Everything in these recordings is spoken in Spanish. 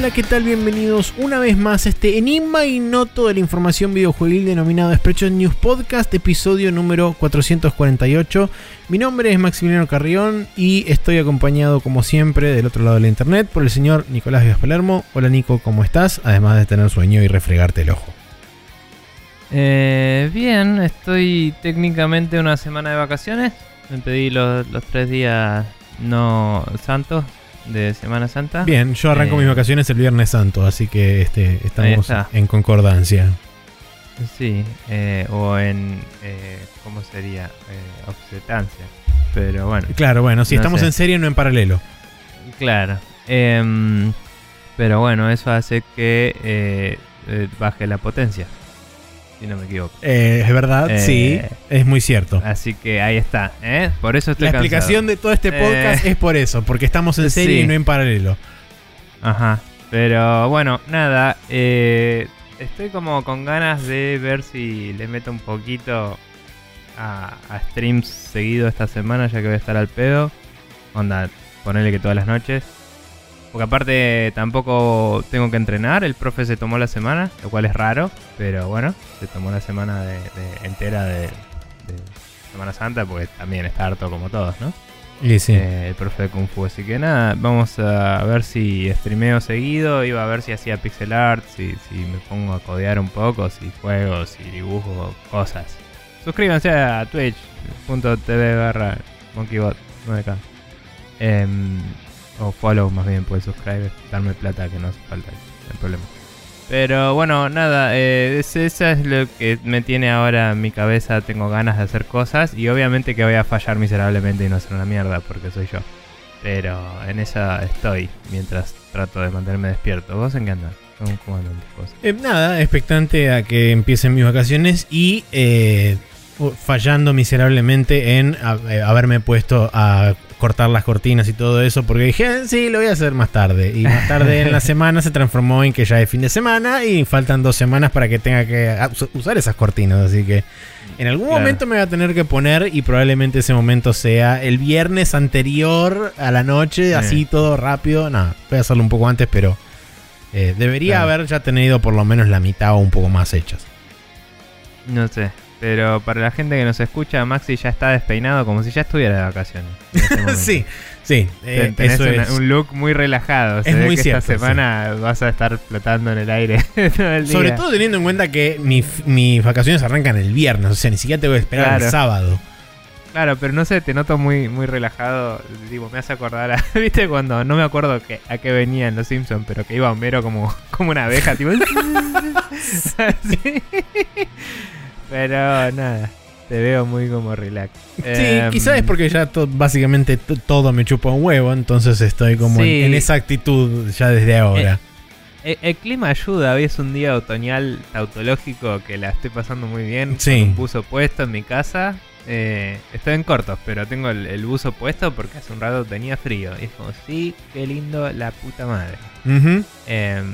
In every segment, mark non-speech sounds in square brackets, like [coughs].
Hola, ¿qué tal? Bienvenidos una vez más a este enigma y noto de la información videojueguil denominado Spreadshot News Podcast, episodio número 448. Mi nombre es Maximiliano Carrión y estoy acompañado, como siempre, del otro lado de la internet por el señor Nicolás Vías Palermo. Hola, Nico, ¿cómo estás? Además de tener sueño y refregarte el ojo. Eh, bien, estoy técnicamente una semana de vacaciones. Me pedí los, los tres días no santos de Semana Santa. Bien, yo arranco Eh, mis vacaciones el Viernes Santo, así que este, estamos en concordancia. Sí, eh, o en. Eh, ¿Cómo sería? Eh, obsetancia. Pero bueno, Claro, bueno, si No estamos sé. en serie, no en paralelo. claro. Em, pero bueno, eso hace que eh, eh, baje la potencia. Si no me equivoco. Eh, es verdad, Eh, sí, es muy cierto. Así que ahí está, ¿eh? Por eso estoy La cansado. explicación de todo este podcast Eh, es por eso, porque estamos en [laughs] serie sí. y no en paralelo. Ajá. Pero bueno, nada. eh, estoy como con ganas de ver si le meto un poquito a, a streams seguido esta semana, ya que voy a estar al pedo. Onda, ponerle que todas las noches. Porque aparte tampoco tengo que entrenar. El profe se tomó la semana, lo cual es raro. Pero bueno, se tomó la semana de, de- entera de, de Semana Santa, porque también está harto como todos, ¿no? Y sí. Eh, el profe de Kung Fu. Así que nada, vamos a ver si streameo seguido. Iba a ver si hacía pixel art, si, si me pongo a codear un poco, si juego, si dibujo cosas. Suscríbanse a twitch.tv barra monkeybot 9k. Em, o follow más bien, pues subscribe, darme plata que no hace falta, no hay problema. Pero bueno, nada, eh, es- eso es lo que me tiene ahora en mi cabeza. Tengo ganas de hacer cosas y obviamente que voy a fallar miserablemente y no hacer una mierda porque soy yo. Pero en esa estoy mientras trato de mantenerme despierto. ¿Vos en qué andas? ¿Cómo, andan tus cosas? Eh, nada, expectante a que empiecen mis vacaciones y eh, fallando miserablemente en eh, haberme puesto a cortar las cortinas y todo eso, porque dije, "Ah, sí, lo voy a hacer más tarde. Y más tarde en la [laughs] semana se transformó en que ya es fin de semana y faltan dos semanas para que tenga que us- usar esas cortinas. Así que en algún Claro. momento me voy a tener que poner y probablemente ese momento sea el viernes anterior a la noche, Sí. así todo rápido. Nada, voy a hacerlo un poco antes, pero eh, debería Claro. haber ya tenido por lo menos la mitad o un poco más hechas. No sé. Pero para la gente que nos escucha, Maxi ya está despeinado como si ya estuviera de vacaciones. este [laughs] sí, sí, eh, Tenés eso una- es. un look muy relajado. Se Es ve muy que cierto, esta semana vas a estar flotando en el aire [laughs] todo el día. Sobre todo teniendo en cuenta que mi- mis vacaciones arrancan el viernes, o sea, ni siquiera tengo que esperar Claro. el sábado. Claro, pero no sé, te noto muy, muy relajado. Digo, me hace acordar a. [laughs] ¿Viste cuando.? No me acuerdo que, a qué venía en Los Simpsons, pero que iba Homero como, como una abeja, tipo. Así. Pero nada, te veo muy como relax. Sí, Em, quizás es porque ya to- básicamente todo me chupa un huevo, entonces estoy como en- Sí. en, esa actitud ya desde ahora. El, el clima ayuda, hoy es un día otoñal tautológico que la estoy pasando muy bien. Sí. Con un buzo puesto en mi casa. Eh, estoy en cortos, pero tengo el, el buzo puesto porque hace un rato tenía frío. Y es como, sí, qué lindo la puta madre. Em,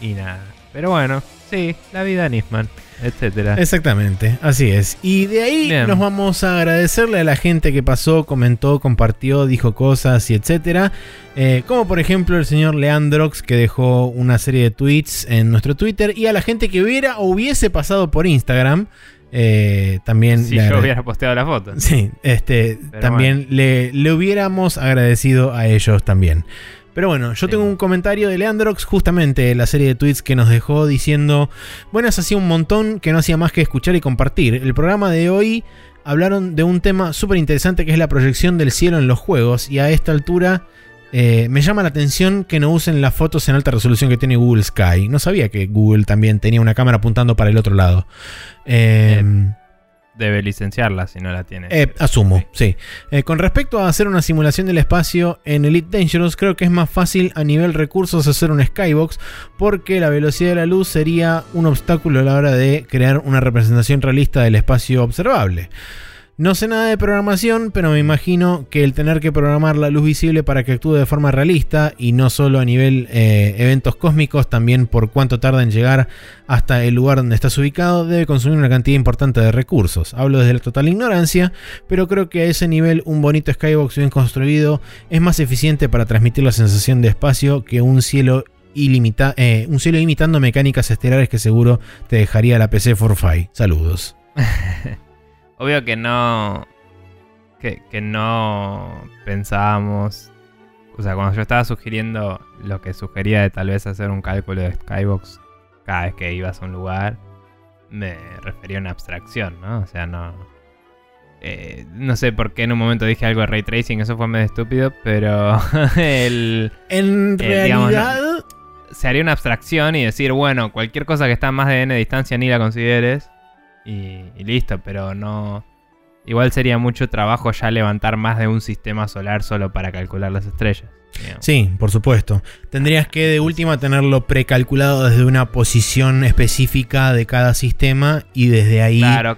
y nada. Pero bueno, sí, la vida Nisman, etcétera. Exactamente, así es. Y de ahí Bien. nos vamos a agradecerle a la gente que pasó, comentó, compartió, dijo cosas y etcétera. Eh, como por ejemplo el señor Leandrox que dejó una serie de tweets en nuestro Twitter y a la gente que hubiera o hubiese pasado por Instagram. eh, también si yo hubiera posteado la foto. Sí, este, Pero también le, le hubiéramos agradecido a ellos también. Pero bueno, yo Sí. tengo un comentario de Leandrox, justamente la serie de tweets que nos dejó diciendo, buenas, hacía un montón que no hacía más que escuchar y compartir. El programa de hoy hablaron de un tema súper interesante que es la proyección del cielo en los juegos y a esta altura eh, me llama la atención que no usen las fotos en alta resolución que tiene Google Sky. No sabía que Google también tenía una cámara apuntando para el otro lado. Eh, Debe licenciarla si no la tiene. eh, asumo, sí. Eh, con respecto a hacer una simulación del espacio en Elite Dangerous, creo que es más fácil a nivel recursos hacer un skybox, porque la velocidad de la luz sería un obstáculo a la hora de crear una representación realista del espacio observable. No sé nada de programación, pero me imagino que el tener que programar la luz visible para que actúe de forma realista y no solo a nivel eh, eventos cósmicos, también por cuánto tarda en llegar hasta el lugar donde estás ubicado, debe consumir una cantidad importante de recursos. Hablo desde la total ignorancia, pero creo que a ese nivel un bonito skybox bien construido es más eficiente para transmitir la sensación de espacio que un cielo ilimita eh, un cielo imitando mecánicas estelares que seguro te dejaría la PC Forfait. Saludos. [laughs] Obvio que no. Que, que no pensábamos. O sea, cuando yo estaba sugiriendo lo que sugería de tal vez hacer un cálculo de Skybox cada vez que ibas a un lugar, me refería a una abstracción, ¿no? O sea, no. eh, no sé por qué en un momento dije algo de ray tracing, eso fue medio estúpido, pero [laughs] el, En Eh, digamos, realidad, se haría una abstracción y decir, bueno, cualquier cosa que está a más de n distancia ni la consideres y, y listo, pero no... Igual sería mucho trabajo ya levantar más de un sistema solar solo para calcular las estrellas. digamos. Sí, por supuesto. Tendrías que de última tenerlo precalculado desde una posición específica de cada sistema y desde ahí... Claro,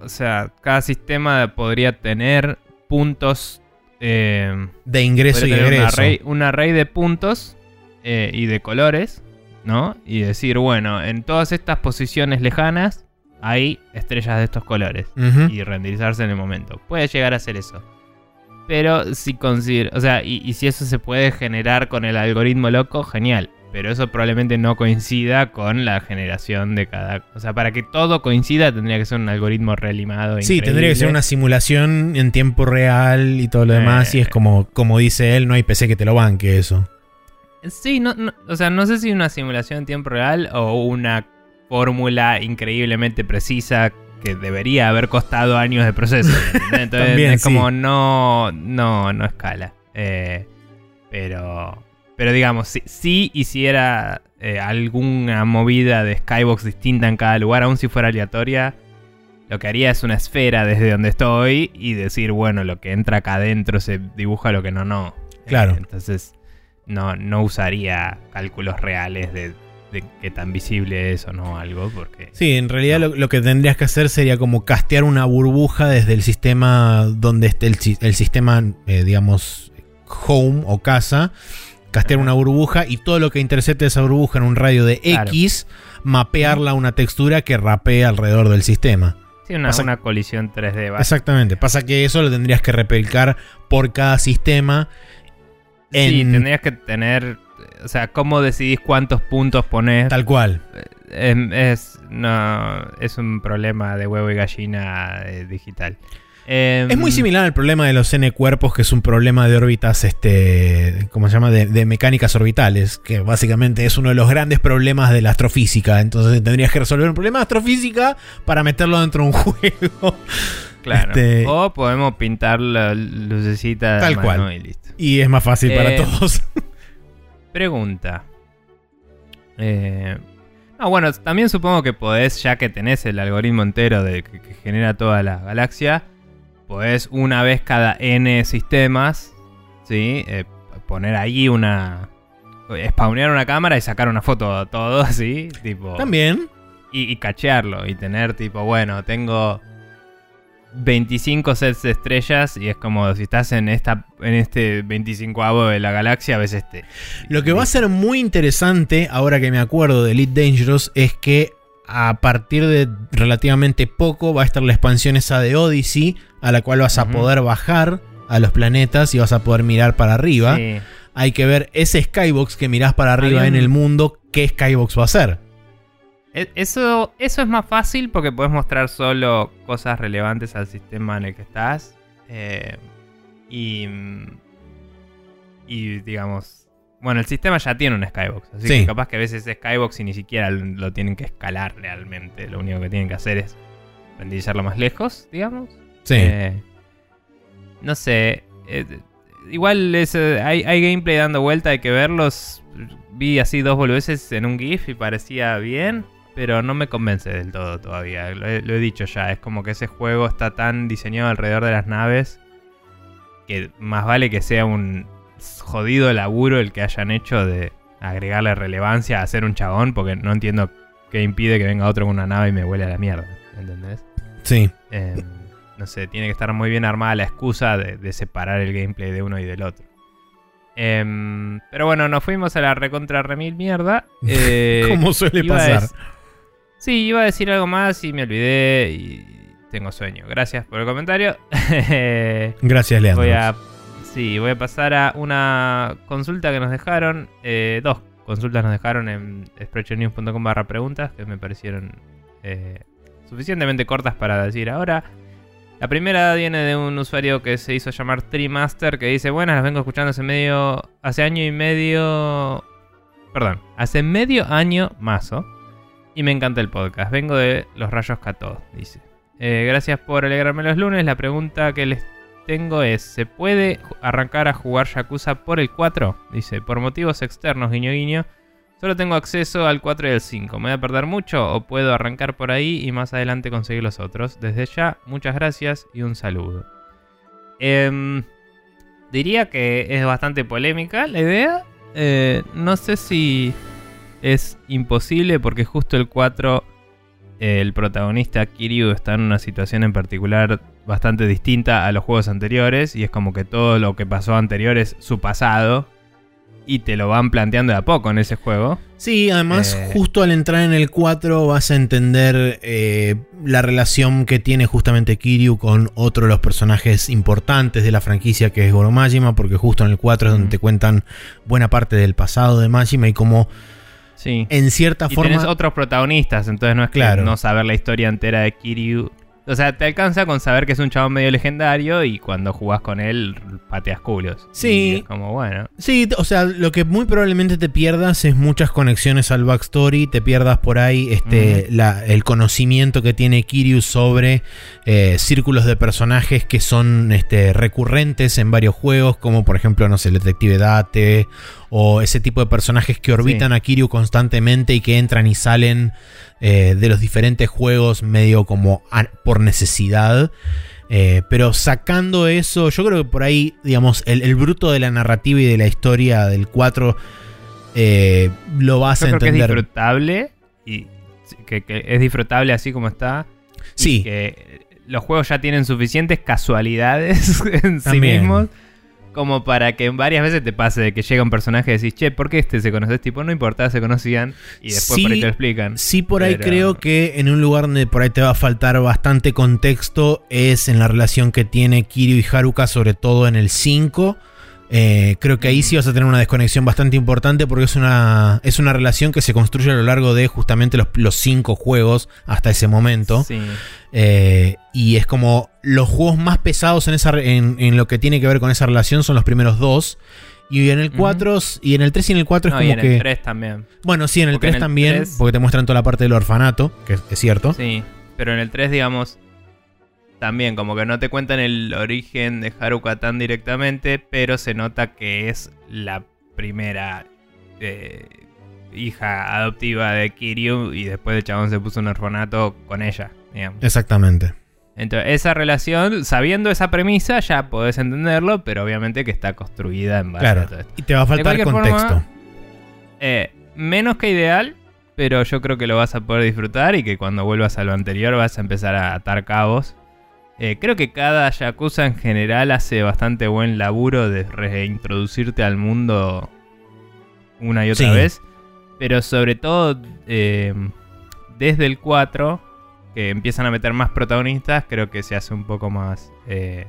o sea, cada sistema podría tener puntos... eh, De ingreso y tener un egreso. array, un array de puntos eh, y de colores, ¿no? Y decir, bueno, en todas estas posiciones lejanas hay estrellas de estos colores. Y renderizarse en el momento. Puede llegar a ser eso. Pero si consider o sea, y, y si eso se puede generar con el algoritmo loco, genial. Pero eso probablemente no coincida con la generación de cada. O sea, para que todo coincida tendría que ser un algoritmo relimado. Sí, tendría que ser una simulación en tiempo real y todo lo demás. Eh. Y es como, como dice él, no hay PC que te lo banque eso. Sí, no, no- o sea, no sé si una simulación en tiempo real o una fórmula increíblemente precisa que debería haber costado años de proceso. [laughs] Entonces También, es como sí. no, no, no escala. Eh, pero, pero digamos, si, si hiciera eh, alguna movida de Skybox distinta en cada lugar, aun si fuera aleatoria, lo que haría es una esfera desde donde estoy y decir, bueno, lo que entra acá adentro se dibuja, lo que no, no. Claro. Eh, entonces no, no usaría cálculos reales de, de qué tan visible es o no algo, porque... Sí, en realidad lo, lo que tendrías que hacer sería como castear una burbuja desde el sistema donde esté el, el sistema, eh, digamos, home o casa. Castear una burbuja y todo lo que intercepte esa burbuja en un radio de Claro. X, mapearla a una textura que rapee alrededor del sistema. Sí, una, Pasa- una colisión 3D básica. Exactamente. Pasa que eso lo tendrías que replicar por cada sistema. Sí, en- tendrías que tener... O sea, ¿cómo decidís cuántos puntos poner? Tal cual. Em, es, no, es un problema de huevo y gallina eh, digital. Em, Es muy similar al problema de los N cuerpos, que es un problema de órbitas, este, ¿cómo se llama? De, de mecánicas orbitales, que básicamente es uno de los grandes problemas de la astrofísica. Entonces tendrías que resolver un problema de astrofísica para meterlo dentro de un [laughs] juego. Claro. este- O podemos pintar la lucecita de Tal mano cual. y listo. Y es más fácil para Eh, todos. [laughs] Pregunta. Eh, no, bueno, también supongo que podés, ya que tenés el algoritmo entero de que, que genera toda la galaxia, podés una vez cada n sistemas, ¿sí? Eh, poner ahí una... spawnear una cámara y sacar una foto a todo, así, tipo... También. y, y cachearlo y tener tipo, bueno, tengo 25 sets de estrellas y es como si estás en esta en este 25avo de la galaxia, ves este. Lo que va a ser muy interesante, ahora que me acuerdo de Elite Dangerous, es que a partir de relativamente poco va a estar la expansión esa de Odyssey, a la cual vas a poder bajar a los planetas y vas a poder mirar para arriba. Sí. Hay que ver ese Skybox que mirás para arriba en el mundo, qué Skybox va a ser. E- Eso, eso es más fácil porque puedes mostrar solo cosas relevantes al sistema en el que estás. eh, y. Y digamos. Bueno, el sistema ya tiene un Skybox. Así Sí. que capaz que a veces Skybox y ni siquiera lo tienen que escalar realmente. Lo único que tienen que hacer es renderizarlo más lejos, digamos. Sí. Eh, no sé. eh, igual es, eh, hay, hay gameplay dando vuelta, hay que verlos. Vi así dos boludeces en un GIF y parecía bien. Pero no me convence del todo todavía. Lo he, lo he dicho ya. Es como que ese juego está tan diseñado alrededor de las naves. Que más vale que sea un jodido laburo el que hayan hecho de agregarle relevancia a hacer un chabón. Porque no entiendo qué impide que venga otro con una nave y me huele a la mierda. ¿Entendés? Sí. Eh, no sé, tiene que estar muy bien armada la excusa de, de separar el gameplay de uno y del otro. Em, pero bueno, nos fuimos a la recontra remil mierda. [laughs] Eh, Como suele pasar. Sí, iba a decir algo más y me olvidé y tengo sueño. Gracias por el comentario. [laughs] Gracias, Leandro. voy a, sí, voy a pasar a una consulta que nos dejaron. eh, dos consultas nos dejaron en sprechonews.com barra preguntas, que me parecieron eh, suficientemente cortas para decir ahora. La primera viene de un usuario que se hizo llamar Trimaster, que dice, buenas, las vengo escuchando hace medio, hace año y medio, perdón, hace medio año mazo, y me encanta el podcast, vengo de Los Rayos Cató, dice. Eh, gracias por alegrarme los lunes, la pregunta que les tengo es, ¿se puede arrancar a jugar Yakuza por el 4? Dice, por motivos externos, guiño guiño. Solo tengo acceso al 4 y al 5. ¿Me voy a perder mucho o puedo arrancar por ahí y más adelante conseguir los otros? Desde ya, muchas gracias y un saludo. Em, diría que es bastante polémica la idea. Eh, no sé si es imposible porque justo el 4, el protagonista Kiryu está en una situación en particular bastante distinta a los juegos anteriores y es como que todo lo que pasó anterior es su pasado y te lo van planteando de a poco en ese juego. Sí, además Eh. justo al entrar en el 4 vas a entender eh, la relación que tiene justamente Kiryu con otro de los personajes importantes de la franquicia que es Goro Majima, porque justo en el 4 es donde te cuentan buena parte del pasado de Majima y cómo Sí. en cierta Y forma... tenés otros protagonistas, entonces no es Claro. que no saber la historia entera de Kiryu. O sea, te alcanza con saber que es un chabón medio legendario y cuando jugás con él pateas culos. Sí. Y es como, bueno. Sí, o sea, lo que muy probablemente te pierdas es muchas conexiones al backstory, te pierdas por ahí este, la- el conocimiento que tiene Kiryu sobre eh, círculos de personajes que son este, recurrentes en varios juegos, como por ejemplo, no sé, el detective Date, o ese tipo de personajes que orbitan a Kiryu constantemente y que entran y salen eh, de los diferentes juegos medio como a- por necesidad. Eh, pero sacando eso, yo creo que por ahí, digamos, el, el bruto de la narrativa y de la historia del 4 eh, lo vas Yo a creo que es entender. disfrutable y que, que es disfrutable así como está. y Sí. que los juegos ya tienen suficientes casualidades [laughs] en sí mismos como para que varias veces te pase de que llega un personaje y decís, che, ¿por qué este se conoce? Tipo, no importa, se conocían y después por ahí te lo explican. Sí, por ahí Pero- creo que en un lugar donde por ahí te va a faltar bastante contexto es en la relación que tiene Kiryu y Haruka, sobre todo en el 5. Eh, creo que ahí sí vas a tener una desconexión bastante importante porque es una, es una relación que se construye a lo largo de justamente los, los cinco juegos hasta ese momento. Sí. Eh, y es como los juegos más pesados en, esa, en, en lo que tiene que ver con esa relación son los primeros dos. Y en el Ujú. 4 y en el 3 y en el 4 No, es y como en que... el 3 también. Bueno, sí, en el Porque 3 en el también, 3 porque te muestran toda la parte del orfanato, que es, es cierto. Sí, pero en el 3, digamos, también como que no te cuentan el origen de Haruka tan directamente, pero se nota que es la primera eh, hija adoptiva de Kiryu y después el chabón se puso un orfanato con ella, digamos. Exactamente. Entonces, esa relación, sabiendo esa premisa, ya podés entenderlo, pero obviamente que está construida en base a Claro. todo esto. Y te va a faltar contexto. forma, Eh, menos que ideal, pero yo creo que lo vas a poder disfrutar y que cuando vuelvas a lo anterior vas a empezar a atar cabos. Eh, creo que cada Yakuza en general hace bastante buen laburo de reintroducirte al mundo una y otra Sí. vez. Pero sobre todo eh, desde el 4, que empiezan a meter más protagonistas, creo que se hace un poco más... eh,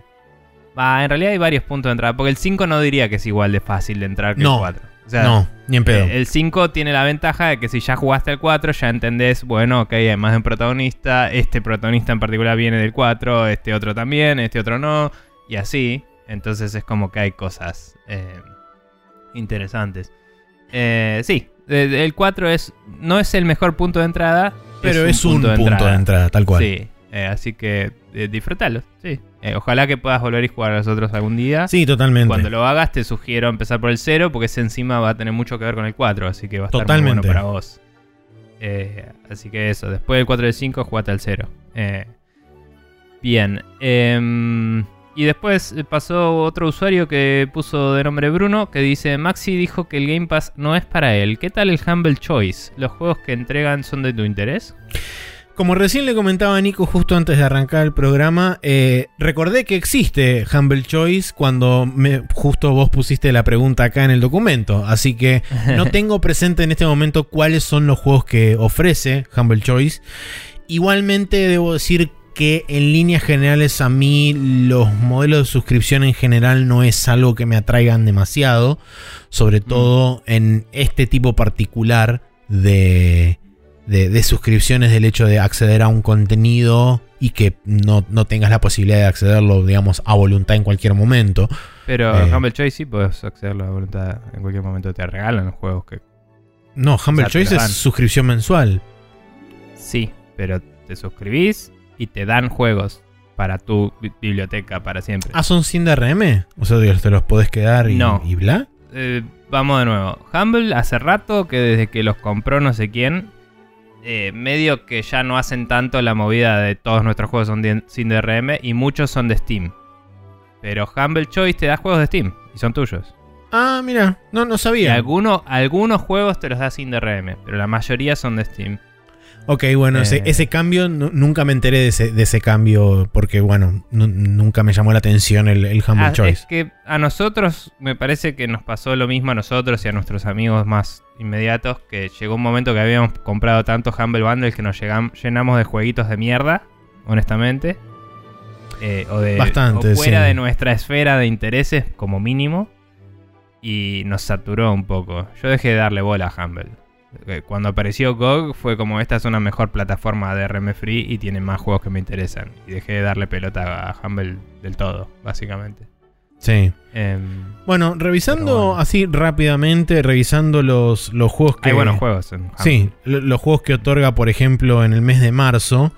va, en realidad hay varios puntos de entrada, porque el 5 no diría que es igual de fácil de entrar que No. el 4. O sea, no, ni en pedo. eh, el 5 tiene la ventaja de que si ya jugaste el 4, ya entendés, bueno, ok, hay más de un protagonista, este protagonista en particular viene del 4, este otro también, este otro no, y así. Entonces es como que hay cosas eh, interesantes. Eh, sí, el 4 es, no es el mejor punto de entrada, pero es un, punto, de, entrada. tal cual. Sí, eh, así que eh, disfrútalo, sí. Eh, ojalá que puedas volver y jugar a los otros algún día. Sí, totalmente. Cuando lo hagas, te sugiero empezar por el 0, porque ese encima va a tener mucho que ver con el 4, así que va a estar muy bueno para vos. Eh, así que eso, después del 4 y del 5, jugate al 0. Eh, bien. em, y después pasó otro usuario que puso de nombre Bruno, que dice, Maxi dijo que el Game Pass no es para él. ¿Qué tal el Humble Choice? ¿Los juegos que entregan son de tu interés? Como recién le comentaba a Nico justo antes de arrancar el programa, eh, recordé que existe Humble Choice cuando me, justo vos pusiste la pregunta acá en el documento. Así que no [laughs] tengo presente en este momento cuáles son los juegos que ofrece Humble Choice. Igualmente debo decir que en líneas generales a mí los modelos de suscripción en general no es algo que me atraigan demasiado, sobre todo en este tipo particular de, de, suscripciones del hecho de acceder a un contenido y que no, tengas la posibilidad de accederlo, digamos, a voluntad en cualquier momento. Pero eh, Humble Choice sí puedes accederlo a voluntad en cualquier momento, te regalan los juegos que... No, Humble Choice es suscripción mensual. Sí, pero te suscribís y te dan juegos para tu biblioteca para siempre. Ah, son sin DRM. O sea, te los podés quedar y, y bla. Eh, vamos de nuevo. Humble hace rato que desde que los compró no sé quién, eh, medio que ya no hacen tanto la movida de todos nuestros juegos son sin DRM y muchos son de Steam. Pero Humble Choice te da juegos de Steam y son tuyos. Ah, mira, no, no sabía. Y algunos, algunos juegos te los da sin DRM, pero la mayoría son de Steam. Ok, bueno, ese, eh. cambio, nunca me enteré de ese, cambio porque, bueno, nunca me llamó la atención el, Humble ah, Choice. Es que a nosotros, me parece que nos pasó lo mismo a nosotros y a nuestros amigos más inmediatos, que llegó un momento que habíamos comprado tanto Humble Bundle que nos llenamos de jueguitos de mierda, honestamente. Eh, o de Bastante, fuera de nuestra esfera de intereses, como mínimo. Y nos saturó un poco. Yo dejé de darle bola a Humble. Eh, cuando apareció GOG fue como esta es una mejor plataforma de RM Free y tiene más juegos que me interesan. Y dejé de darle pelota a Humble del todo, básicamente. Sí. Em, bueno, revisando así rápidamente, revisando los, los juegos que. Hay buenos juegos en Sí, los juegos que otorga, por ejemplo, en el mes de marzo.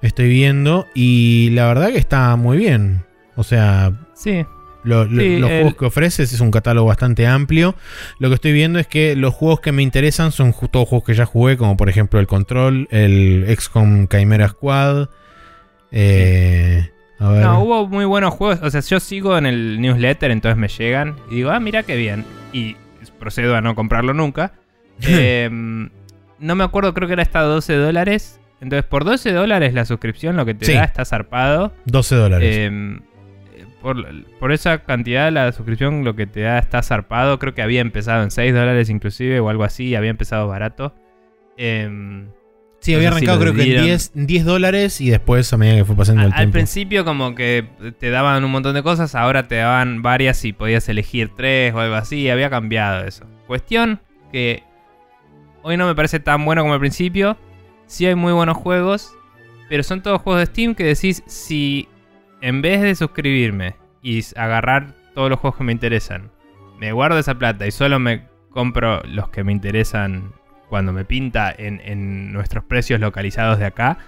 Estoy viendo. Y la verdad que está muy bien. O sea. Sí los juegos que ofreces es un catálogo bastante amplio. Lo que estoy viendo es que los juegos que me interesan son todos juegos que ya jugué, como por ejemplo el Control, el XCOM Chimera Squad. Eh, no, hubo muy buenos juegos. O sea, yo sigo en el newsletter, entonces me llegan y digo, ah, mira qué bien. Y procedo a no comprarlo nunca. [laughs] Em, no me acuerdo, creo que era hasta 12 dólares. Entonces, por 12 dólares la suscripción, lo que te da está zarpado. 12 dólares. Eh, por, esa cantidad la suscripción lo que te da está zarpado. Creo que había empezado en 6 dólares inclusive o algo así. Había empezado barato. Em, sí, había arrancado creo que en 10, dólares y después a medida que fue pasando el tiempo. Al principio como que te daban un montón de cosas, ahora te daban varias y podías elegir tres o algo así. Había cambiado eso. Cuestión que hoy no me parece tan bueno como al principio. Sí hay muy buenos juegos, pero son todos juegos de Steam que decís si en vez de suscribirme y agarrar todos los juegos que me interesan, me guardo esa plata y solo me compro los que me interesan cuando me pinta en, nuestros precios localizados de acá,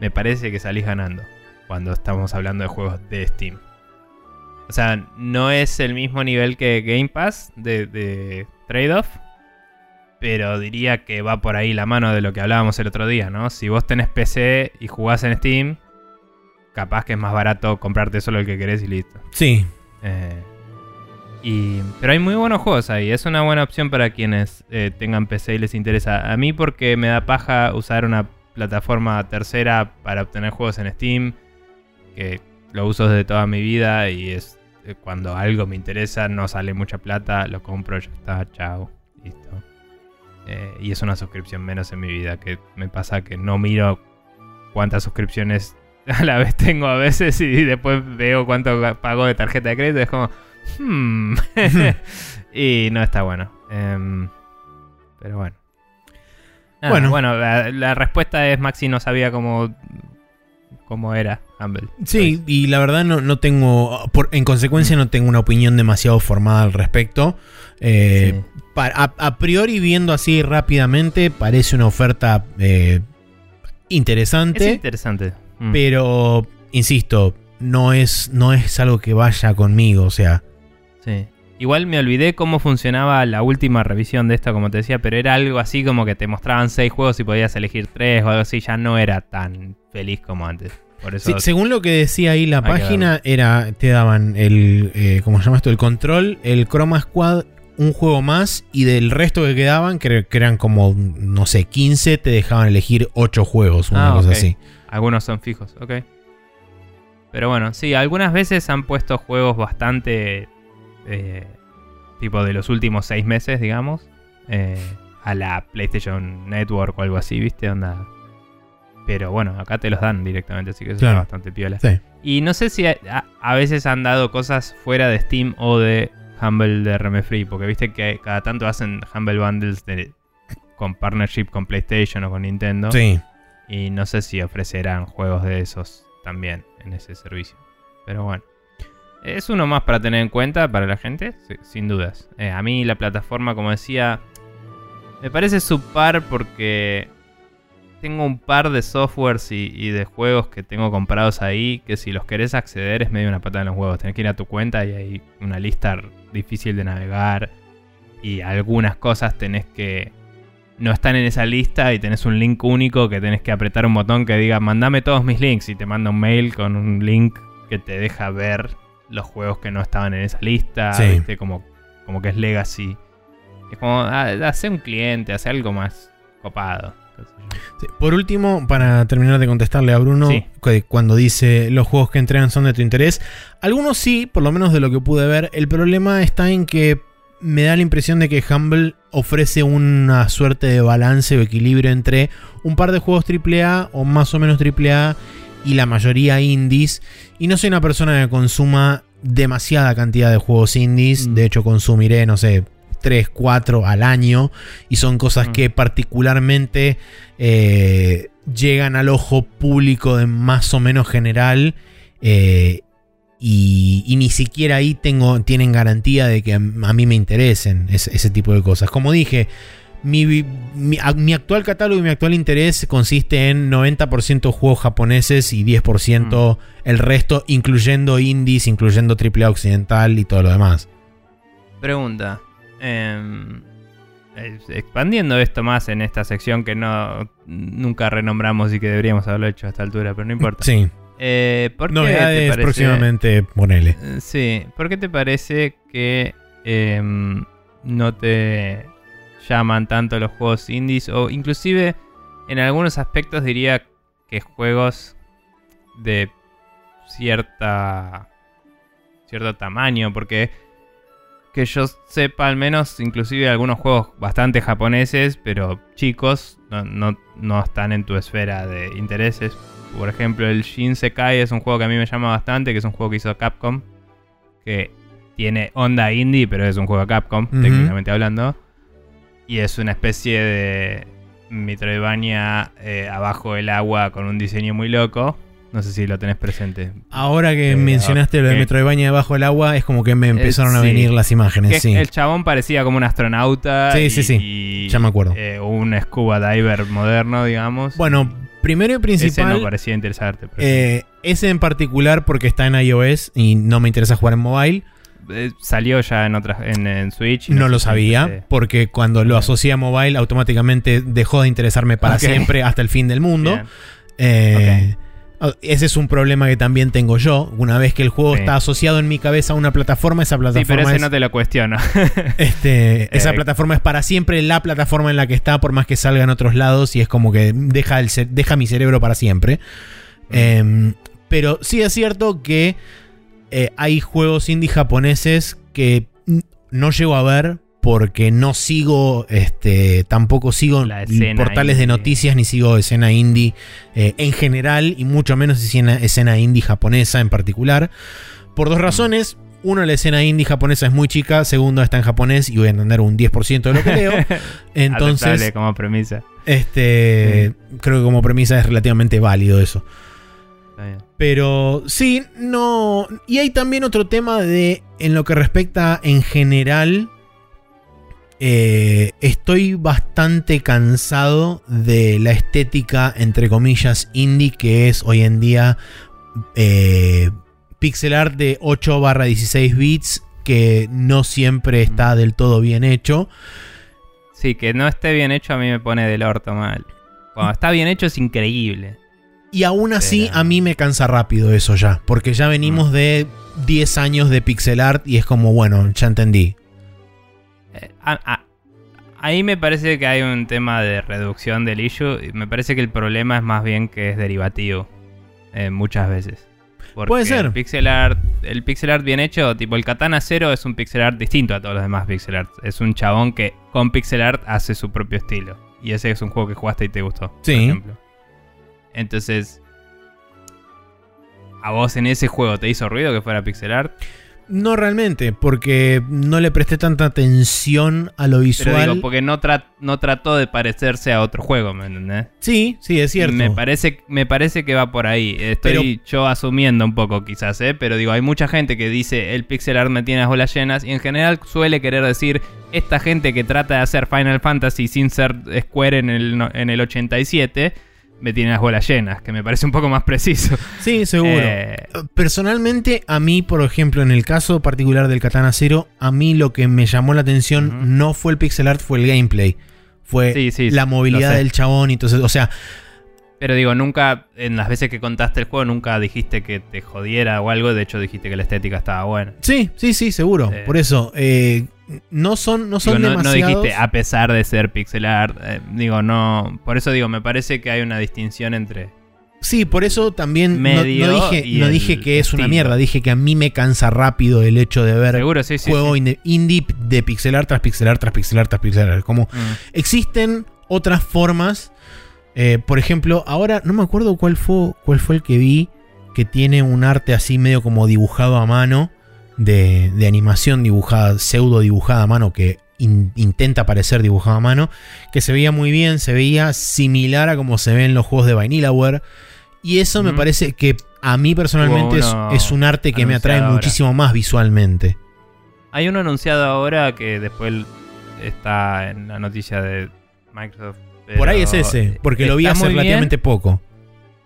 me parece que salís ganando cuando estamos hablando de juegos de Steam. O sea, no es el mismo nivel que Game Pass de, de trade-off, pero diría que va por ahí la mano de lo que hablábamos el otro día, ¿no? Si vos tenés PC y jugás en Steam, capaz que es más barato comprarte solo el que querés y listo. Sí. Eh, y, pero hay muy buenos juegos ahí. Es una buena opción para quienes eh, tengan PC y les interesa. A mí porque me da paja usar una plataforma tercera para obtener juegos en Steam. Que lo uso desde toda mi vida y es eh, cuando algo me interesa, no sale mucha plata, lo compro, ya está, chao, listo. y es una suscripción menos en mi vida, que me pasa que no miro cuántas suscripciones [laughs] a la vez tengo a veces y después veo cuánto pago de tarjeta de crédito. Es como, hmm. [laughs] [laughs] y no está bueno. Em, pero bueno. bueno, bueno la, respuesta es Maxi no sabía cómo, cómo era Humble. Sí, y la verdad no, no tengo, por, en consecuencia no tengo una opinión demasiado formada al respecto. Eh, a, priori viendo así rápidamente parece una oferta eh, interesante. Es interesante. Mm. Pero, insisto, no es, no es algo que vaya conmigo, o sea. Sí. Igual me olvidé cómo funcionaba la última revisión de esto, como te decía, pero era algo así como que te mostraban seis juegos y podías elegir tres o algo así, ya no era tan feliz como antes. Por eso según lo que decía ahí la página, era te daban el, eh, ¿cómo se llama esto? El control, el Chroma Squad, un juego más y del resto que quedaban, que, eran como, no sé, 15, te dejaban elegir 8 juegos, una ah, cosa así. Algunos son fijos, ok. Pero bueno, sí, algunas veces han puesto juegos bastante... Eh, tipo de los últimos seis meses, digamos. Eh, a la PlayStation Network o algo así, ¿viste? Onda. Pero bueno, acá te los dan directamente, así que eso Claro. está bastante piola. Sí. Y no sé si a, a- a veces han dado cosas fuera de Steam o de Humble de RM Free, porque viste que cada tanto hacen Humble Bundles de- con partnership con PlayStation o con Nintendo. Sí. Y no sé si ofrecerán juegos de esos también en ese servicio. Pero bueno. Es uno más para tener en cuenta para la gente, sin dudas. Eh, a mí la plataforma, como decía, me parece subpar porque tengo un par de softwares y, de juegos que tengo comprados ahí que si los querés acceder es medio una patada en los huevos. Tenés que ir a tu cuenta y hay una lista difícil de navegar y algunas cosas tenés que no están en esa lista y tenés un link único que tenés que apretar un botón que diga mandame todos mis links y te manda un mail con un link que te deja ver los juegos que no estaban en esa lista, Sí. ¿viste? Como, como que es legacy. Es como, ah, hace un cliente, hace algo más copado. Sí, Por último, para terminar de contestarle a Bruno, Sí. cuando dice los juegos que entregan son de tu interés, algunos sí, por lo menos de lo que pude ver. El problema está en que me da la impresión de que Humble ofrece una suerte de balance o equilibrio entre un par de juegos AAA o más o menos AAA y la mayoría indies. Y no soy una persona que consuma demasiada cantidad de juegos indies. Mm. De hecho, consumiré, no sé, 3, 4 al año. Y son cosas Mm. que particularmente eh, llegan al ojo público de más o menos general. eh, y, y ni siquiera ahí tengo, tienen garantía de que a, mí me interesen ese, ese tipo de cosas. Como dije, mi, mi- a- mi actual catálogo y mi actual interés consiste en 90% juegos japoneses y 10% el resto, incluyendo indies, incluyendo AAA occidental y todo lo demás. Pregunta. em, eh, expandiendo esto más en esta sección que no nunca renombramos y que deberíamos haberlo hecho a esta altura, pero no importa. Sí, Eh, ¿por qué te novedades parece- próximamente, ponele. Eh, Sí, ¿por qué te parece que em, no te llaman tanto los juegos indies? O inclusive en algunos aspectos diría que juegos de cierta cierto tamaño, porque que yo sepa al menos, inclusive algunos juegos bastante japoneses, pero chicos, no, no, no están en tu esfera de intereses. Por ejemplo, el Shin Sekai es un juego que a mí me llama bastante, que es un juego que hizo Capcom, que tiene onda indie, pero es un juego de Capcom, técnicamente hablando. Y es una especie de Metroidvania eh, abajo del agua con un diseño muy loco. No sé si lo tenés presente. Ahora que Eh, mencionaste lo de. Metroidvania debajo del agua, es como que me empezaron a sí. venir las imágenes. Que sí. El chabón parecía como un astronauta. Sí, y- sí, sí. y, Ya me acuerdo. eh, un scuba diver moderno, digamos. Bueno, primero y ese principal, no parecía interesarte. pero- eh, ese en particular porque está en iOS y no me interesa jugar en mobile. Eh, salió ya en otras en, en Switch. No lo sabía, porque cuando lo asocié a mobile automáticamente dejó de interesarme para siempre hasta el fin del mundo. [laughs] Ese es un problema que también tengo yo. Una vez que el juego Sí. está asociado en mi cabeza a una plataforma, esa Sí, pero plataforma ese es, no te lo cuestiono. [laughs] este, [laughs] esa Eh, plataforma es para siempre la plataforma en la que está, por más que salga en otros lados, y es como que deja, el deja mi cerebro para siempre. Eh, pero sí es cierto que eh, hay juegos indie japoneses que no llego a ver porque no sigo, este, tampoco sigo portales de noticias ni sigo escena indie eh, en general y mucho menos escena, escena indie japonesa en particular. Por dos razones. Uno, la escena indie japonesa es muy chica. Segundo, está en japonés y voy a entender un 10% de lo que leo. [laughs] Entonces, como premisa. este, creo que como premisa es relativamente válido eso. Pero sí, no. Y hay también otro tema de. En lo que respecta en general. Eh, estoy bastante cansado de la estética, entre comillas, indie, que es hoy en día eh, pixel art de 8 barra 16 bits, que no siempre está del todo bien hecho. Sí, que no esté bien hecho a mí me pone del orto mal. Cuando está bien hecho es increíble. Y aún así, Pero- a mí me cansa rápido eso ya. Porque ya venimos de 10 años de pixel art y es como, bueno, ya entendí. Eh, a- a- ahí me parece que hay un tema de reducción del issue. y Me parece que el problema es más bien que es derivativo. eh, muchas veces. Porque Puede ser. El pixel art, el pixel art bien hecho, tipo el Katana Zero es un pixel art distinto a todos los demás pixel art. Es un chabón que con pixel art hace su propio estilo. Y ese es un juego que jugaste y te gustó. Sí. Por ejemplo. Entonces, ¿a vos en ese juego te hizo ruido que fuera pixel art? No realmente, porque no le presté tanta atención a lo Pero visual. digo, porque no, tra- no trató de parecerse a otro juego, ¿me entendés? Sí, sí, es cierto. Me parece, me parece que va por ahí. Estoy yo asumiendo un poco quizás, ¿eh? Pero digo, hay mucha gente que dice el pixel art me tiene las bolas llenas y en general suele querer decir esta gente que trata de hacer Final Fantasy sin ser Square en el, en el 87 me tiene las bolas llenas, que me parece un poco más preciso. [laughs] Sí, seguro. Eh, Personalmente, a mí, por ejemplo, en el caso particular del Katana Zero, a mí lo que me llamó la atención no fue el pixel art, fue el gameplay. Fue Sí, sí, la movilidad del chabón y entonces, o sea, pero digo, nunca, en las veces que contaste el juego, nunca dijiste que te jodiera o algo. De hecho, dijiste que la estética estaba buena. sí, sí, sí, seguro. Eh. Por eso, eh, no son, no son Digo, no, no demasiados. dijiste a pesar de ser pixel art. eh, digo, no. Por eso digo, me parece que hay una distinción entre. Sí, por eso también no- Medio no, dije, no dije que es una mierda, dije que a mí me cansa rápido el hecho de ver Seguro, sí, sí. juego sí. indie de pixelar tras pixelar tras pixelar tras pixelar. Como Mm. existen otras formas. Eh, por ejemplo, ahora no me acuerdo cuál fue, cuál fue el que vi que tiene un arte así medio como dibujado a mano. De, de animación dibujada, pseudo dibujada a mano, que in- intenta parecer dibujado a mano. Que se veía muy bien, se veía similar a como se ve en los juegos de Vanillaware. Y eso me Ujú. parece que a mí personalmente es, un arte que me atrae ahora. muchísimo más visualmente. Hay uno anunciado ahora que después está en la noticia de Microsoft. Por ahí es ese, porque lo vi hace bien. relativamente poco.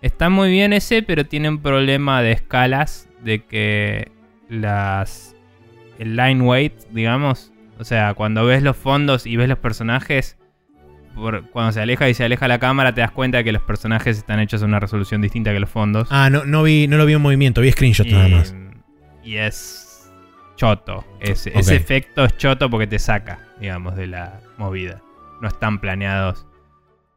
Está muy bien ese, pero tiene un problema de escalas de que las el line weight, digamos, o sea, cuando ves los fondos y ves los personajes, por- cuando se aleja y se aleja la cámara, te das cuenta de que los personajes están hechos a una resolución distinta que los fondos. Ah, no, no, vi, no lo vi en movimiento, vi screenshots y, nada más. y es choto. Ok. ese efecto es choto porque te saca, digamos, de la movida. No están planeados.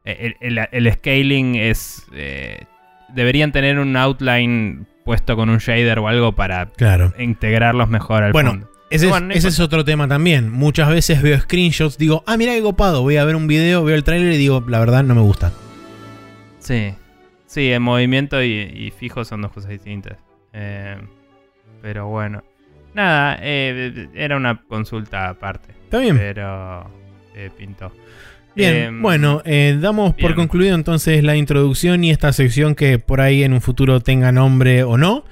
Eh, El, el- el scaling es. eh, deberían tener un outline puesto con un shader o algo para Claro. integrarlos mejor al Bueno, fondo. Ese, es, ese es otro tema también. Muchas veces veo screenshots, digo, ah, mira qué copado, voy a ver un video, veo el trailer y digo, la verdad no me gusta. Sí. Sí, en movimiento y, y fijo son dos cosas distintas. Eh, pero bueno. Nada, eh, era una consulta aparte. Está bien. Pero eh, pintó. Bien, Em, bueno, eh, damos por concluido entonces la introducción y esta sección que por ahí en un futuro tenga nombre o no.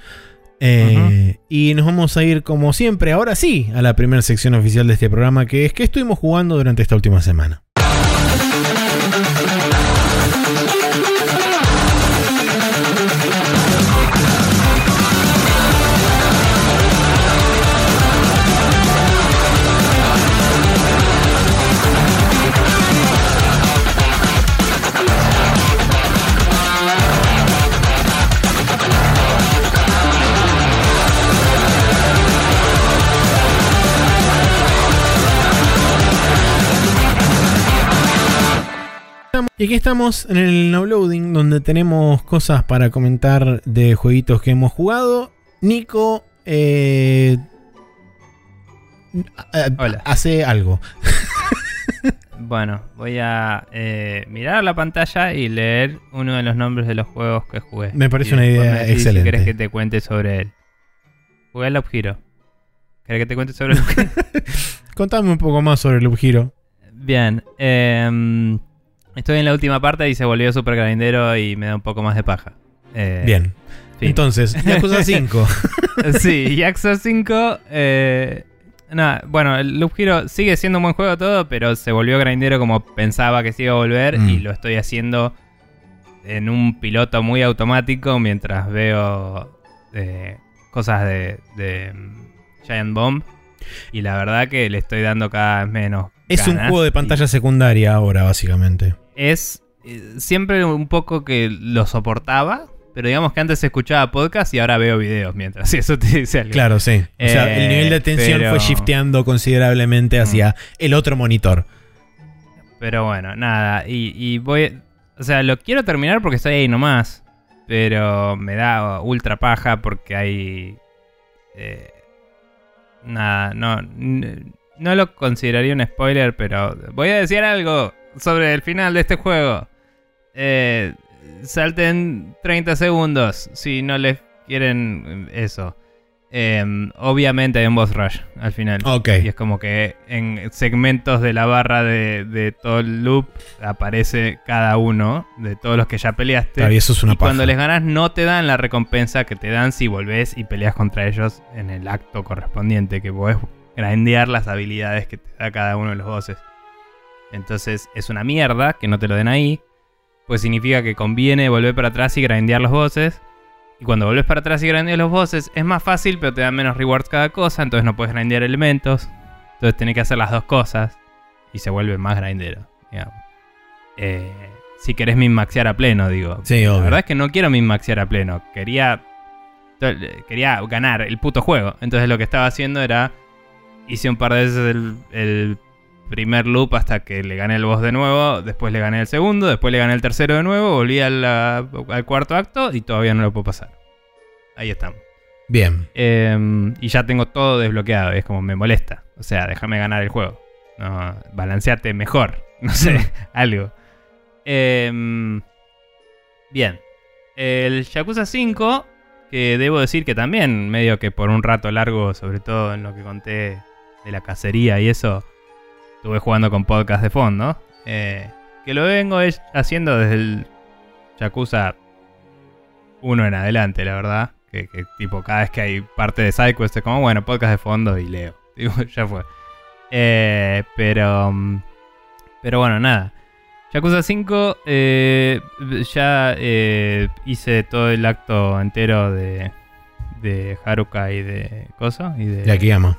Eh, Y nos vamos a ir como siempre, ahora sí, a la primera sección oficial de este programa, que es que estuvimos jugando durante esta última semana. Y aquí estamos en el now loading, donde tenemos cosas para comentar de jueguitos que hemos jugado. Nico eh, Hola. hace algo. Bueno, voy a eh, mirar la pantalla y leer uno de los nombres de los juegos que jugué. Me parece Y una idea me excelente. Si querés que te cuente sobre él. Jugué a Love Hero. ¿Querés que te cuente sobre Love Hero? [laughs] Contame un poco más sobre Loop Hero. Bien. eh, estoy en la última parte y se volvió super grindero y me da un poco más de paja. Eh, Bien. fin. Entonces, Yakuza [laughs] 5. sí, Yakuza 5. Eh, nada, bueno, el Loop Hero sigue siendo un buen juego todo, pero se volvió grindero como pensaba que se iba a volver Mm. y lo estoy haciendo en un piloto muy automático mientras veo eh, cosas de, de, mm, Giant Bomb. Y la verdad que le estoy dando cada vez menos. es un juego de y- pantalla secundaria ahora, básicamente. Es eh, siempre un poco que lo soportaba, pero digamos que antes escuchaba podcast y ahora veo videos mientras, [laughs] si eso te dice algo. Claro, sí. O sea, Eh, el nivel de atención pero- fue shifteando considerablemente hacia el otro monitor. Pero bueno, nada, y, y voy, o sea, lo quiero terminar porque estoy ahí nomás, pero me da ultra paja porque hay... eh, nada, no, no lo consideraría un spoiler, pero voy a decir algo sobre el final de este juego. Eh, salten 30 segundos si no les quieren eso. Em, obviamente hay un boss rush al final. Ok. Y es como que en segmentos de la barra de, de todo el loop aparece cada uno de todos los que ya peleaste. Claro, y eso es una y cuando les ganas no te dan la recompensa que te dan si volvés y peleas contra ellos en el acto correspondiente, que podés grandear las habilidades que te da cada uno de los bosses. Entonces es una mierda que no te lo den ahí, pues significa que conviene volver para atrás y grandear los bosses. Y cuando volvés para atrás y grandeas los bosses es más fácil, pero te dan menos rewards cada cosa, entonces no puedes grandear elementos. Entonces tenés que hacer las dos cosas y se vuelve más grindero, digamos. Eh, si querés min-maxear a pleno, digo. Sí, La obvio. verdad es que no quiero min-maxear a pleno. Quería, quería ganar el puto juego. Entonces lo que estaba haciendo era... Hice un par de veces el, el primer loop hasta que le gané el boss de nuevo. Después le gané el segundo. Después le gané el tercero de nuevo. Volví al, al cuarto acto y todavía no lo puedo pasar. Ahí estamos. Bien. Eh, y ya tengo todo desbloqueado. Es como me molesta. O sea, déjame ganar el juego. No, balanceate mejor. [laughs] No sé, [laughs] algo. Eh, bien. El Yakuza 5, que debo decir que también, medio que por un rato largo, sobre todo en lo que conté de la cacería y eso, estuve jugando con podcast de fondo. Eh, que lo vengo es- haciendo desde el Yakuza 1 en adelante, la verdad. Que, que, tipo, cada vez que hay parte de SideQuest es como, bueno, podcast de fondo y leo. [laughs] Digo, ya fue. Eh, pero. mm, Pero bueno, nada. Yakuza 5, eh, ya eh, hice todo el acto entero de, de Haruka y de Koso y de De Akiyama.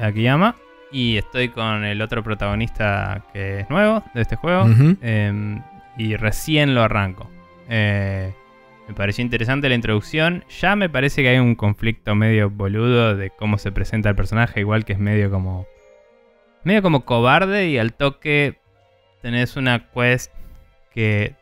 Akiyama. Y estoy con el otro protagonista que es nuevo de este juego. Eh, y recién lo arranco. Eh, me pareció interesante la introducción. Ya me parece que hay un conflicto medio boludo de cómo se presenta el personaje. Igual que es medio como. Medio como cobarde. Y al toque tenés una quest que.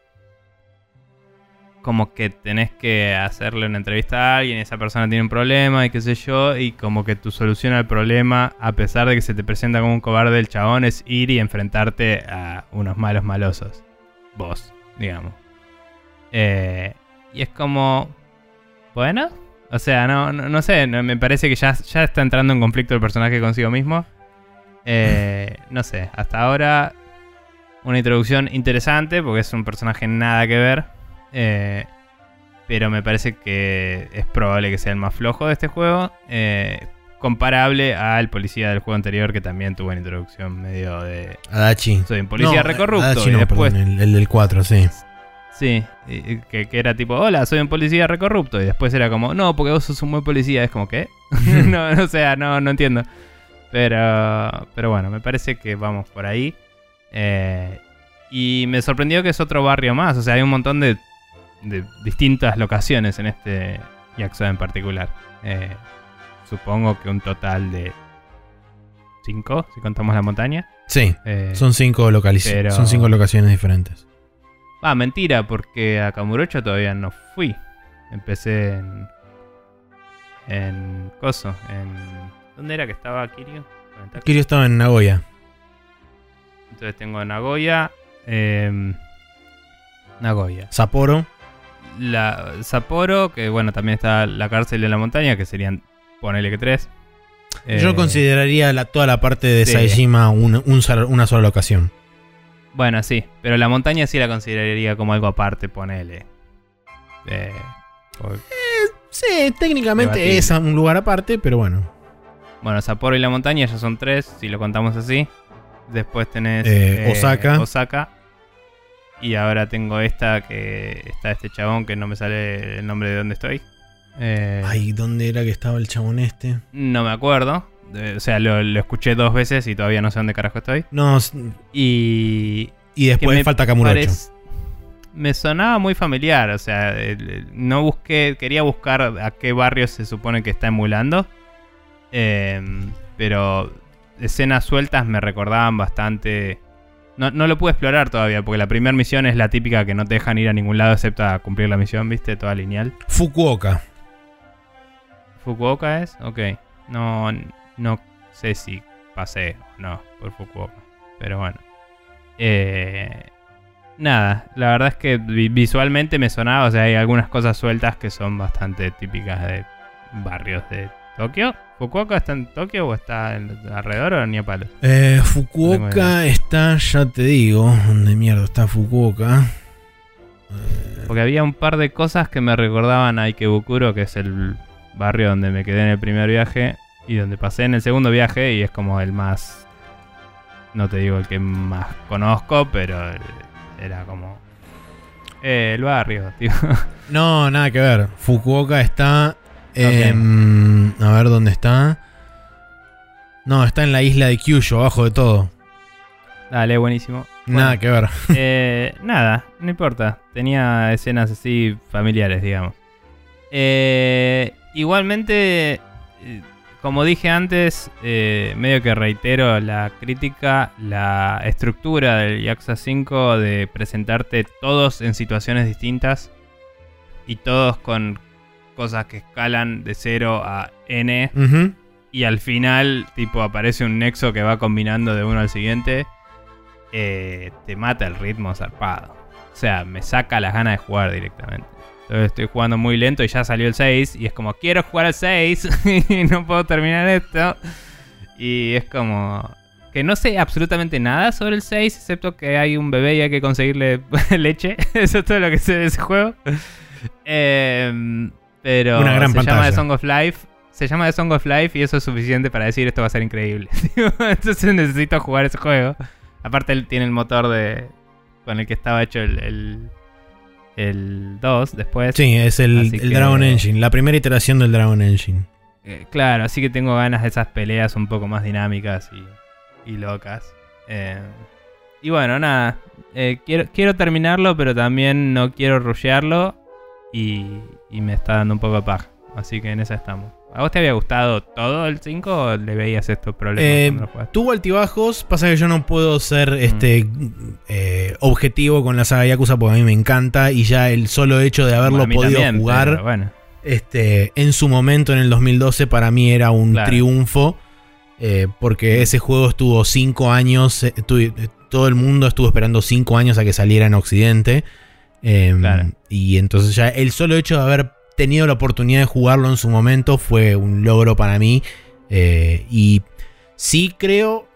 Como que tenés que hacerle una entrevista a alguien. Y esa persona tiene un problema y qué sé yo. Y como que tu solución al problema, a pesar de que se te presenta como un cobarde el chabón, es ir y enfrentarte a unos malos malosos. Vos, digamos. Eh, y es como. Bueno. O sea, no, no, no sé, me parece que ya, ya está entrando en conflicto el personaje consigo mismo. Eh, no sé, hasta ahora una introducción interesante porque es un personaje nada que ver. Eh, pero me parece que es probable que sea el más flojo de este juego. eh, comparable al policía del juego anterior que también tuvo una introducción medio de... Adachi. Soy un policía No, recorrupto. Adachi y no, después perdón, el, el del 4, sí. Sí, que, que era tipo, hola, soy un policía recorrupto. Y después era como, no, porque vos sos un buen policía. Es como, ¿qué? [laughs] no, o sea, no, no entiendo. Pero, pero bueno, me parece que vamos por ahí. Eh, y me sorprendió que es otro barrio más. O sea, hay un montón de, de distintas locaciones en este Yakuza en particular. Eh, supongo que un total de cinco, si contamos la montaña. Sí. Eh, Son cinco, pero- son cinco locaciones diferentes. Ah, mentira, porque a Kamurocho todavía no fui. Empecé en. En. Coso, en. ¿Dónde era que estaba Kirio? Kirio estaba en Nagoya. Entonces tengo Nagoya. em, Nagoya. Sapporo. La Sapporo, que bueno, también está la cárcel de la montaña, que serían. Ponele que tres. Yo Eh, consideraría la- toda la parte de sí. Saejima un- un sol- una sola locación. Bueno, sí, pero la montaña sí la consideraría como algo aparte, ponele. Eh, por- Sí, técnicamente es un lugar aparte, pero bueno. Bueno, Sapporo y la montaña ya son tres, si lo contamos así. Después tenés Eh, Osaka. Osaka. Y ahora tengo esta que está este chabón que no me sale el nombre de dónde estoy. Eh, Ay, ¿dónde era que estaba el chabón este? No me acuerdo. Eh, o sea, lo, lo escuché dos veces y todavía no sé dónde carajo estoy. No, Y. y después falta Kamurocho. Me sonaba muy familiar, o sea, el- el- no busqué, quería buscar a qué barrio se supone que está emulando, Em, pero escenas sueltas me recordaban bastante... No, no lo pude explorar todavía, porque la primera misión es la típica que no te dejan ir a ningún lado excepto a cumplir la misión, ¿viste? Toda lineal. Fukuoka. ¿Fukuoka es? Ok. No, no sé si pasé o no por Fukuoka. Pero bueno. Eh, nada, la verdad es que vi- visualmente me sonaba, o sea, hay algunas cosas sueltas que son bastante típicas de barrios de Tokio. ¿Fukuoka está en Tokio o está alrededor o ni a palo? Eh, Fukuoka está, ya te digo, ¿dónde mierda está Fukuoka? Porque había un par de cosas que me recordaban a Ikebukuro, que es el barrio donde me quedé en el primer viaje y donde pasé en el segundo viaje y es como el más... No te digo el que más conozco, pero era como... eh, el barrio, tío. No, nada que ver. Fukuoka está. Em, a ver dónde está. No, está en la isla de Kyushu, abajo de todo. Dale, buenísimo. Nada que ver. [laughs] eh, nada, no importa. Tenía escenas así familiares, digamos. Eh, igualmente, eh, como dije antes, eh, medio que reitero la crítica, la estructura del Yakuza 5 de presentarte todos en situaciones distintas y todos con cosas que escalan de 0 a n y al final, tipo, aparece un nexo que va combinando de uno al siguiente, eh, te mata el ritmo zarpado. O sea, me saca las ganas de jugar directamente. Entonces estoy jugando muy lento y ya salió el 6 y es como, quiero jugar al 6 [laughs] y no puedo terminar esto. Y es como... Que no sé absolutamente nada sobre el 6, excepto que hay un bebé y hay que conseguirle [laughs] leche. [laughs] Eso es todo lo que sé de ese juego. Em, pero Una gran se llama. The Song of Life. Se llama The Song of Life y eso es suficiente para decir esto va a ser increíble. [laughs] Entonces necesito jugar ese juego. Aparte él tiene el motor de con el que estaba hecho el, el, el 2 después. Sí, es el, el que- Dragon Engine, la primera iteración del Dragon Engine. Eh, claro, así que tengo ganas de esas peleas un poco más dinámicas y, y locas. Eh, y bueno, nada. eh, quiero, quiero terminarlo, pero también no quiero rushearlo. Y, y me está dando un poco de paja. Así que en esa estamos. ¿A vos te había gustado todo el 5 o le veías estos problemas Eh? Tuvo altibajos, pasa que yo no puedo ser este eh, objetivo con la saga Yakuza porque a mí me encanta y ya el solo hecho de haberlo podido también, jugar bueno. este, en su momento en el 2012 para mí era un Claro. triunfo eh, porque ese juego estuvo cinco años, eh, todo el mundo estuvo esperando cinco años a que saliera en Occidente eh, Claro. y entonces ya el solo hecho de haber tenido la oportunidad de jugarlo en su momento fue un logro para mí eh, y sí creo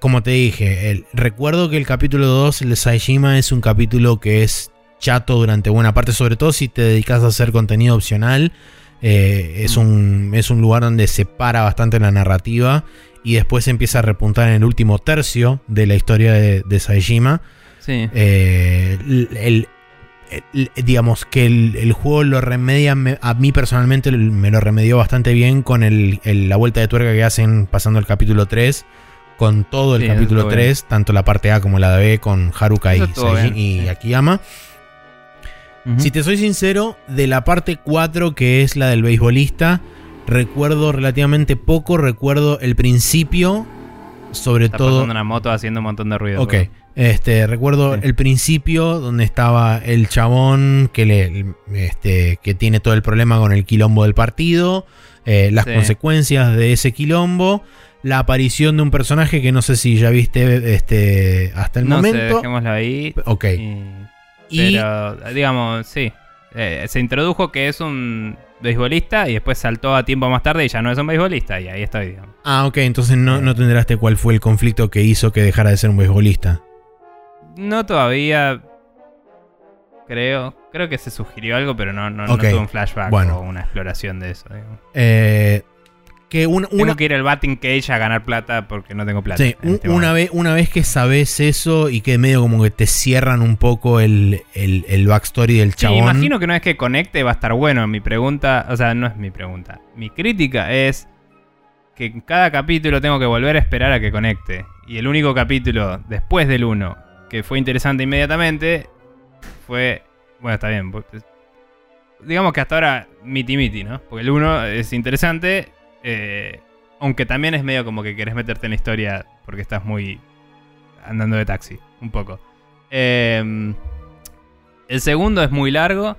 como te dije, el- recuerdo que el capítulo 2, el de Saishima, es un capítulo que es chato durante buena parte, sobre todo si te dedicas a hacer contenido opcional. Eh, es, un, es un lugar donde se para bastante la narrativa y después empieza a repuntar en el último tercio de la historia de, de Saishima. Sí. Eh, el- digamos que el, el juego lo remedia, me- a mí personalmente me lo remedió bastante bien con el- el- la vuelta de tuerca que hacen pasando el capítulo 3. Con todo el Sí, capítulo estuvo 3, tanto la parte A como la de B, con Haruka y, Eso estuvo Seiji- bien, y sí. Akiyama. Si te soy sincero, de la parte 4, que es la del beisbolista, recuerdo relativamente poco, recuerdo el principio, sobre Está todo... una moto haciendo un montón de ruido. Ok. Este, recuerdo Sí. el principio donde estaba el chabón que le este, que tiene todo el problema con el quilombo del partido, eh, las Sí. consecuencias de ese quilombo, la aparición de un personaje que no sé si ya viste este, hasta el no sé, momento. dejémoslo ahí. ok. Y- Y Pero, digamos, sí. Eh, se introdujo que es un beisbolista y después saltó a tiempo más tarde y ya no es un beisbolista. Y ahí estoy, digamos. Ah, ok, entonces no, no te enteraste cuál fue el conflicto que hizo que dejara de ser un beisbolista. No todavía. Creo. Creo que se sugirió algo, pero no, no, no Ok, tuve un flashback bueno. o una exploración de eso. Eh, que un- Tengo una, que ir al batting cage a ganar plata porque no tengo plata. Sí, este una, vez, una vez que sabes eso y que medio como que te cierran un poco el, el, el backstory del Sí, chabón. imagino que una vez que conecte va a estar bueno. Mi pregunta, o sea, no es mi pregunta. Mi crítica es que en cada capítulo tengo que volver a esperar a que conecte. Y el único capítulo después del 1 que fue interesante inmediatamente fue. Bueno, está bien. pues, Digamos que hasta ahora miti miti, ¿no? Porque el 1 es interesante. eh, aunque también es medio como que querés meterte en la historia porque estás muy andando de taxi, un poco. Eh, el segundo es muy largo.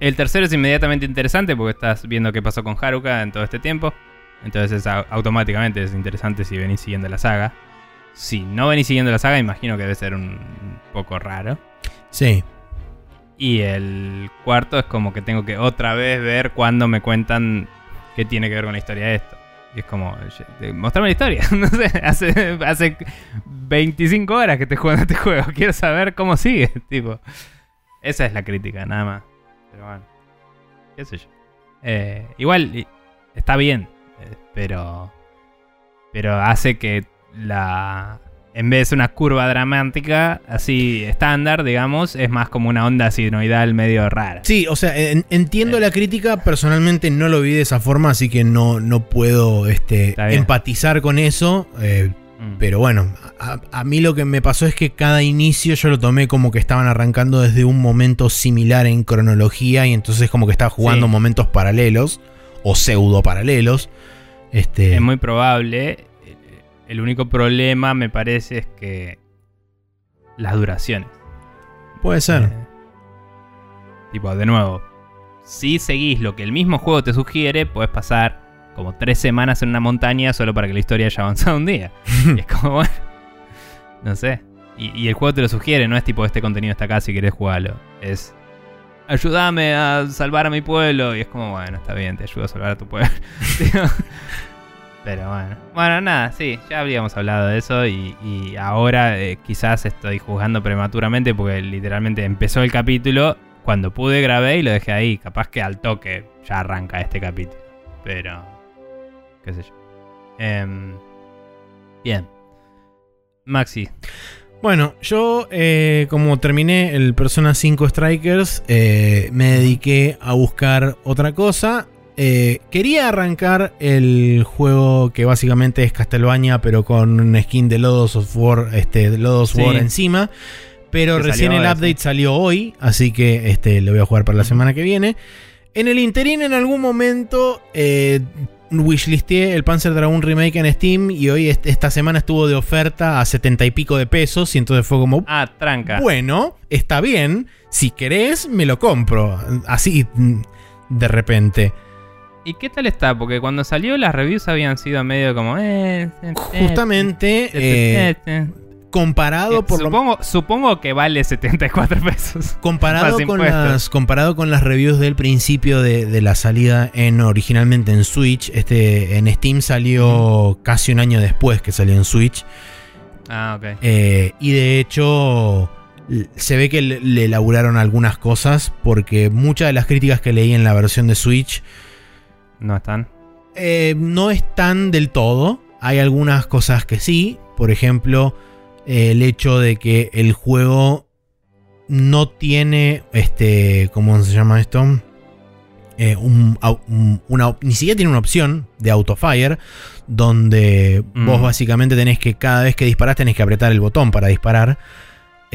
El tercero es inmediatamente interesante porque estás viendo qué pasó con Haruka en todo este tiempo. Entonces es au- automáticamente es interesante si venís siguiendo la saga. Si no venís siguiendo la saga, imagino que debe ser un poco raro. Sí. Y el cuarto es como que tengo que otra vez ver cuando me cuentan qué tiene que ver con la historia de esto. Y es como, mostrame la historia. [laughs] no sé, hace, hace 25 horas que estoy jugando este juego. Quiero saber cómo sigue. [laughs] Tipo, esa es la crítica, nada más. Pero bueno, qué sé yo. Eh, igual, está bien, eh, pero, pero hace que la, en vez de una curva dramática así estándar, digamos, es más como una onda sinoidal medio rara. Sí, o sea, entiendo la crítica, personalmente no lo vi de esa forma, así que no, no puedo este, empatizar con eso. Eh, mm. Pero bueno, a, mí lo que me pasó es que cada inicio yo lo tomé como que estaban arrancando desde un momento similar en cronología y entonces como que estaba jugando momentos paralelos o pseudo paralelos. Este... Es muy probable. El único problema, me parece, es que las duraciones. Puede ser. Eh, tipo, de nuevo, si seguís lo que el mismo juego te sugiere, puedes pasar como tres semanas en una montaña solo para que la historia haya avanzado un día. [laughs] y es como, bueno, no sé. Y, el juego te lo sugiere, no es tipo este contenido está acá si querés jugarlo. Es ayúdame a salvar a mi pueblo. Y es como, bueno, está bien, te ayudo a salvar a tu pueblo. [laughs] [laughs] Pero bueno. Bueno, nada, sí, ya habíamos hablado de eso y, ahora eh, quizás estoy juzgando prematuramente porque literalmente empezó el capítulo. Cuando pude grabé y lo dejé ahí. Capaz que al toque ya arranca este capítulo. Pero... qué sé yo. Em, bien. Maxi. Bueno, yo eh, como terminé el Persona 5 Strikers, eh, me dediqué a buscar otra cosa eh, quería arrancar el juego que básicamente es Castlevania, pero con un skin de Lodos of War, este, Lodos War encima. Pero recién el update salió hoy, así que este, lo voy a jugar para la semana que viene. En el interín, en algún momento, eh, wishlisteé el Panzer Dragon Remake en Steam y hoy esta semana estuvo de oferta a 70 y pico de pesos y entonces fue como... Ah, tranca. Bueno, está bien, si querés me lo compro, así de repente. ¿Y qué tal está? Porque cuando salió las reviews habían sido medio como... Eh, eh, Justamente... Eh, comparado por supongo, supongo que vale 74 pesos. [laughs] Comparado con, las, comparado con las reviews del principio de, la salida en originalmente en Switch, este en Steam salió casi un año después que salió en Switch. Ah, ok. y de hecho se ve que le, le elaboraron algunas cosas porque muchas de las críticas que leí en la versión de Switch ¿No están? Eh, no están del todo. Hay algunas cosas que sí. Por ejemplo, el hecho de que el juego no tiene. Este. ¿Cómo se llama esto? Eh, una, ni siquiera tiene una opción de autofire donde vos mm. básicamente tenés que cada vez que disparás tenés que apretar el botón para disparar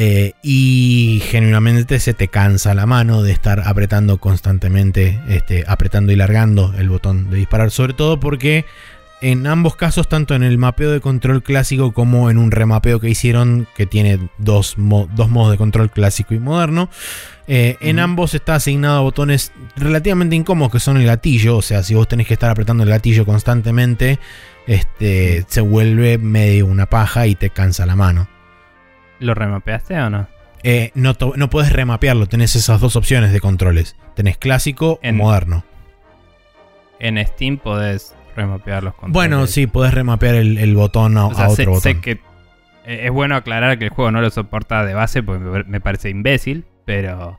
eh, y genuinamente se te cansa la mano de estar apretando constantemente, este, apretando y largando el botón de disparar. Sobre todo porque en ambos casos, tanto en el mapeo de control clásico como en un remapeo que hicieron, que tiene dos, modos de control clásico y moderno, eh, en ambos está asignado a botones relativamente incómodos que son el gatillo. O sea, si vos tenés que estar apretando el gatillo constantemente, este, se vuelve medio una paja y te cansa la mano. ¿Lo remapeaste o no? Eh, no, no puedes remapearlo, tenés esas dos opciones de controles. Tenés clásico o moderno. En Steam podés remapear los controles. Bueno, sí, podés remapear el, botón a, otro botón. Sé que eh, es bueno aclarar que el juego no lo soporta de base porque me parece imbécil, pero...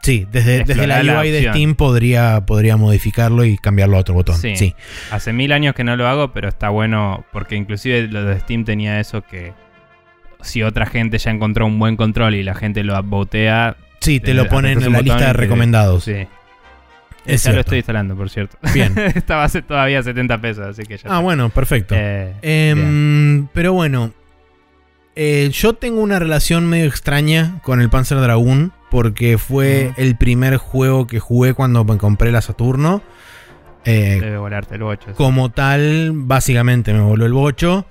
sí, desde, desde la UI de Steam podría, podría modificarlo y cambiarlo a otro botón. Sí. sí. Hace mil años que no lo hago, pero está bueno porque inclusive lo de Steam tenía eso que si otra gente ya encontró un buen control y la gente lo botea. Sí, te lo ponen en la lista de recomendados. Sí. ya lo estoy instalando, por cierto. Bien. [laughs] Esta base todavía 70 pesos, así que ya. Ah, bueno, perfecto. Eh, em, pero bueno, eh, yo tengo una relación medio extraña con el Panzer Dragoon porque fue el primer juego que jugué cuando me compré la Saturno. Eh, Debe volarte el bocho. Como tal, básicamente me voló el bocho.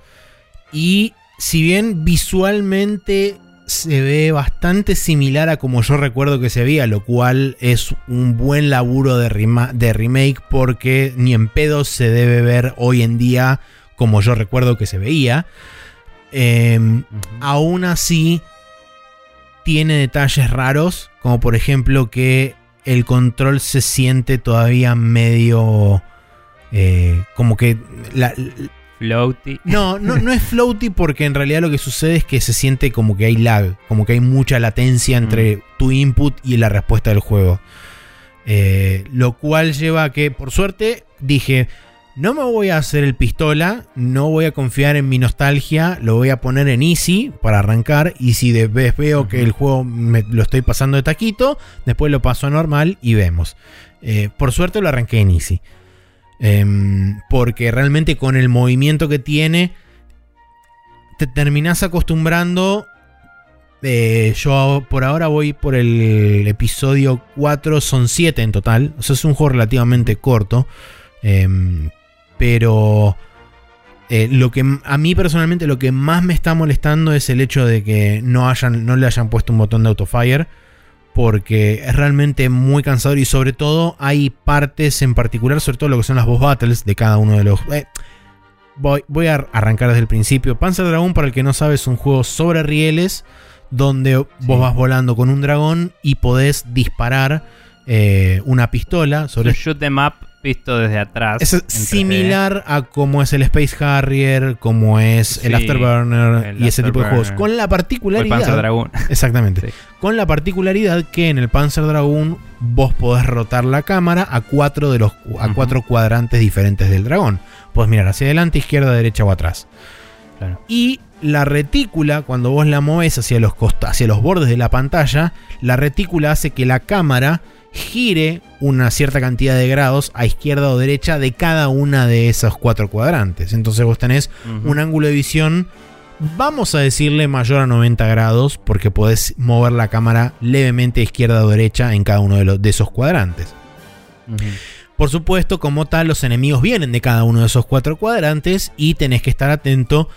Y si bien visualmente se ve bastante similar a como yo recuerdo que se veía, lo cual es un buen laburo de, de remake porque ni en pedos se debe ver hoy en día como yo recuerdo que se veía. eh, aún así tiene detalles raros, como por ejemplo que el control se siente todavía medio... eh, como que la, Floaty. no, no, no es floaty porque en realidad lo que sucede es que se siente como que hay lag, como que hay mucha latencia entre tu input y la respuesta del juego. Eh, lo cual lleva a que, por suerte, dije, no me voy a hacer el pistola, no voy a confiar en mi nostalgia, lo voy a poner en easy para arrancar y si de vez veo que el juego me lo estoy pasando de taquito, después lo paso a normal y vemos. Eh, por suerte lo arranqué en easy. Em, porque realmente con el movimiento que tiene, te terminás acostumbrando. Eh, yo por ahora voy por el episodio 4, son 7 en total. O sea, es un juego relativamente corto. Em, pero eh, lo que a mí personalmente lo que más me está molestando es el hecho de que no, hayan, no le hayan puesto un botón de autofire porque es realmente muy cansador y sobre todo hay partes en particular, sobre todo lo que son las boss battles de cada uno de los... eh, voy, voy a arrancar desde el principio. Panzer Dragon, para el que no sabe, es un juego sobre rieles donde vos vas volando con un dragón y podés disparar eh, una pistola sobre... Un shoot em up visto desde atrás. Es en 3D. similar a como es el Space Harrier, como es el Afterburner el y ese tipo de juegos. Con la O el particularidad... Panzer Dragoon. [laughs] Exactamente. Sí. Con la particularidad que en el Panzer Dragoon vos podés rotar la cámara a cuatro, de los, a cuatro cuadrantes diferentes del dragón. Podés mirar hacia adelante, izquierda, derecha o atrás. Claro. Y la retícula, cuando vos la movés hacia los, costa- hacia los bordes de la pantalla, la retícula hace que la cámara gire una cierta cantidad de grados a izquierda o derecha de cada una de esos cuatro cuadrantes. Entonces vos tenés Ujú. un ángulo de visión, vamos a decirle mayor a 90 grados, porque podés mover la cámara levemente izquierda o derecha en cada uno de, los, de esos cuadrantes. Por supuesto, como tal, los enemigos vienen de cada uno de esos cuatro cuadrantes y tenés que estar atento.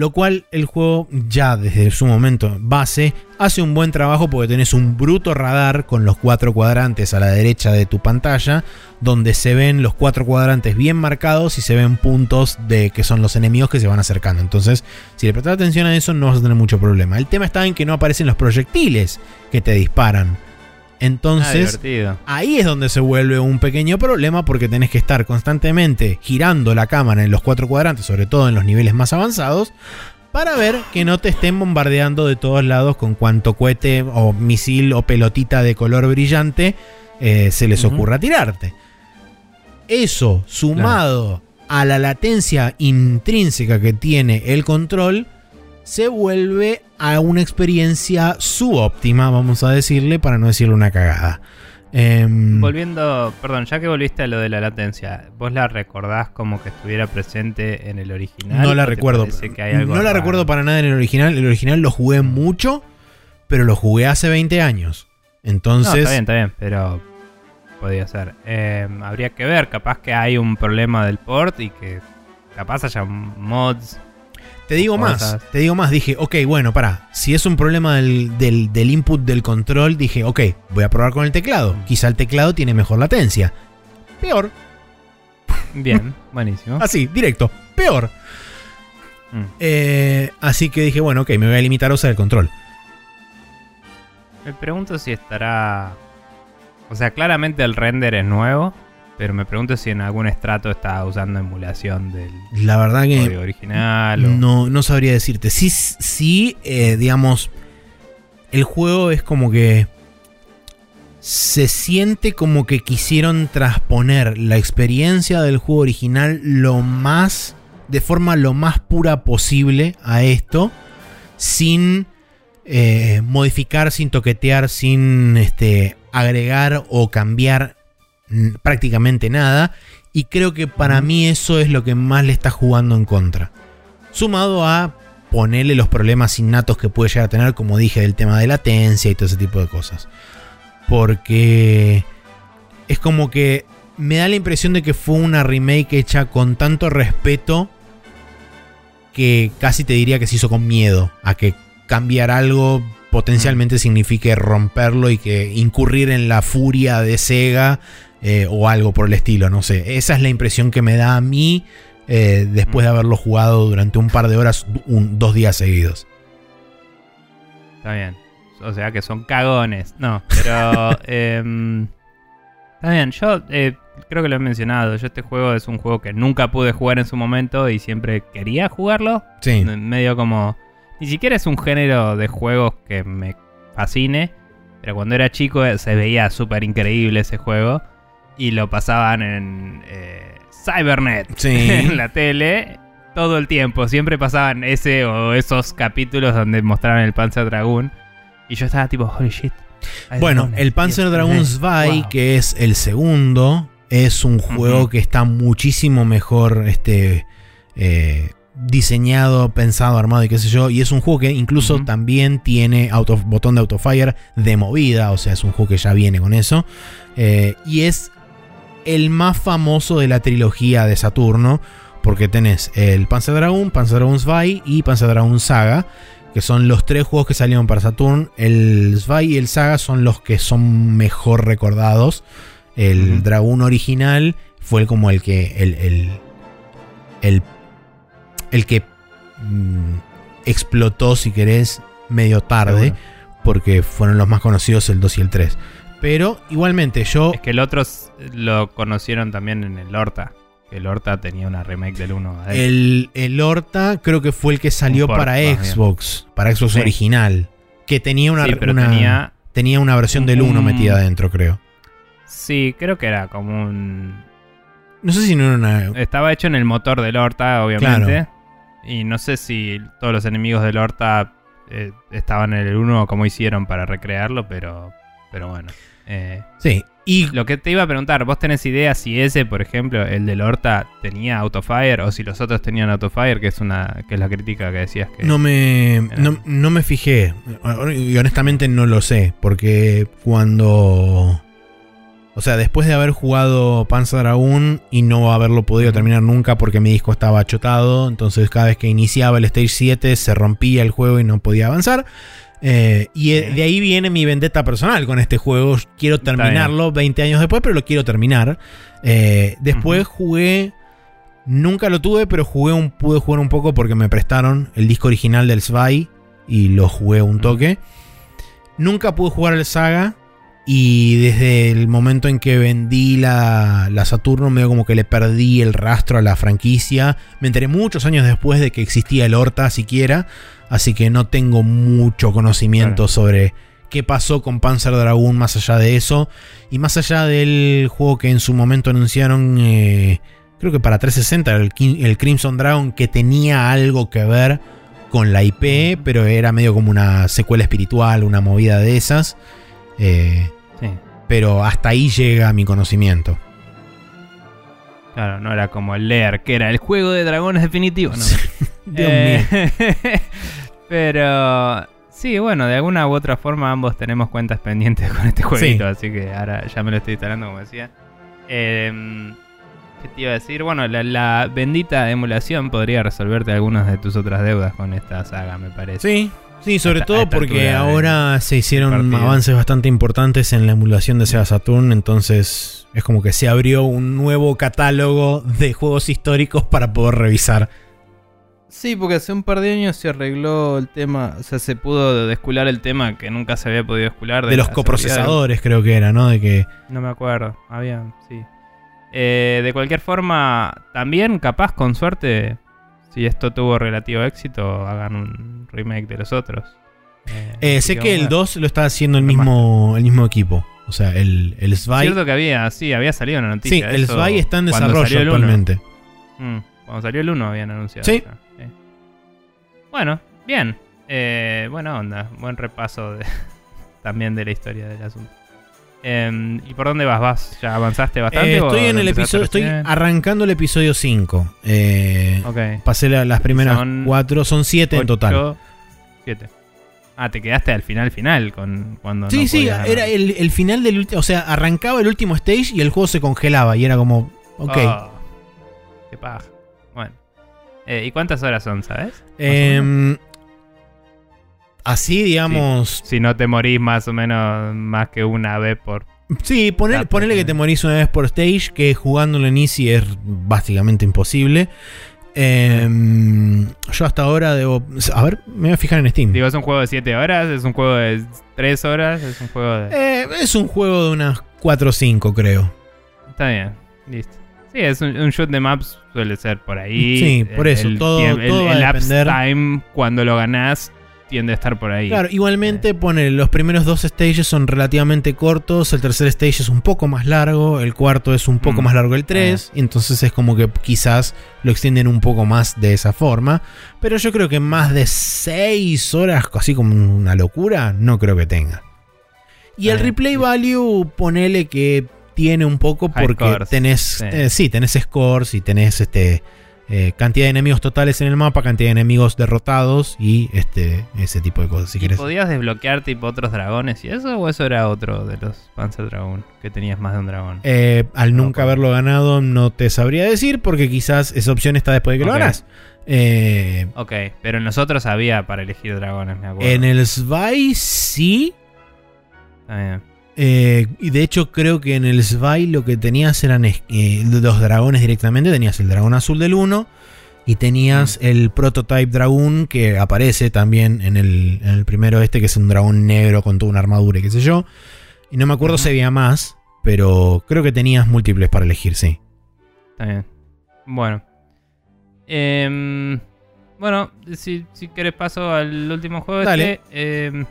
Lo cual el juego ya desde su momento base hace un buen trabajo porque tenés un bruto radar con los cuatro cuadrantes a la derecha de tu pantalla, donde se ven los cuatro cuadrantes bien marcados y se ven puntos de que son los enemigos que se van acercando. Entonces, si le prestas atención a eso, no vas a tener mucho problema. El tema está en que no aparecen los proyectiles que te disparan. Ah, Entonces, divertido. Ahí es donde se vuelve un pequeño problema porque tenés que estar constantemente girando la cámara en los cuatro cuadrantes, sobre todo en los niveles más avanzados, para ver que no te estén bombardeando de todos lados con cuanto cohete o misil o pelotita de color brillante eh, se les ocurra tirarte. Eso, sumado a la latencia intrínseca que tiene el control, se vuelve a una experiencia subóptima, vamos a decirle, para no decirle una cagada. Em, Volviendo, perdón, ya que volviste a lo de la latencia, ¿vos la recordás como que estuviera presente en el original? no la ¿O te recuerdo. parece que hay algo No la raro? recuerdo para nada en el original. El original lo jugué mucho, pero lo jugué hace 20 años. No, Entonces, está bien, está bien, pero podía ser. Eh, habría que ver, capaz que hay un problema del port y que capaz haya mods. Te digo más, te digo más. Dije, ok, bueno, para. Si es un problema del, del- del input del control, dije, ok, voy a probar con el teclado. Quizá el teclado tiene mejor latencia. Peor, Bien, [laughs] buenísimo. así, directo, peor. Mm. Eh, así que dije, bueno, ok, me voy a limitar a usar el control. Me pregunto si estará. O sea, claramente el render es nuevo, pero me pregunto si en algún estrato está usando emulación del La verdad que código original. o- No, no sabría decirte. Sí, sí, eh, digamos, el juego es como que se siente como que quisieron transponer la experiencia del juego original lo más, de forma lo más pura posible a esto, sin eh, modificar, sin toquetear, sin este, agregar o cambiar prácticamente nada. Y creo que para Ujú. mí eso es lo que más le está jugando en contra. Sumado a ponerle los problemas innatos que puede llegar a tener, como dije, del tema de latencia y todo ese tipo de cosas. Porque es como que me da la impresión de que fue una remake hecha con tanto respeto que casi te diría que se hizo con miedo a que cambiar algo potencialmente signifique romperlo y que incurrir en la furia de Sega eh, o algo por el estilo, no sé. Esa es la impresión que me da a mí eh, después de haberlo jugado durante un par de horas, un- dos días seguidos. Está bien. O sea que son cagones. No, pero. [laughs] em, está bien. Yo eh, creo que lo he mencionado. Yo este juego es un juego que nunca pude jugar en su momento y siempre quería jugarlo. Sí. Medio como. Ni siquiera es un género de juegos que me fascine. Pero cuando era chico eh, se veía súper increíble ese juego. Y lo pasaban en eh, Cybernet. Sí. [laughs] en la tele. Todo el tiempo. Siempre pasaban ese o esos capítulos donde mostraban el Panzer Dragoon. Y yo estaba tipo, holy shit. Bueno, el Panzer yes, Dragoon Zwei, wow. que es el segundo, es un juego que está muchísimo mejor este, eh, diseñado, pensado, armado y qué sé yo. Y es un juego que incluso también tiene auto- botón de autofire de movida, o sea, es un juego que ya viene con eso. Eh, y es el más famoso de la trilogía de Saturno, porque tenés el Panzer Dragoon, Panzer Dragoon Zwei y Panzer Dragoon Saga que son los tres juegos que salieron para Saturn. El Zwei y el Saga son los que son mejor recordados. El Ujú. Dragoon original fue como el que. El, el, el, el que mm, explotó, si querés, medio tarde. Porque fueron los más conocidos el 2 y el 3. Pero igualmente yo. Es que el otro lo conocieron también en el Horta. El Horta tenía una remake del 1. adentro. El, el Horta creo que fue el que salió port, para bien. Xbox. Para Xbox Sí. original. Que tenía una, sí, pero una- tenía. tenía una versión del 1 un- metida adentro, creo. Sí, creo que era como un. No sé si no era una. Estaba hecho en el motor del Horta, obviamente. Y no sé si todos los enemigos del Horta eh, estaban en el 1 o cómo hicieron para recrearlo, pero, pero bueno. Eh, Sí. Y lo que te iba a preguntar, ¿vos tenés idea si ese, por ejemplo, el del Horta, tenía autofire o si los otros tenían autofire, que es una que es la crítica que decías que... no me, no, no me fijé. Y honestamente no lo sé. Porque cuando. O sea, después de haber jugado Panzer Dragoon y no haberlo podido terminar nunca porque mi disco estaba achotado, entonces cada vez que iniciaba el Stage 7 se rompía el juego y no podía avanzar. Eh, y de ahí viene mi vendetta personal con este juego. Quiero terminarlo 20 años después, pero lo quiero terminar. Eh, después jugué. Nunca lo tuve, pero jugué un, pude jugar un poco porque me prestaron el disco original del Zwei y lo jugué un toque. Nunca pude jugar el Saga. Y desde el momento en que vendí la, la Saturno, medio como que le perdí el rastro a la franquicia. Me enteré muchos años después de que existía el Horta siquiera. Así que no tengo mucho conocimiento Claro. sobre qué pasó con Panzer Dragoon más allá de eso. Y más allá del juego que en su momento anunciaron, eh, creo que para 360, el, el Crimson Dragon, que tenía algo que ver con la IP, pero era medio como una secuela espiritual, una movida de esas. Eh, pero hasta ahí llega mi conocimiento. claro, no era como el Leer, que era el juego de dragones definitivo. No, [laughs] Dios Eh, mío. [laughs] pero sí, bueno, de alguna u otra forma ambos tenemos cuentas pendientes con este jueguito, así que ahora ya me lo estoy instalando como decía. Eh, ¿Qué te iba a decir? Bueno, la, la bendita emulación podría resolverte algunas de tus otras deudas con esta saga, me parece. Sí, sí, sobre esta- todo porque ahora se hicieron avances bastante importantes en la emulación de Sega Saturn, entonces es como que se abrió un nuevo catálogo de juegos históricos para poder revisar. Sí, porque hace un par de años se arregló el tema, o sea, se pudo descular el tema que nunca se había podido descular. De los coprocesadores creo que era, ¿no? De que... No me acuerdo, había, sí. Eh, de cualquier forma, también capaz con suerte, si esto tuvo relativo éxito, hagan un remake de los otros. Eh, Eh, sé que el vamos a ver. 2 lo está haciendo el mismo, el mismo equipo. O sea, el, el Zwei... Cierto que había, sí, había salido una Sí, noticia. el eso Zwei está en desarrollo el actualmente. Mm, cuando salió el 1 habían anunciado. Sí. eso, sí. Bueno, bien. Eh, buena onda. Buen repaso de- [laughs] también de la historia del asunto. Em, ¿Y por dónde vas? ¿Vas? ¿Ya avanzaste bastante? Eh, estoy en el episodio, estoy arrancando el episodio 5. Eh, Ok. Pasé la- las primeras Son 4, son 7 en total. Ocho, Siete. Ah, te quedaste al final, final, con cuando Sí, no sí, podías era el, el final del último. O sea, arrancaba el último stage y el juego se congelaba. Y era como. Ok. Oh, qué paja. Bueno. Eh, ¿Y cuántas horas son, sabes? Así, digamos. Si no te morís más o menos más que una vez por Sí, ponele, ponele que te morís una vez por stage, que jugándolo en Easy es básicamente imposible. Em, yo hasta ahora debo. A ver, me voy a fijar en Steam. Digo, ¿es un juego de 7 horas? ¿Es un juego de 3 horas? ¿Es un juego de.? Eh, es un juego de unas 4 o 5, creo. Está bien, listo. Sí, es un, un shoot de maps, suele ser por ahí. Sí, por eso, todo- tiemp- todo va a el depender. time, cuando lo ganás, tiende a estar por ahí. Claro, igualmente pone los primeros dos stages son relativamente cortos, el tercer stage es un poco más largo, el cuarto es un poco Mm. más largo el 3, y entonces es como que quizás lo extienden un poco más de esa forma, pero yo creo que más de 6 horas, así como una locura, no creo que tenga. Y el Ah, replay value, ponele que tiene un poco porque scores, tenés, sí. eh, sí, tenés scores y tenés este eh, cantidad de enemigos totales en el mapa, cantidad de enemigos derrotados y este ese tipo de cosas. Si ¿Y querés. podías desbloquear tipo otros dragones y eso? ¿O eso era otro de los Panzer Dragon? Que tenías más de un dragón. Eh, al No, nunca haberlo ganado, no te sabría decir, porque quizás esa opción está después de que lo ganas. Eh, Ok, pero en los otros había para elegir dragones, me acuerdo. en el Svai sí. Está bien. Eh, y de hecho, creo que en el Svai lo que tenías eran eh, los dragones directamente. Tenías el dragón azul del 1 y tenías Mm. el Prototype Dragoon que aparece también en el, en el primero este, que es un dragón negro con toda una armadura y qué sé yo. Y no me acuerdo si había más, pero creo que tenías múltiples para elegir, sí. Está bien. Bueno. Em, bueno, si, si querés paso al último juego Dale. este.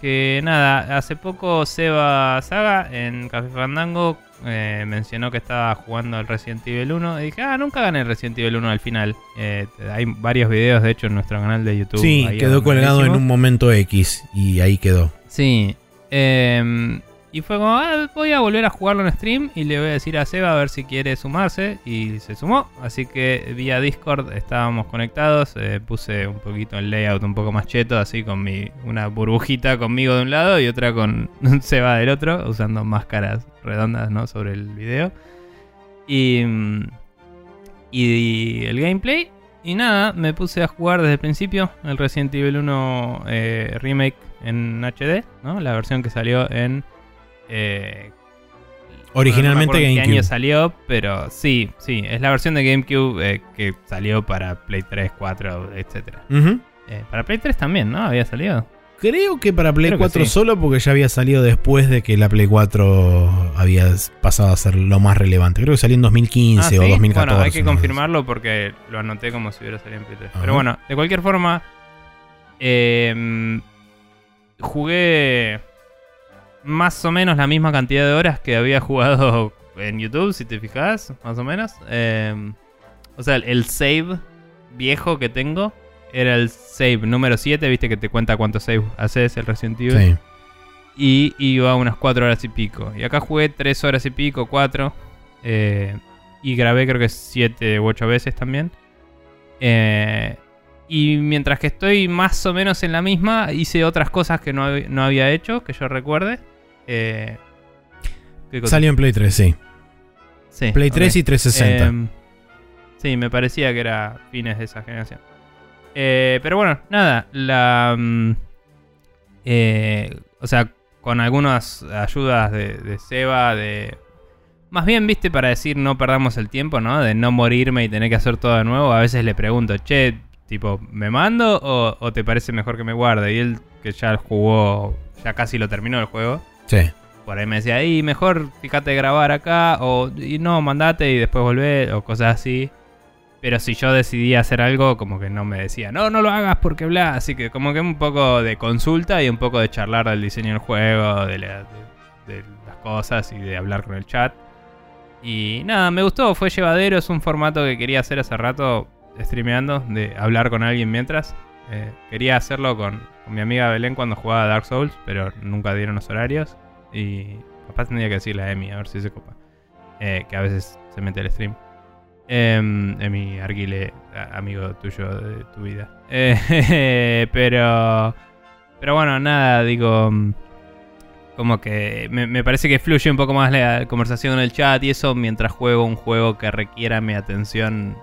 Que nada, hace poco Seba Saga en Café Fandango eh, mencionó que estaba jugando al Resident Evil 1. Y dije, ah, nunca gané el Resident Evil 1 al final. Eh, hay varios videos, de hecho, en nuestro canal de YouTube. Sí, ahí quedó colgado en un momento X y ahí quedó. Sí. em, y fue como, "Ah, voy a volver a jugarlo en stream y le voy a decir a Seba a ver si quiere sumarse. Y se sumó. Así que vía Discord estábamos conectados. eh, puse un poquito el layout un poco más cheto, así con mi una burbujita conmigo de un lado y otra con [laughs] Seba del otro, usando máscaras redondas ¿no? sobre el video. Y, mm, y el gameplay. Y nada, me puse a jugar desde el principio el Resident Evil 1 eh, Remake en HD, ¿no? La versión que salió en... eh, Originalmente no en qué GameCube. año salió, pero sí, sí, es la versión de GameCube eh, que salió para Play 3, 4, etc. Para Play 3 también, ¿no? Había salido. Creo que para Play Creo que 4 sí. solo porque ya había salido después de que la Play 4 había pasado a ser lo más relevante. Creo que salió en 2015 Ah, ¿sí? o 2014. Bueno, hay que confirmarlo porque lo anoté como si hubiera salido en Play 3. Ajá. Pero bueno, de cualquier forma, eh, jugué más o menos la misma cantidad de horas que había jugado en YouTube, si te fijas, más o menos. Eh, o sea, el save viejo que tengo era el save número 7, viste que te cuenta cuántos save haces el Resident Evil. Sí. Y iba unas 4 horas y pico. Y acá jugué 3 horas y pico, 4. eh, y grabé creo que 7 u 8 veces también. Eh, y mientras que estoy más o menos en la misma, hice otras cosas que no, no había hecho, que yo recuerde. Eh. Salió en Play 3, sí. Sí, Play 3 ok. y 360. Em, sí, me parecía que era fines de esa generación. Eh, pero bueno, nada, la... mm, eh, o sea, con algunas ayudas de, de Seba, de... Más bien, viste, para decir no perdamos el tiempo, ¿no? De no morirme y tener que hacer todo de nuevo. A veces le pregunto, che, tipo, ¿me mando o, o te parece mejor que me guarde? Y él, que ya jugó, ya casi lo terminó el juego. Por ahí me decía, y mejor fíjate grabar acá, o y no, mandate y después volver, o cosas así. Pero si yo decidía hacer algo, como que no me decía, no, no lo hagas porque bla. Así que como que un poco de consulta y un poco de charlar del diseño del juego, de- de las cosas y de hablar con el chat. Y nada, me gustó, fue llevadero, es un formato que quería hacer hace rato, streameando, de hablar con alguien mientras. Eh, quería hacerlo con, con mi amiga Belén cuando jugaba Dark Souls, pero nunca dieron los horarios. Y capaz tendría que decirle a Emi, a ver si se copa. Eh, que a veces se mete al stream. Em, Emi Arguile, amigo tuyo de tu vida. Eh, [laughs] pero. Pero bueno, nada, digo. mm, Como que me, me parece que fluye un poco más la conversación en el chat y eso mientras juego un juego que requiera mi atención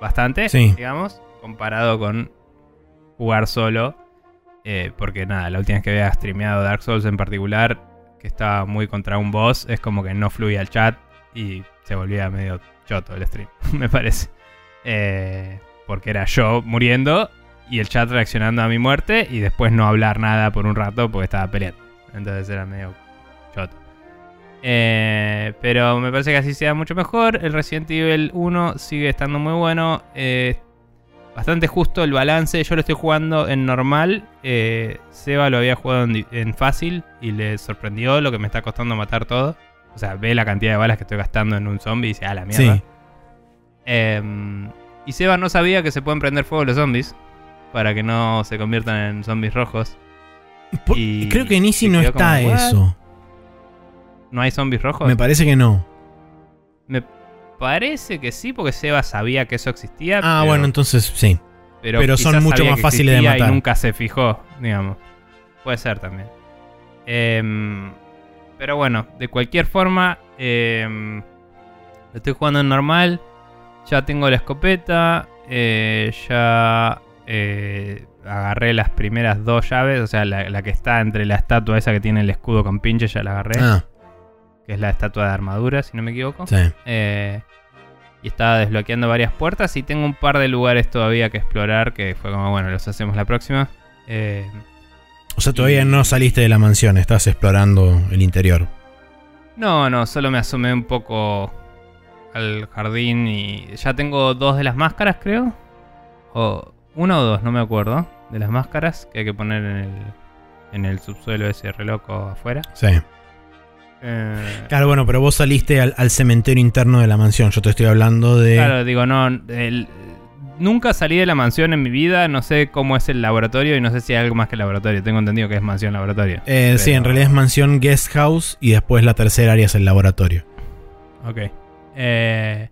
bastante, Sí. digamos, comparado con jugar solo. Eh, porque nada, la última vez que había streameado Dark Souls en particular, que estaba muy contra un boss, es como que no fluía el chat y se volvía medio choto el stream, [laughs] me parece. Eh, porque era yo muriendo y el chat reaccionando a mi muerte y después no hablar nada por un rato porque estaba peleando. Entonces era medio choto. Eh, pero me parece que así sea mucho mejor. El Resident Evil 1 sigue estando muy bueno. Eh, bastante justo el balance. Yo lo estoy jugando en normal. Eh, Seba lo había jugado en, en, fácil y le sorprendió lo que me está costando matar todo. O sea, ve la cantidad de balas que estoy gastando en un zombie y dice, ah, la mierda. Sí. Em, y Seba no sabía que se pueden prender fuego los zombies para que no se conviertan en zombies rojos. Por- Y creo que en Easy no está eso. ¿No hay zombies rojos? Me parece que no. Me parece que sí, porque Seba sabía que eso existía. Ah, pero- bueno, entonces sí. pero son mucho más fáciles de matar. Y nunca se fijó, digamos. Puede ser también. Em, pero bueno, de cualquier forma, em, lo estoy jugando en normal. Ya tengo la escopeta. eh, ya eh, agarré las primeras dos llaves. O sea, la, la que está entre la estatua esa que tiene el escudo con pinche, ya la agarré. Ah, Que es la estatua de armadura, si no me equivoco. sí. Eh, y estaba desbloqueando varias puertas y tengo un par de lugares todavía que explorar que fue como, bueno, los hacemos la próxima. Eh, O sea, todavía Y- no saliste de la mansión, estás explorando el interior. no, no, solo me asomé un poco al jardín y ya tengo dos de las máscaras, creo. O uno o dos, no me acuerdo. De las máscaras que hay que poner en el, en el subsuelo ese re loco afuera. Sí. Eh, Claro, bueno, pero vos saliste al, al cementerio interno de la mansión. Yo te estoy hablando de. Claro, digo, no. el- nunca salí de la mansión en mi vida. No sé cómo es el laboratorio y no sé si hay algo más que el laboratorio. Tengo entendido que es mansión laboratorio. Eh, Sí, en realidad es mansión guest house y después la tercera área es el laboratorio. Ok. Eh,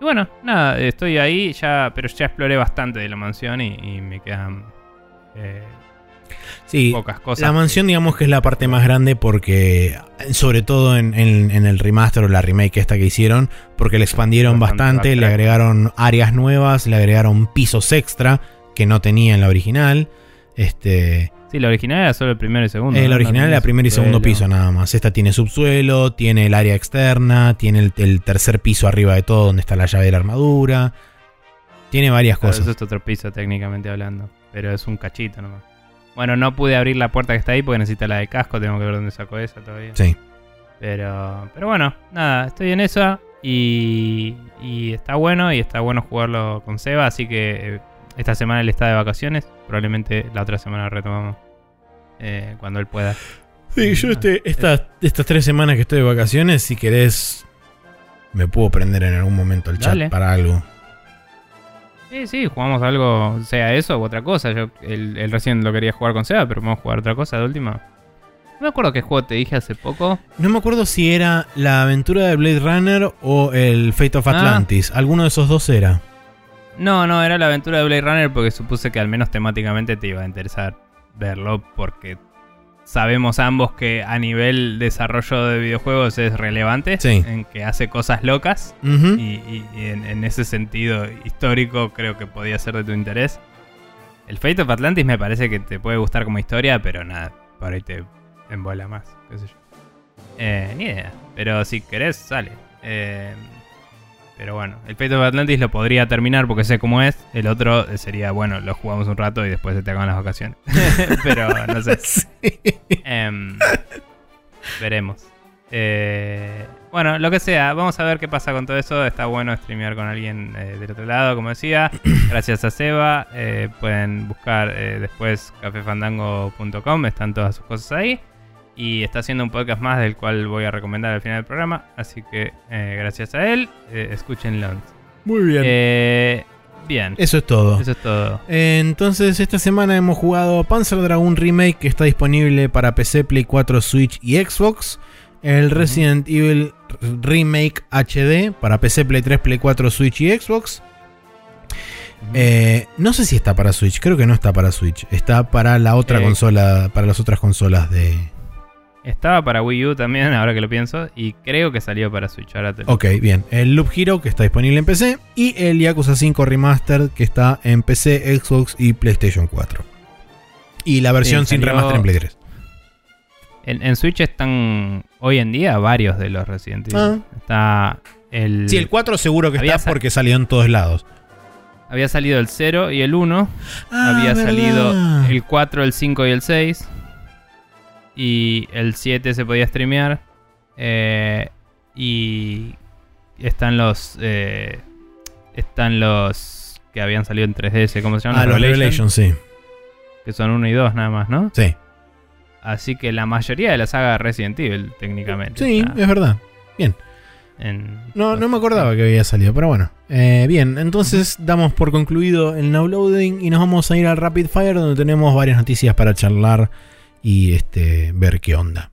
y bueno, nada, estoy ahí ya, pero ya exploré bastante de la mansión y, y me quedan Sí, pocas cosas. la mansión digamos que es la parte más grande porque, sobre todo en, en- en el remaster o la remake esta que hicieron, porque le expandieron Bastante bastante, le agregaron áreas nuevas, le agregaron pisos extra que no tenía en la original. Este, Sí, la original era solo el primero y segundo. Eh, ¿no? la original era primer y segundo piso nada más. Esta tiene subsuelo, tiene el área externa, tiene el, el tercer piso arriba de todo donde está la llave de la armadura. Tiene varias Claro, cosas. eso es otro piso técnicamente hablando, pero es un cachito nomás. Bueno, no pude abrir la puerta que está ahí porque necesita la de casco, tengo que ver dónde sacó esa todavía. Sí. Pero, pero bueno, nada, estoy en esa y, y está bueno y está bueno jugarlo con Seba, así que eh, esta semana él está de vacaciones, probablemente la otra semana retomamos eh, cuando él pueda. Sí, yo este, estas, estas tres semanas que estoy de vacaciones, si querés, me puedo prender en algún momento el chat para algo. Sí, sí, jugamos algo, sea eso u otra cosa. Yo él, él recién lo quería jugar con Seba, pero vamos a jugar otra cosa de última. No me acuerdo qué juego te dije hace poco. No me acuerdo si era la aventura de Blade Runner o el Fate of Ah. Atlantis. Alguno de esos dos era. No, no, era la aventura de Blade Runner porque supuse que al menos temáticamente te iba a interesar verlo porque sabemos ambos que a nivel desarrollo de videojuegos es relevante, Sí. en que hace cosas locas y, y- y en, en ese sentido histórico creo que podía ser de tu interés. El Fate of Atlantis me parece que te puede gustar como historia, pero nada, por ahí te embola más, qué sé yo. Eh, ni idea, pero si querés, sale. Eh, pero bueno, el Fate of Atlantis lo podría terminar porque sé cómo es. El otro sería, bueno, lo jugamos un rato y después se te acaban las vacaciones. [laughs] pero no sé. [laughs] Sí. Em, veremos. Eh, bueno, lo que sea, vamos a ver qué pasa con todo eso. Está bueno streamear con alguien eh, del otro lado, como decía. [coughs] Gracias a Seba. Eh, pueden buscar después cafefandango.com, están todas sus cosas ahí. Y está haciendo un podcast más del cual voy a recomendar al final del programa. Así que eh, gracias a él, eh, escúchenlo. Muy bien. Eh, bien, Eso es todo. eso es todo. Entonces, esta semana hemos jugado Panzer Dragoon Remake, que está disponible para PC, Play 4, Switch y Xbox. El Resident Evil Remake HD para PC, Play 3, Play 4, Switch y Xbox. Eh, no sé si está para Switch, creo que no está para Switch. Está para la otra Eh. consola, para las otras consolas de. Estaba para Wii U también, [laughs] ahora que lo pienso. Y creo que salió para Switch. Ahora te lo- Ok, bien. El Loop Hero que está disponible en PC y el Yakuza 5 Remastered que está en PC, Xbox y PlayStation 4. Y la versión sin remaster en Play 3. En, en Switch están hoy en día varios de los Resident Evil. Ah. Está el. Sí, el 4 seguro que Había está porque salió en todos lados. Había salido el 0 y el 1. Ah, había verdad. salido el 4, el 5 y el 6. Y el 7 se podía streamear. Eh, y están los. eh, están los que habían salido en 3DS. ¿Cómo se llaman? Ah, los Revelations, sí. Que son 1 y 2 nada más, ¿no? Sí, Así que la mayoría de la saga de Resident Evil, técnicamente. sí, está es verdad. en- No, no me acordaba que había salido, pero bueno. Eh, bien, entonces damos por concluido el now loading y nos vamos a ir al Rapid Fire donde tenemos varias noticias para charlar y este ver qué onda.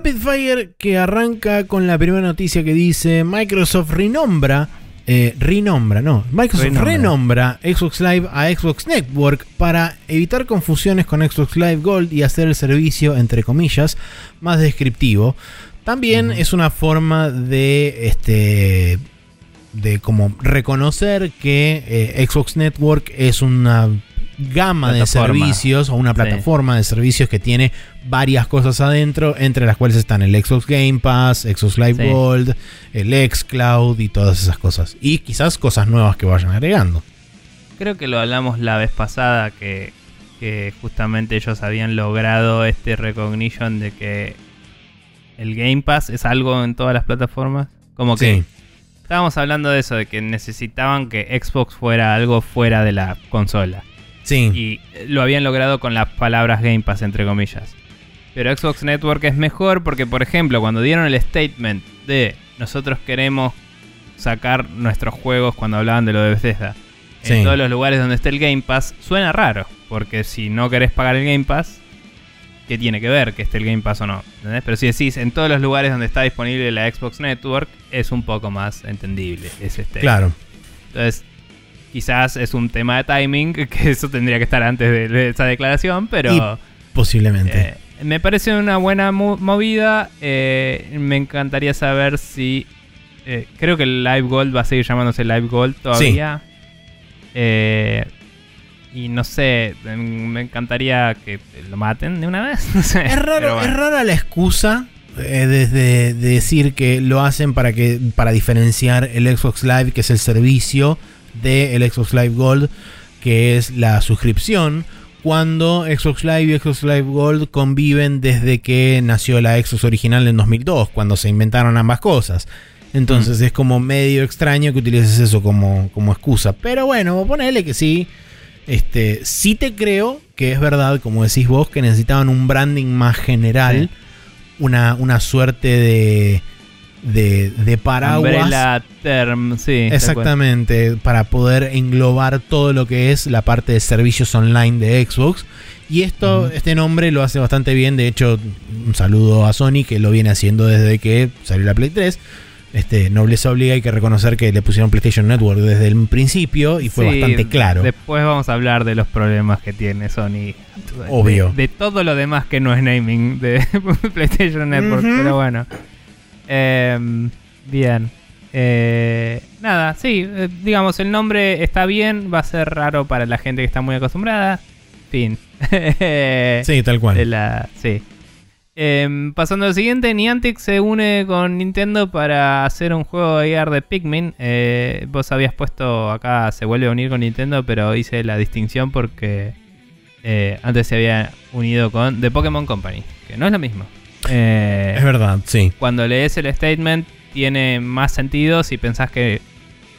Rapid, Fire que arranca con la primera noticia que dice Microsoft renombra, eh, renombra, no, Microsoft Renombra. renombra Xbox Live a Xbox Network para evitar confusiones con Xbox Live Gold y hacer el servicio, entre comillas, más descriptivo. También es una forma de este de como reconocer que eh, Xbox Network es una gama de servicios o una Sí. plataforma de servicios que tiene varias cosas adentro, entre las cuales están el Xbox Game Pass, Xbox Live Sí. Gold, el Xcloud y todas esas cosas. Y quizás cosas nuevas que vayan agregando. Creo que lo hablamos la vez pasada que, que justamente ellos habían logrado este recognition de que el Game Pass es algo en todas las plataformas. Como que Sí, estábamos hablando de eso, de que necesitaban que Xbox fuera algo fuera de la consola. Sí, Y eh, lo habían logrado con las palabras Game Pass, entre comillas. Pero Xbox Network es mejor porque, por ejemplo, cuando dieron el statement de nosotros queremos sacar nuestros juegos cuando hablaban de lo de Bethesda en Sí. todos los lugares donde esté el Game Pass, suena raro. Porque si no querés pagar el Game Pass, ¿qué tiene que ver que esté el Game Pass o no? ¿Entendés? Pero si decís en todos los lugares donde está disponible la Xbox Network, es un poco más entendible ese statement. claro. Entonces, quizás es un tema de timing, [laughs] que eso tendría que estar antes de, de esa declaración, pero Posiblemente. eh, me parece una buena mo- movida. eh, me encantaría saber si... eh, creo que el Live Gold va a seguir llamándose Live Gold todavía. Eh, y no sé, mm, me encantaría que lo maten de una vez. [laughs] No sé, Es raro, bueno. es rara la excusa desde de decir que lo hacen para que para diferenciar el Xbox Live, que es el servicio del Xbox Live Gold, que es la suscripción, cuando Xbox Live y Xbox Live Gold conviven desde que nació la Xbox original en 2002, cuando se inventaron ambas cosas. Entonces es como medio extraño que utilices eso como, como excusa. Pero bueno, ponele que sí. Este, sí te creo que es verdad, como decís vos, que necesitaban un branding más general. Sí. Una, una suerte de, de, de paraguas. Umbrella Term, sí. Exactamente, para poder englobar todo lo que es la parte de servicios online de Xbox. Y esto, este nombre lo hace bastante bien. De hecho, un saludo a Sony que lo viene haciendo desde que salió la Play 3. Este, nobleza obliga, hay que reconocer que le pusieron PlayStation Network desde el principio y fue Sí, bastante claro. Después vamos a hablar de los problemas que tiene Sony. Obvio. De, de todo lo demás que no es naming de [laughs] PlayStation Network. Pero bueno. Em, bien. Eh, nada, sí. eh, digamos, el nombre está bien. Va a ser raro para la gente que está muy acostumbrada. Fin. [laughs] Sí, tal cual. De la, sí. Em, pasando al siguiente, Niantic se une con Nintendo para hacer un juego de AR de Pikmin. Eh, vos habías puesto acá, se vuelve a unir con Nintendo, pero hice la distinción porque eh, antes se había unido con The Pokémon Company, que no es lo mismo. Eh, Es verdad, sí. cuando lees el statement tiene más sentido si pensás que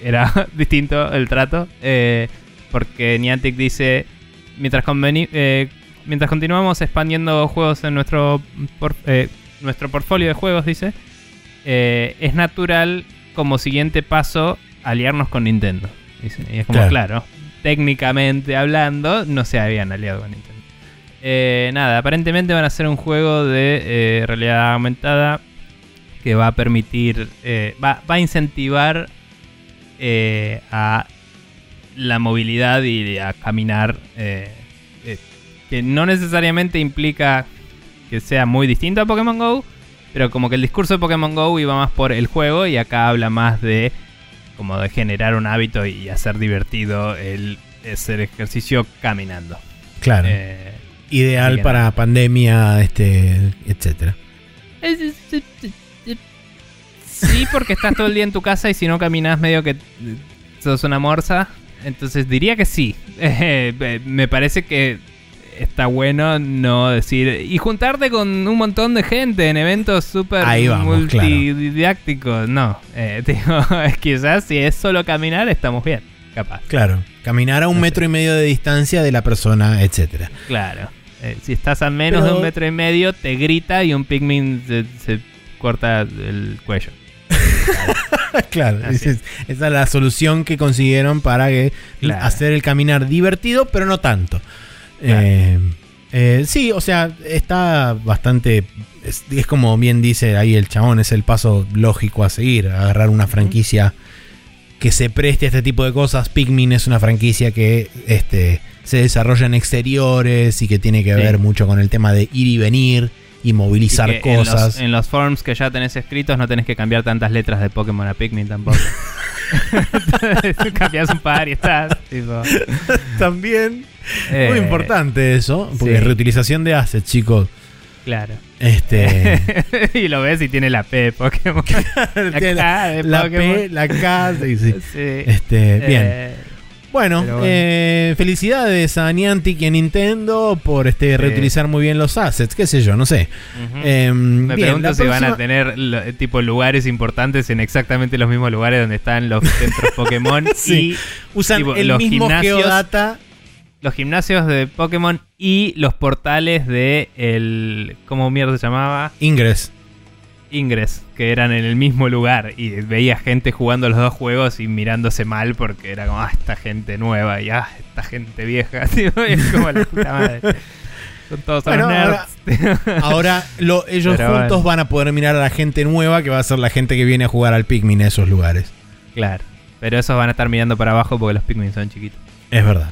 era [laughs] distinto el trato. eh, porque Niantic dice, mientras, eh, mientras continuamos expandiendo juegos en nuestro, por- eh, nuestro portfolio de juegos, dice, es natural como siguiente paso aliarnos con Nintendo. Dice, y es como, Claro. claro, técnicamente hablando, no se habían aliado con Nintendo. Eh, nada, aparentemente van a hacer un juego de eh, realidad aumentada que va a permitir, eh, va, va a incentivar eh, a la movilidad y a caminar, que no necesariamente implica que sea muy distinto a Pokémon Go, pero como que el discurso de Pokémon Go iba más por el juego y acá habla más de como de generar un hábito y hacer divertido el hacer ejercicio caminando. Claro. Eh, Ideal para pandemia, este, etcétera. Sí, porque estás todo el día en tu casa y si no caminas medio que sos una morsa. Entonces diría que sí. [laughs] Eh, me parece que está bueno no decir... Y juntarte con un montón de gente en eventos súper multididácticos. No, eh, [laughs] digo, quizás si es solo caminar estamos bien, capaz. Claro. Caminar a un metro y medio de distancia de la persona, etcétera. Claro. Eh, si estás a menos Pero- de un metro y medio, te grita y un Pikmin se, se corta el cuello. [laughs] claro. Es- esa es la solución que consiguieron para que Claro. hacer el caminar divertido, pero no tanto. Claro. Eh, eh, sí, o sea, está bastante. Es, es como bien dice ahí el chabón, es el paso lógico a seguir. Agarrar una franquicia que se preste a este tipo de cosas. Pikmin es una franquicia que este, se desarrolla en exteriores y que tiene que Sí. ver mucho con el tema de ir y venir y movilizar Y que en los- cosas. En los, forms que ya tenés escritos no tenés que cambiar tantas letras de Pokémon a Pikmin tampoco. [laughs] Cambias un par y estás. tipo, También. eh, Muy importante eso, porque sí. es reutilización de assets, chicos. Claro. Este. [laughs] y lo ves y tiene la P de Pokémon. [laughs] La tiene K de la Pokémon. P, la K, sí, sí. [laughs] Este, bien. Eh, Bueno, eh, felicidades a Niantic y a Nintendo por este reutilizar muy bien los assets, qué sé yo, no sé. Eh, Me bien, pregunto si van a tener lo- tipo lugares importantes en exactamente los mismos lugares donde están los centros Pokémon Sí. usan tipo, el los mismo gimnasios- geodata. Los gimnasios de Pokémon y los portales de el ¿cómo mierda se llamaba? Ingress. Ingress, que eran en el mismo lugar y veía gente jugando los dos juegos y mirándose mal porque era como, ah, esta gente nueva y ah, esta gente vieja, [laughs] es como la puta madre. Son todos Bueno, nerds. [laughs] Ahora lo- ellos Pero juntos bueno. van a poder mirar a la gente nueva que va a ser la gente que viene a jugar al Pikmin en esos lugares. claro, pero esos van a estar mirando para abajo porque los Pikmin son chiquitos. Es verdad.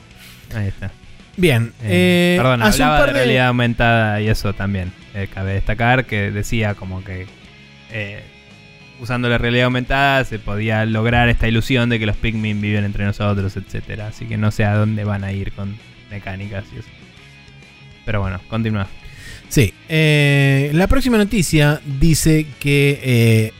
Ahí está. Bien. Eh, eh, perdón, hace un hablaba par de realidad aumentada y eso también. eh, cabe destacar que decía como que eh, usando la realidad aumentada se podía lograr esta ilusión de que los Pikmin viven entre nosotros, etcétera. Así que no sé a dónde van a ir con mecánicas y eso. Pero bueno, continúa. Sí, la próxima noticia dice que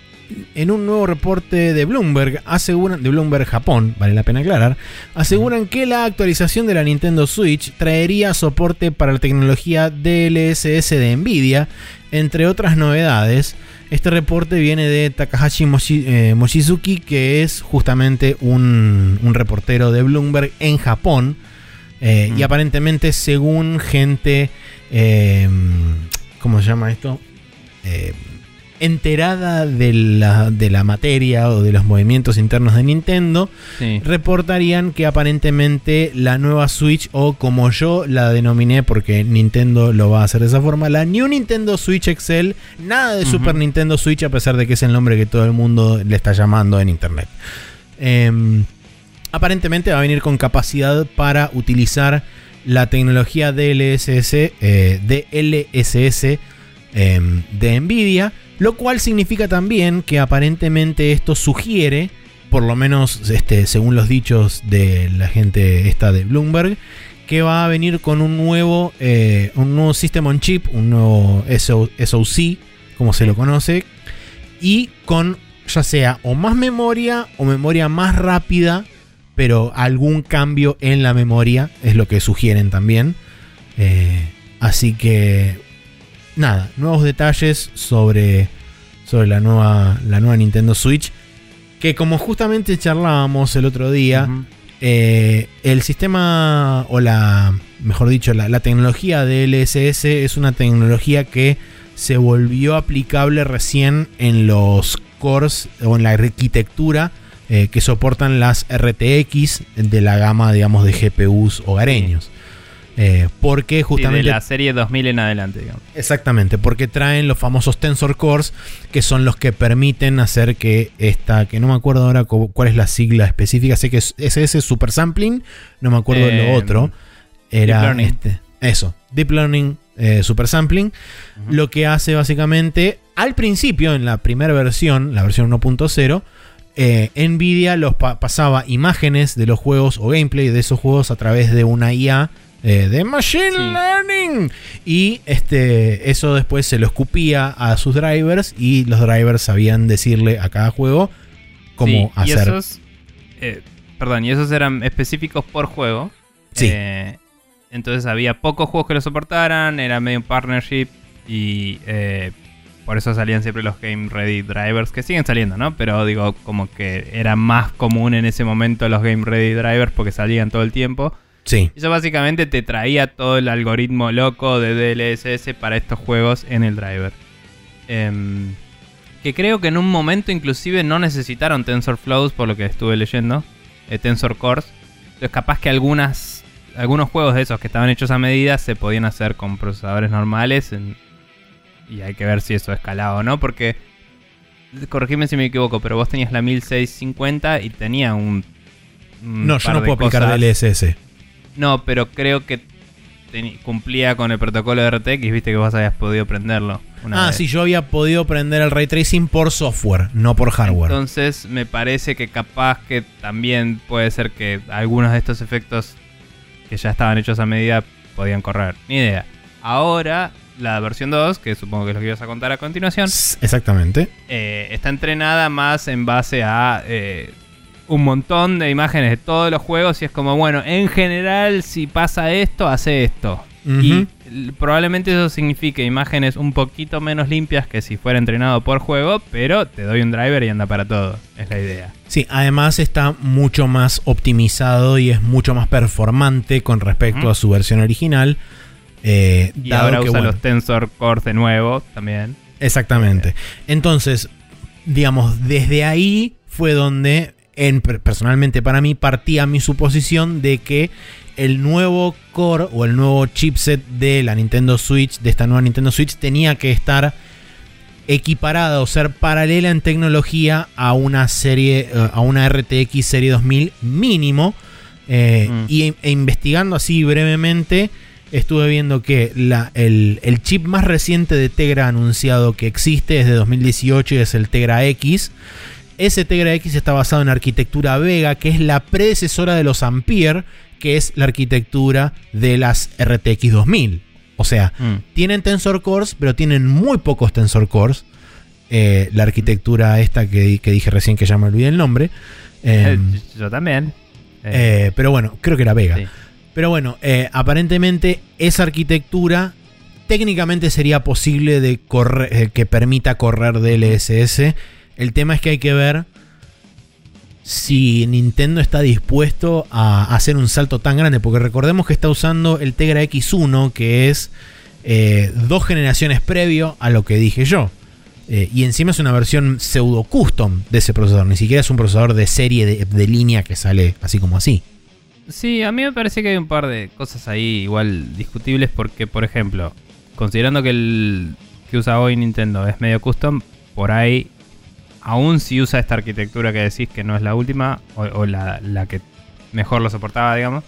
en un nuevo reporte de Bloomberg, aseguran, de Bloomberg Japón, vale la pena aclarar, aseguran que la actualización de la Nintendo Switch traería soporte para la tecnología DLSS de Nvidia, entre otras novedades. Este reporte viene de Takahashi Moshi- eh, Mochizuki, que es justamente un, un reportero de Bloomberg en Japón. Eh, Y aparentemente, según gente eh, ¿cómo se llama esto? Eh, enterada de la, de la materia o de los movimientos internos de Nintendo, Sí. reportarían que aparentemente la nueva Switch, o como yo la denominé porque Nintendo lo va a hacer de esa forma, la New Nintendo Switch Excel, nada de. Super Nintendo Switch a pesar de que es el nombre que todo el mundo le está llamando en Internet. Em, aparentemente va a venir con capacidad para utilizar la tecnología DLSS, eh, DLSS em, de Nvidia, lo cual significa también que aparentemente esto sugiere, por lo menos este, según los dichos de la gente esta de Bloomberg, que va a venir con un nuevo, eh, un nuevo System on Chip, un nuevo SO SoC, como se lo conoce, y con ya sea o más memoria o memoria más rápida, pero algún cambio en la memoria es lo que sugieren también. Eh, así que nada, nuevos detalles sobre, sobre la, nueva, la nueva Nintendo Switch. Que como justamente charlábamos el otro día, eh, el sistema, o la, mejor dicho, la, la tecnología de LSS es una tecnología que se volvió aplicable recién en los cores o en la arquitectura eh, que soportan las RTX de la gama, digamos, de GPUs hogareños. Eh, porque Sí, justamente... de la serie 2000 en adelante, digamos. Exactamente, porque traen los famosos Tensor Cores, que son los que permiten hacer que esta, que no me acuerdo ahora cu- cuál es la sigla específica, sé que es SS Super Sampling, no me acuerdo de lo otro. Era Deep Learning. este, eso, Deep Learning eh, Super Sampling, lo que hace básicamente, al principio, en la primera versión, la versión 1.0, eh, Nvidia los pa- pasaba imágenes de los juegos o gameplay de esos juegos a través de una IA eh, de Machine Sí. Learning. Y este, eso después se lo escupía a sus drivers y los drivers sabían decirle a cada juego cómo Sí, y hacer. esos, eh, perdón, y esos eran específicos por juego. Sí. Eh, entonces había pocos juegos que lo soportaran, era medio un partnership y eh, por eso salían siempre los Game Ready Drivers, que siguen saliendo, ¿no? Pero digo, como que era más común en ese momento los Game Ready Drivers porque salían todo el tiempo. Sí, Eso básicamente te traía todo el algoritmo loco de DLSS para estos juegos en el driver. Em, que creo que en un momento inclusive no necesitaron TensorFlows por lo que estuve leyendo. eh, Tensor Cores. Entonces capaz que algunas, algunos juegos de esos que estaban hechos a medida se podían hacer con procesadores normales. en- y hay que ver si eso escalaba o no. Porque, corregime si me equivoco, pero vos tenías la 1650 y tenía un... un no, yo no puedo aplicar DLSS. No, pero creo que cumplía con el protocolo de RTX, viste que vos habías podido prenderlo. una Ah, vez. sí, yo había podido prender el ray tracing por software, no por hardware. Entonces me parece que capaz que también puede ser que algunos de estos efectos que ya estaban hechos a medida podían correr. Ni idea. Ahora, la versión 2, que supongo que es lo que ibas a contar a continuación, Exactamente. eh, está entrenada más en base a eh, un montón de imágenes de todos los juegos y es como, bueno, en general si pasa esto, hace esto. Y probablemente eso signifique imágenes un poquito menos limpias que si fuera entrenado por juego, pero te doy un driver y anda para todo. Es la idea. Sí, además está mucho más optimizado y es mucho más performante con respecto a su versión original. eh, Y dado ahora que, usa bueno, los Tensor Cores de nuevo también. Exactamente. Entonces, digamos, desde ahí fue donde, en, per- personalmente para mí, partía mi suposición de que el nuevo core o el nuevo chipset de la Nintendo Switch, de esta nueva Nintendo Switch, tenía que estar equiparada o ser paralela en tecnología a una serie, eh, a una RTX serie 2000 mínimo. Eh, Mm. y, e investigando así brevemente, estuve viendo que la- el, el chip más reciente de Tegra anunciado que existe es de 2018 y es el Tegra X. Ese Tegra X está basado en arquitectura Vega, que es la predecesora de los Ampere, que es la arquitectura de las RTX 2000. O sea, Mm. tienen Tensor Cores, pero tienen muy pocos Tensor Cores. Eh, la arquitectura esta que, que dije recién, que ya me olvidé el nombre. Eh, Em, yo también. Eh, eh, pero bueno, creo que era Vega. sí. Pero bueno, eh, aparentemente esa arquitectura técnicamente sería posible de correr, eh, que permita correr DLSS. El tema es que hay que ver si Nintendo está dispuesto a hacer un salto tan grande, porque recordemos que está usando el Tegra X1, que es eh, dos generaciones previo a lo que dije yo. Eh, y encima es una versión pseudo custom de ese procesador, ni siquiera es un procesador de serie de, de línea que sale así como así. Sí, a mí me parece que hay un par de cosas ahí igual discutibles porque, por ejemplo, considerando que el que usa hoy Nintendo es medio custom, por ahí, aún si usa esta arquitectura que decís que no es la última o, la, que mejor lo soportaba, digamos,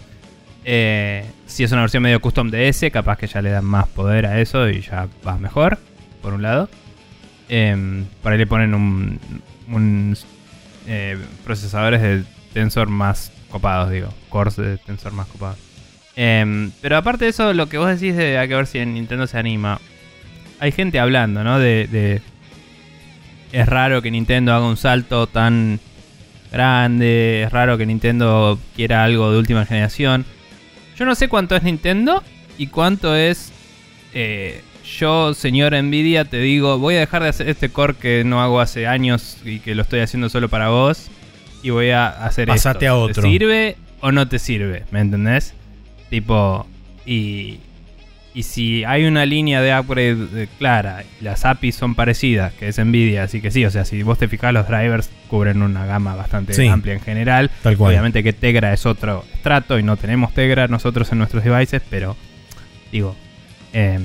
eh, si es una versión medio custom de ese, capaz que ya le dan más poder a eso y ya va mejor, por un lado. Em, por ahí le ponen un, un eh, procesadores de tensor más copados, digo. Cores de tensor más copados. Em, pero aparte de eso, lo que vos decís de hay que ver si en Nintendo se anima. Hay gente hablando, ¿no? De- Es raro que Nintendo haga un salto tan grande. Es raro que Nintendo quiera algo de última generación. Yo no sé cuánto es Nintendo y cuánto es... eh, yo, señor Nvidia, te digo, voy a dejar de hacer este core que no hago hace años y que lo estoy haciendo solo para vos. Y voy a hacer Pasate esto. a otro. ¿Te sirve o no te sirve? ¿Me entendés? Tipo, y, Y si hay una línea de upgrade eh, clara, las APIs son parecidas, que es Nvidia, así que sí, o sea, si vos te fijas, los drivers cubren una gama bastante Sí. amplia en general. Tal cual. Obviamente que Tegra es otro estrato y no tenemos Tegra nosotros en nuestros devices, pero digo, em,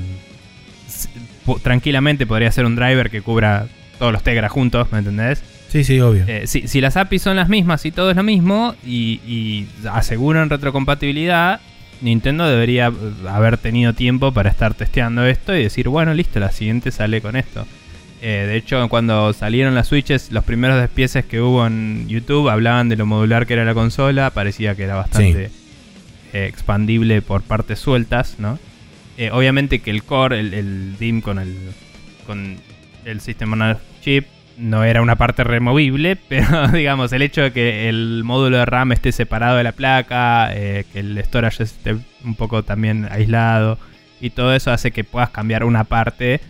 tranquilamente podría ser un driver que cubra todos los Tegra juntos, ¿me entendés? Sí, sí, obvio. Eh, si, si las APIs son las mismas y todo es lo mismo y, y aseguran retrocompatibilidad, Nintendo debería eh, haber tenido tiempo para estar testeando esto y decir, bueno, listo, la siguiente sale con esto. Eh, de hecho, cuando salieron las Switches, los primeros despieces que hubo en YouTube hablaban de lo modular que era la consola, parecía que era bastante eh, expandible por partes sueltas, ¿no? Eh, obviamente que el core, el, el DIM con el, con el System on Chip, no era una parte removible, [laughs] pero digamos, el hecho de que el módulo de RAM esté separado de la placa, eh, que el storage esté un poco también aislado, y todo eso hace que puedas cambiar una parte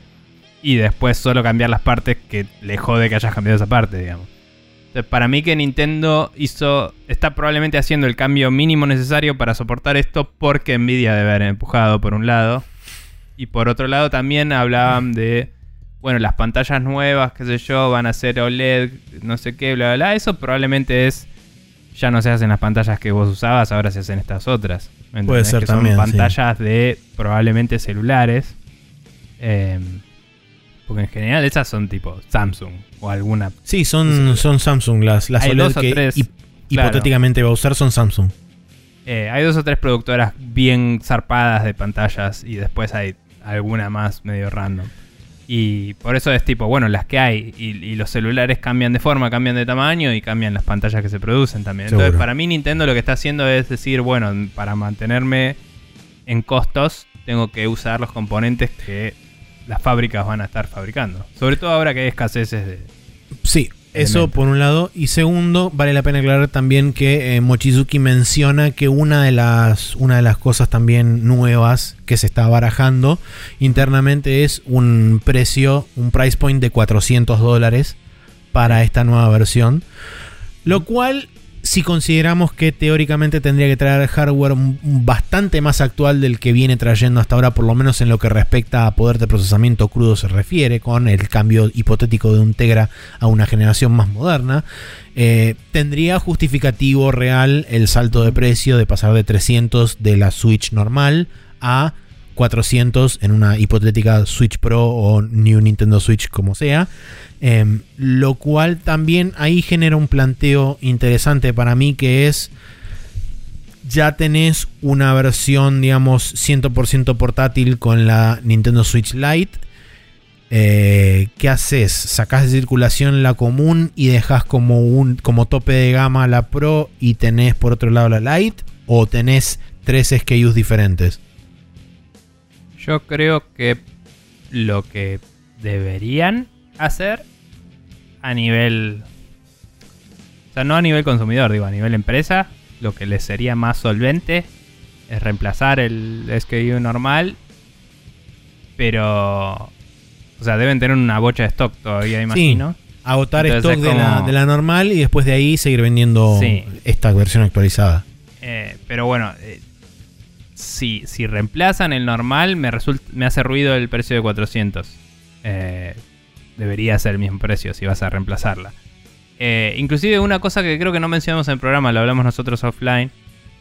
y después solo cambiar las partes que le jode que hayas cambiado esa parte, digamos. Entonces, para mí que Nintendo hizo, está probablemente haciendo el cambio mínimo necesario para soportar esto porque Nvidia debe haber empujado por un lado. Y por otro lado también hablaban de, bueno, las pantallas nuevas, qué sé yo, van a ser OLED, no sé qué, bla, bla, bla. Eso probablemente es, ya no se hacen las pantallas que vos usabas, ahora se hacen estas otras. ¿me Puede ser que también. Son pantallas de probablemente celulares. Em, porque en general esas son tipo Samsung o alguna Sí, son, son Samsung. Las, las OLED que tres, hip- claro. hipotéticamente va a usar son Samsung. Eh, hay dos o tres productoras bien zarpadas de pantallas y después hay alguna más medio random. Y por eso es tipo, bueno, las que hay y, y los celulares cambian de forma, cambian de tamaño y cambian las pantallas que se producen también. Entonces, para mí Nintendo lo que está haciendo es decir, bueno, para mantenerme en costos, tengo que usar los componentes que las fábricas van a estar fabricando. Sobre todo ahora que hay escaseces de... Sí, eso por un lado. Y segundo, vale la pena aclarar también que eh, Mochizuki menciona que una de las una de las cosas también nuevas que se está barajando internamente es un precio, un price point de 400 dólares para esta nueva versión. Lo cual, si consideramos que teóricamente tendría que traer hardware bastante más actual del que viene trayendo hasta ahora, por lo menos en lo que respecta a poder de procesamiento crudo se refiere, con el cambio hipotético de un Tegra a una generación más moderna, eh, tendría justificativo real el salto de precio de pasar de 300 de la Switch normal a 400 en una hipotética Switch Pro o New Nintendo Switch como sea. Em, lo cual también ahí genera un planteo interesante para mí que es ya tenés una versión digamos 100% portátil con la Nintendo Switch Lite. Eh, ¿Qué haces? ¿Sacás de circulación la común y dejas como un como tope de gama la Pro y tenés por otro lado la Lite? ¿O tenés tres SKUs diferentes? Yo creo que lo que deberían hacer a nivel... O sea, no a nivel consumidor, digo, a nivel empresa, lo que les sería más solvente es reemplazar el SKU normal, pero... O sea, deben tener una bocha de stock todavía, imagino. Agotar Entonces stock es de, la, como- de la normal y después de ahí seguir vendiendo Sí. esta versión actualizada. Eh, pero bueno, eh, si, si reemplazan el normal, me, resulta, me hace ruido el precio de 400. Eh, debería ser el mismo precio si vas a reemplazarla. Eh, inclusive una cosa que creo que no mencionamos en el programa, lo hablamos nosotros offline.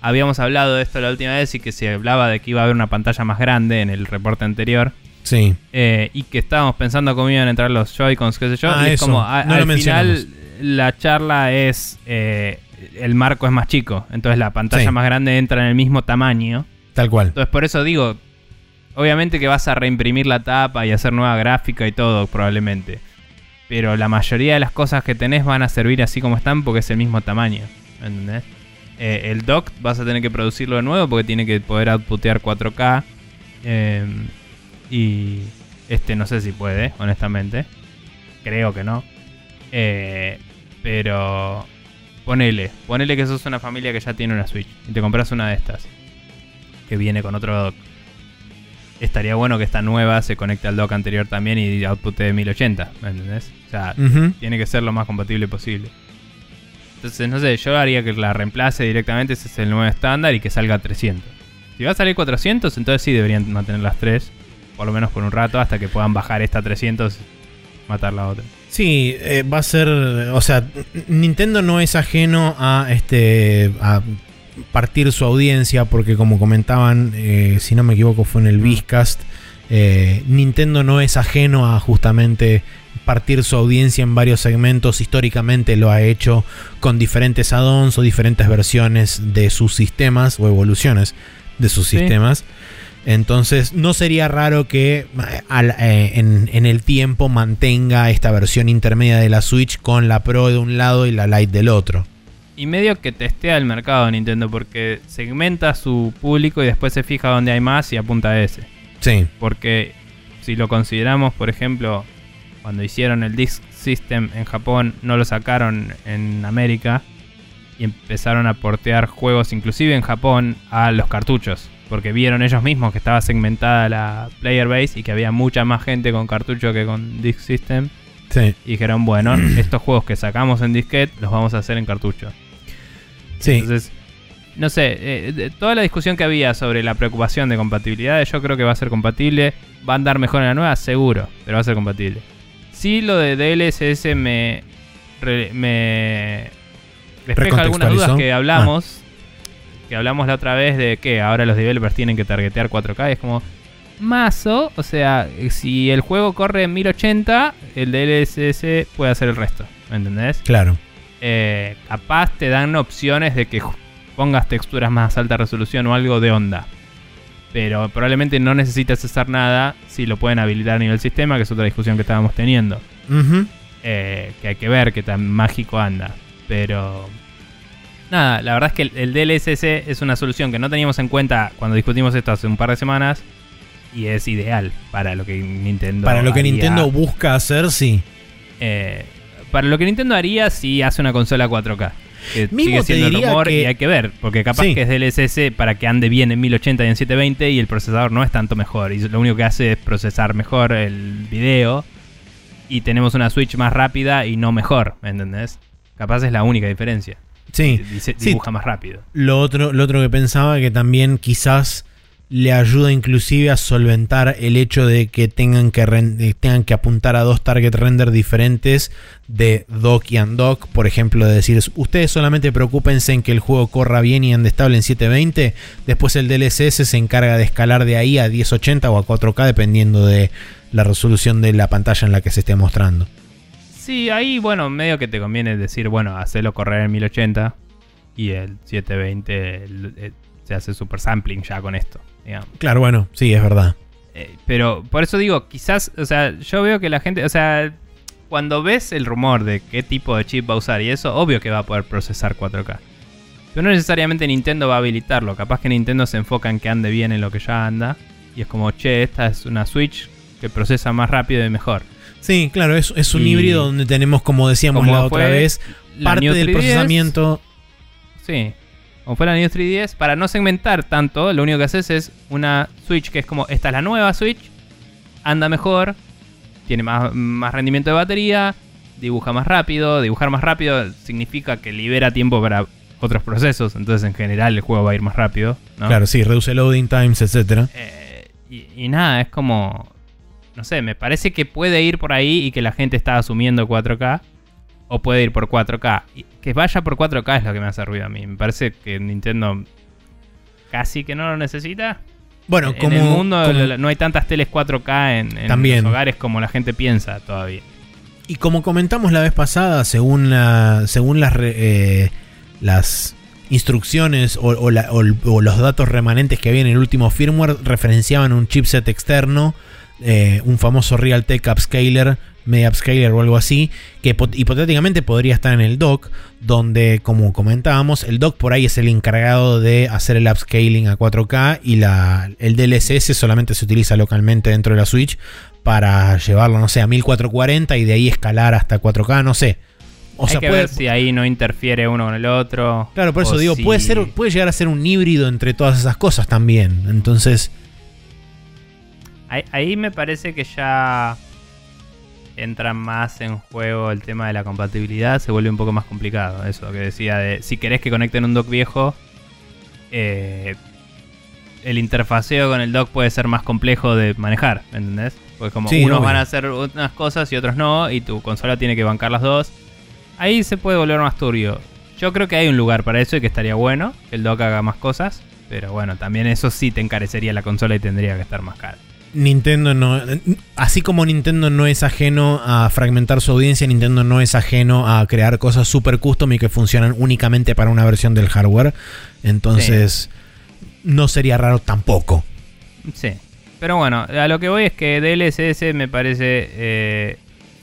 Habíamos hablado de esto la última vez y que se hablaba de que iba a haber una pantalla más grande en el reporte anterior. Sí. Eh, y que estábamos pensando cómo iban a entrar los Joy-Cons, qué sé yo. Ah, y es eso. como a- No lo al final la charla es eh, el marco es más chico, entonces la pantalla Sí. más grande entra en el mismo tamaño. Tal cual. Entonces por eso digo, obviamente que vas a reimprimir la tapa y hacer nueva gráfica y todo probablemente. Pero la mayoría de las cosas que tenés van a servir así como están porque es el mismo tamaño. ¿Entendés? Eh, el dock vas a tener que producirlo de nuevo porque tiene que poder outputear 4K. eh, y este no sé si puede, honestamente. Creo que no. Eh, pero ponele, ponele que sos una familia que ya tiene una Switch y te compras una de estas que viene con otro dock. Estaría bueno que esta nueva se conecte al dock anterior también y output de 1080, ¿me entendés? O sea, tiene que ser lo más compatible posible. Entonces, no sé, yo haría que la reemplace directamente, ese es el nuevo estándar y que salga a 300. Si va a salir 400, entonces sí deberían mantener las tres. Por lo menos por un rato, hasta que puedan bajar esta 300 matar la otra. Sí, eh, va a ser. O sea, Nintendo no es ajeno a este. a partir su audiencia, porque como comentaban, eh, si no me equivoco, fue en el Vizcast. eh, Nintendo no es ajeno a justamente partir su audiencia en varios segmentos. Históricamente lo ha hecho con diferentes add-ons o diferentes versiones de sus sistemas o evoluciones de sus Sí. sistemas. Entonces no sería raro que eh, al- eh, en, en el tiempo mantenga esta versión intermedia de la Switch con la Pro de un lado y la Lite del otro. Y medio que testea el mercado Nintendo porque segmenta su público y después se fija dónde hay más y apunta a ese. Sí, Porque si lo consideramos, por ejemplo, cuando hicieron el Disk System en Japón, no lo sacaron en América y empezaron a portear juegos, inclusive en Japón, a los cartuchos. Porque vieron ellos mismos que estaba segmentada la player base y que había mucha más gente con cartucho que con Disk System. sí, Y dijeron, bueno, [clears throat] estos juegos que sacamos en disquete los vamos a hacer en cartucho. Sí. Entonces, no sé, eh, de- toda la discusión que había sobre la preocupación de compatibilidad, yo creo que va a ser compatible. Va a andar mejor en la nueva, seguro, pero va a ser compatible. Sí, lo de DLSS me, re- me despeja algunas dudas que hablamos. Que hablamos la otra vez de que ahora los developers tienen que targetear 4K. y Es como, mazo, o sea, si el juego corre en 1080, el DLSS puede hacer el resto. ¿Me entendés? Claro. Eh, capaz te dan opciones de que pongas texturas más alta resolución o algo de onda. Pero probablemente no necesitas hacer nada si lo pueden habilitar a nivel sistema, que es otra discusión que estábamos teniendo. Eh, que hay que ver qué tan mágico anda. Pero... Nada, la verdad es que el, el DLSS es una solución que no teníamos en cuenta cuando discutimos esto hace un par de semanas. Y es ideal para lo que Nintendo Para lo que. Nintendo busca hacer, sí. Eh, para lo que Nintendo haría si hace una consola 4K. Que Mismo sigue siendo rumor que- y hay que ver, porque capaz Sí. que es DLSS para que ande bien en 1080 y en 720 y el procesador no es tanto mejor. Y lo único que hace es procesar mejor el video y tenemos una Switch más rápida y no mejor, ¿me entendés? Capaz es la única diferencia. Sí. Dice- Sí. dibuja más rápido. Lo otro, lo otro que pensaba que también quizás le ayuda inclusive a solventar el hecho de que tengan que, eh, apuntar a dos target render diferentes de dock y undock. Por ejemplo, de decir, ustedes solamente preocúpense en que el juego corra bien y ande estable en 720. Después el DLSS se encarga de escalar de ahí a 1080 o a 4K dependiendo de la resolución de la pantalla en la que se esté mostrando. Sí, ahí, bueno, medio que te conviene decir, bueno, hacerlo correr en 1080 y el 720 el- el- se hace super sampling ya con esto, digamos. Claro, bueno, sí, es verdad. Eh, pero por eso digo, quizás, o sea, yo veo que la gente, o sea, cuando ves el rumor de qué tipo de chip va a usar y eso, obvio que va a poder procesar 4K. Pero no necesariamente Nintendo va a habilitarlo. Capaz que Nintendo se enfoca en que ande bien en lo que ya anda. Y es como, che, esta es una Switch que procesa más rápido y mejor. Sí, claro, es, es un Y- híbrido donde tenemos, como decíamos Como la otra vez, La parte del 3DS, procesamiento. Sí. Como fue la New 3DS, para no segmentar tanto, lo único que haces es una Switch que es como, esta es la nueva Switch, anda mejor, tiene más, más rendimiento de batería, dibuja más rápido, dibujar más rápido significa que libera tiempo para otros procesos, entonces en general el juego va a ir más rápido. ¿no? Claro, sí, reduce loading times, etcétera. Eh, y, y nada, es como. No sé, me parece que puede ir por ahí y que la gente está asumiendo 4K. O puede ir por 4K. Y que vaya por 4K es lo que me hace ruido a mí. Me parece que Nintendo casi que no lo necesita. Bueno, en como, el mundo como- no hay tantas teles 4K en, en También. los hogares como la gente piensa todavía. y como comentamos la vez pasada, según la, según las eh, las instrucciones o, o la- o el- o los datos remanentes que había en el último firmware referenciaban un chipset externo, eh, un famoso Realtek Upscaler, Media Upscaler o algo así, que hipo- hipotéticamente podría estar en el dock, donde como comentábamos, el dock por ahí es el encargado de hacer el upscaling a 4K y la, el DLSS solamente se utiliza localmente dentro de la Switch para llevarlo, no sé, a 1440 y de ahí escalar hasta 4K, no sé. O Hay sea, que puede, ver si ahí no interfiere uno con el otro. Claro, por eso digo, si- puede ser, puede llegar a ser un híbrido entre todas esas cosas también. Entonces, Ahí, ahí me parece que ya entra más en juego el tema de la compatibilidad, se vuelve un poco más complicado. Eso que decía de si querés que conecten un dock viejo, eh, el interfaceo con el dock puede ser más complejo de manejar, ¿entendés? Porque como Sí, unos obvio. van a hacer unas cosas y otros no, y tu consola tiene que bancar las dos. Ahí se puede volver más turbio. Yo creo que hay un lugar para eso y que estaría bueno que el dock haga más cosas. Pero bueno, también eso sí te encarecería la consola y tendría que estar más cara. Nintendo no. Así como Nintendo no es ajeno a fragmentar su audiencia, Nintendo no es ajeno a crear cosas super custom y que funcionan únicamente para una versión del hardware. Entonces, no sería raro tampoco. Sí. Pero bueno, a lo que voy es que DLSS me parece eh,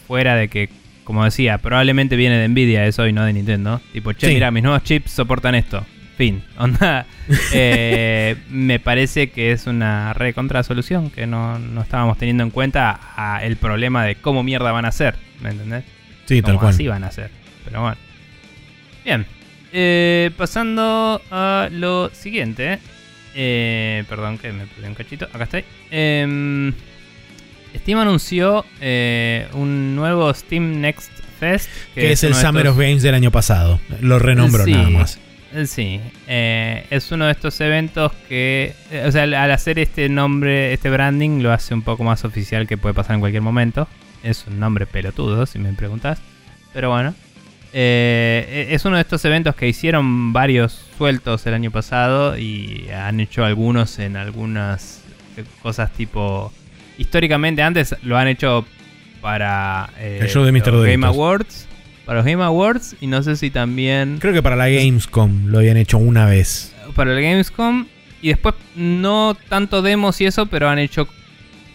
fuera de que, como decía, probablemente viene de Nvidia eso y no de Nintendo. Tipo, che, Sí. mira, mis nuevos chips soportan esto. Fin. [laughs] Onda. eh, me parece que es una re contra solución que no, no estábamos teniendo en cuenta a el problema de cómo mierda van a ser. ¿Me entendés? Sí, tal cual. así van a ser. Pero bueno. Bien. Eh, pasando a lo siguiente. Eh, perdón que me perdí un cachito. Acá estoy. Em, Steam anunció eh, un nuevo Steam Next Fest. Que es el Summer estos- of Games del año pasado. Lo renombro Sí. nada más. Eh, Sí, eh, es uno de estos eventos que, eh, o sea, al- hacer este nombre, este branding, lo hace un poco más oficial que puede pasar en cualquier momento. Es un nombre pelotudo, si me preguntas. Pero bueno, Eh, es uno de estos eventos que hicieron varios sueltos el año pasado y han hecho algunos en algunas cosas tipo... Históricamente antes lo han hecho para El show de Mr. los Game. Awards. Para los Game Awards y no sé si también Creo que para la Gamescom lo habían hecho una vez. para el Gamescom. Y después no tanto demos y eso, pero han hecho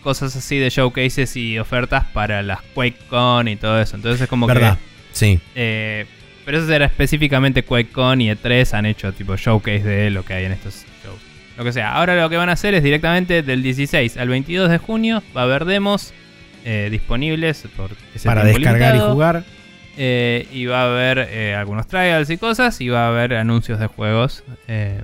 cosas así de showcases y ofertas para las QuakeCon y todo eso. Entonces es como ¿Verdad? Sí. que... eh, pero eso era específicamente QuakeCon y E3 han hecho tipo showcase de lo que hay en estos shows. Lo que sea. Ahora lo que van a hacer es directamente del 16 al 22 de junio va a haber demos eh, disponibles por ese Para descargar limitado. y jugar. Eh, y va a haber eh, algunos trials y cosas. Y va a haber anuncios de juegos eh,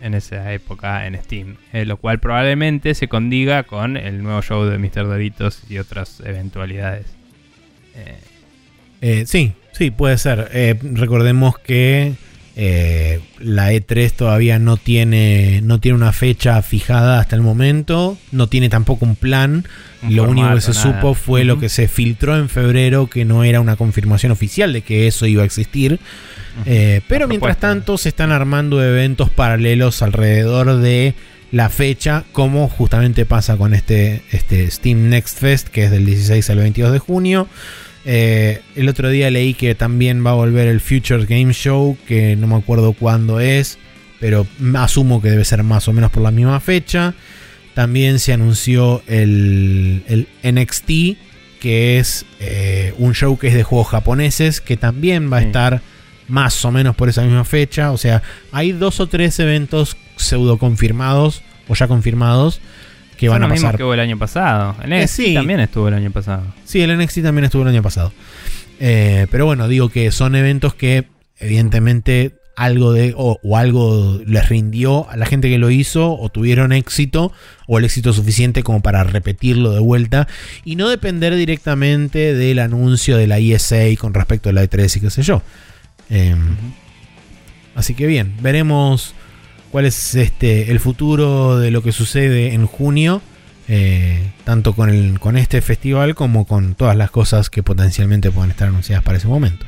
en esa época en Steam. lo cual probablemente se condiga con el nuevo show de Mr. Doritos y otras eventualidades. Sí, sí, puede ser. Recordemos que eh, la E3 todavía no tiene, no tiene una fecha fijada hasta el momento. No tiene tampoco un plan. un Lo único que se nada. supo fue lo que se filtró en febrero, que no era una confirmación oficial de que eso iba a existir. Eh, pero mientras tanto se están armando eventos paralelos alrededor de la fecha, como justamente pasa con este, este Steam Next Fest, que es del 16 al 22 de junio. Eh, el otro día leí que también va a volver el Future Game Show, que no me acuerdo cuándo es, pero asumo que debe ser más o menos por la misma fecha. También se anunció el, el NXT, que es eh, un show que es de juegos japoneses, que también va a estar más o menos por esa misma fecha. O sea, hay dos o tres eventos pseudo confirmados o ya confirmados que Son van a los pasar. que hubo el año pasado. El Eh, NXT sí. también estuvo el año pasado. Sí, el NXT también estuvo el año pasado. Eh, pero bueno, digo que son eventos que evidentemente algo de o, o algo les rindió a la gente que lo hizo o tuvieron éxito o el éxito suficiente como para repetirlo de vuelta y no depender directamente del anuncio de la ESA con respecto a la E3 y qué sé yo. Eh, Así que bien, veremos cuál es este el futuro de lo que sucede en junio, eh, tanto con, el, con este festival como con todas las cosas que potencialmente puedan estar anunciadas para ese momento.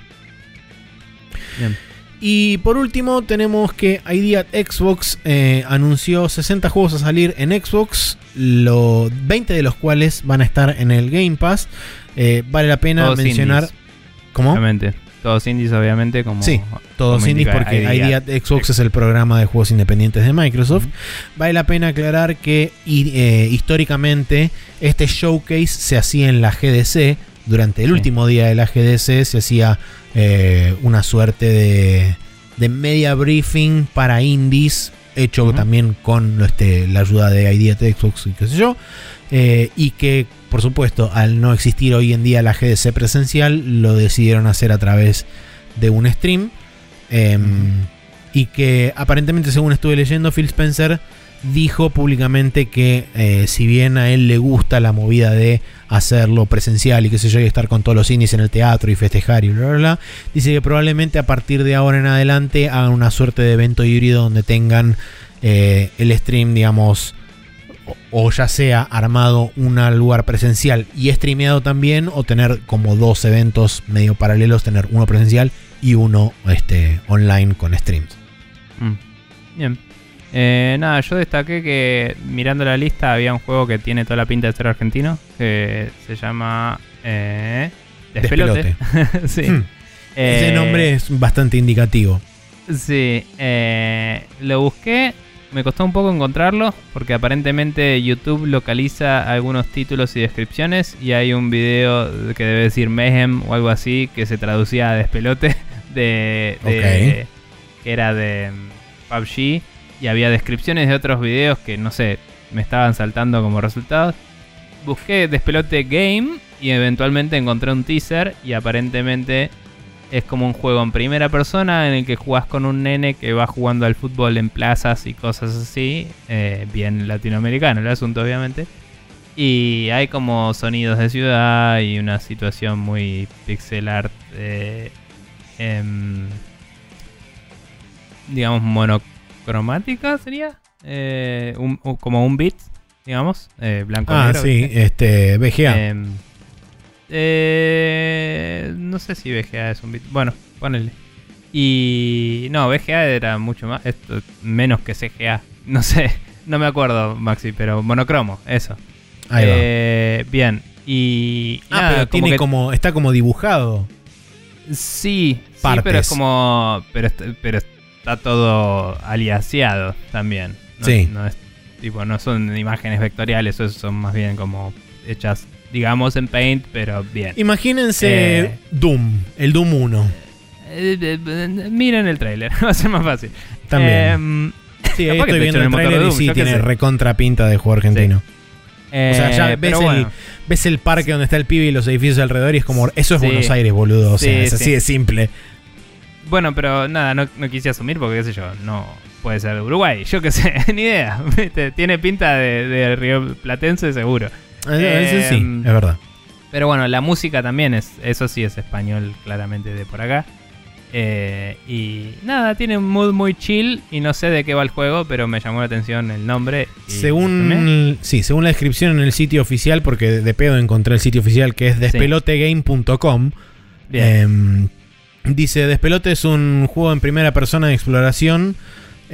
Bien. Y por último tenemos que ID at Xbox eh, anunció 60 juegos a salir en Xbox, lo, 20 de los cuales van a estar en el Game Pass. Eh, vale la pena Todos mencionar... indies. ¿Cómo? Obviamente. Todos indies, obviamente, como. Sí, Todos como indies porque ID ID at at Xbox es el programa de juegos independientes de Microsoft. Vale la pena aclarar que eh, históricamente este showcase se hacía en la GDC. Durante el Sí. último día de la GDC se hacía eh, una suerte de, de media briefing para indies, hecho también con este, la ayuda de ID at Xbox y qué sé yo. Eh, y que, por supuesto, al no existir hoy en día la GDC presencial, lo decidieron hacer a través de un stream. Em, y que aparentemente, según estuve leyendo, Phil Spencer dijo públicamente que eh, si bien a él le gusta la movida de hacerlo presencial y qué sé yo, y estar con todos los indies en el teatro y festejar y bla, bla, bla, dice que probablemente a partir de ahora en adelante hagan una suerte de evento híbrido donde tengan eh, el stream, digamos, o, ya sea armado un lugar presencial y streameado también, o tener como dos eventos medio paralelos, tener uno presencial y uno este, online con streams. Mm. Bien. Eh, nada, yo destaqué que mirando la lista había un juego que tiene toda la pinta de ser argentino, que se llama eh, Despelote. [laughs] sí. Hmm. Ese Eh, nombre es bastante indicativo. Sí, eh, lo busqué, me costó un poco encontrarlo porque aparentemente YouTube localiza algunos títulos y descripciones y hay un video que debe decir Mayhem o algo así que se traducía a despelote [laughs] de, de- que era de mm, PUBG y había descripciones de otros videos que no sé, me estaban saltando como resultados. Busqué despelote game y eventualmente encontré un teaser y aparentemente es como un juego en primera persona en el que jugás con un nene que va jugando al fútbol en plazas y cosas así. eh, bien latinoamericano el asunto, obviamente. Y hay como sonidos de ciudad y una situación muy pixel art. eh, em, digamos, monocromática sería. Eh, un- como un beat, digamos. eh, blanco Ah, negro, sí, ¿viste? este, VGA. Eh, no sé si VGA es un bit. Bueno, ponele. Y. No, VGA era mucho más. Esto, menos que CGA. No sé. No me acuerdo, Maxi, pero monocromo, eso. Ahí va. Eh, bien. Y. Ah, nada, pero tiene que- como. Está como dibujado. Sí, sí, Partes. pero es como. Pero, pero está todo aliaseado también. No, Sí. No es, tipo, no son imágenes vectoriales, eso son más bien como hechas, digamos, en Paint, pero bien. Imagínense Eh. Doom, el Doom 1. Eh, eh, miren el tráiler, [laughs] va a ser más fácil. También. Sí, [laughs] ahí estoy viendo el trailer de y Doom, sí, tiene recontra pinta de juego argentino. O sea, ya ves el, ves el parque donde está el pibe y los edificios alrededor y es como, eso es Sí. Buenos Aires, boludo. O sea, Sí, es así sí. de simple. Bueno, pero nada, no, no quise asumir porque, qué sé yo, no puede ser de Uruguay, yo qué sé, [laughs] ni idea. ¿viste? Tiene pinta de, de Río Platense seguro. Eh, Eso sí, Em, es verdad. Pero bueno, la música también es, eso sí es español claramente de por acá. Eh, y nada, tiene un mood muy chill y no sé de qué va el juego, pero me llamó la atención el nombre. Según, sí, según la descripción en el sitio oficial, porque de, pedo encontré el sitio oficial que es despelotegame.com. Bien. Em, dice, Despelote es un juego en primera persona de exploración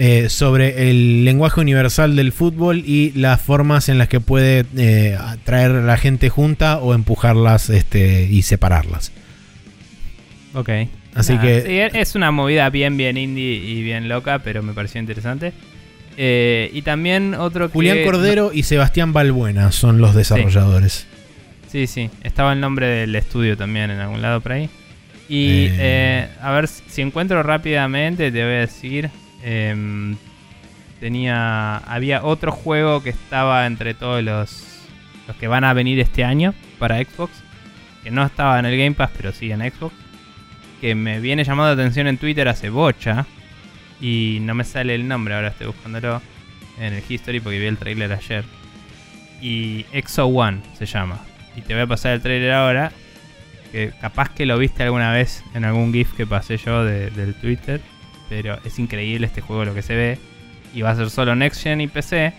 eh, sobre el lenguaje universal del fútbol y las formas en las que puede eh, atraer a la gente junta o empujarlas este, y separarlas. Ok. Así que- sí, e- es una movida bien, bien indie y bien loca, pero me pareció interesante. Eh, y también otro que. Julián Cordero y Sebastián Balbuena son los desarrolladores. Sí, sí, estaba el nombre del estudio también en algún lado por ahí. Y Eh. eh, a ver si encuentro rápidamente, te voy a decir. Em, tenía. Había otro juego que estaba entre todos los, los que van a venir este año para Xbox. Que no estaba en el Game Pass, pero sí en Xbox. Que me viene llamando la atención en Twitter hace bocha. Y no me sale el nombre, ahora estoy buscándolo en el History porque vi el trailer ayer. Y Exo One se llama. Y te voy a pasar el trailer ahora. Que capaz que lo viste alguna vez en algún GIF que pasé yo de- del Twitter. Pero es increíble este juego lo que se ve. Y va a ser solo Next Gen y PC.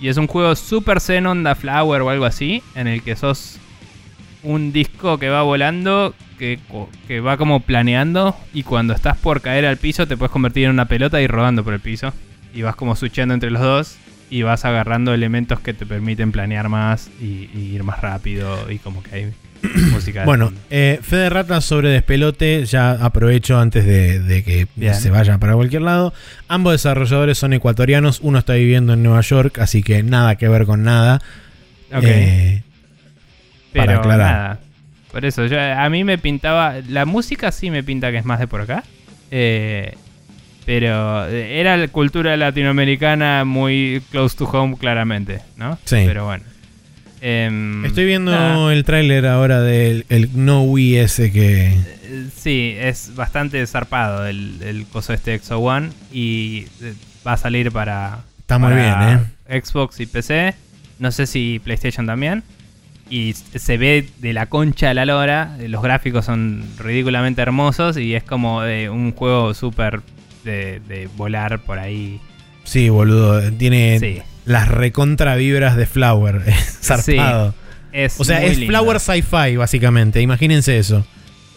Y es un juego Super Xenon da Flower o algo así. En el que sos un disco que va volando. Que, que va como planeando. Y cuando estás por caer al piso te puedes convertir en una pelota y rodando por el piso. Y vas como switchando entre los dos. Y vas agarrando elementos que te permiten planear más y, y ir más rápido. Y como que hay [coughs] Bueno, eh, Fede Rata sobre Despelote, ya aprovecho antes de, de que Bien. se vaya para cualquier lado. Ambos desarrolladores son ecuatorianos, uno está viviendo en Nueva York, así que nada que ver con nada. Ok. Eh, para Pero aclarar. nada. Por eso, yo, a mí me pintaba. La música sí me pinta que es más de por acá. Eh, pero era la cultura latinoamericana muy close to home, claramente, ¿no? Sí. Pero bueno. Em, estoy viendo nada. el tráiler ahora del el No Wii ese que... Eh, Sí, es bastante zarpado el, el coso este Exo One. Y eh, va a salir para. Está muy para bien, Xbox y PC. No sé si PlayStation también. Y se ve de la concha a la lora. eh, Los gráficos son ridículamente hermosos. Y es como de un juego súper de, de volar por ahí Sí, boludo. Tiene Sí. Las recontra vibras de Flower. [laughs] Zarpado. Es o sea, es lindo. Flower Sci-Fi, básicamente. Imagínense eso.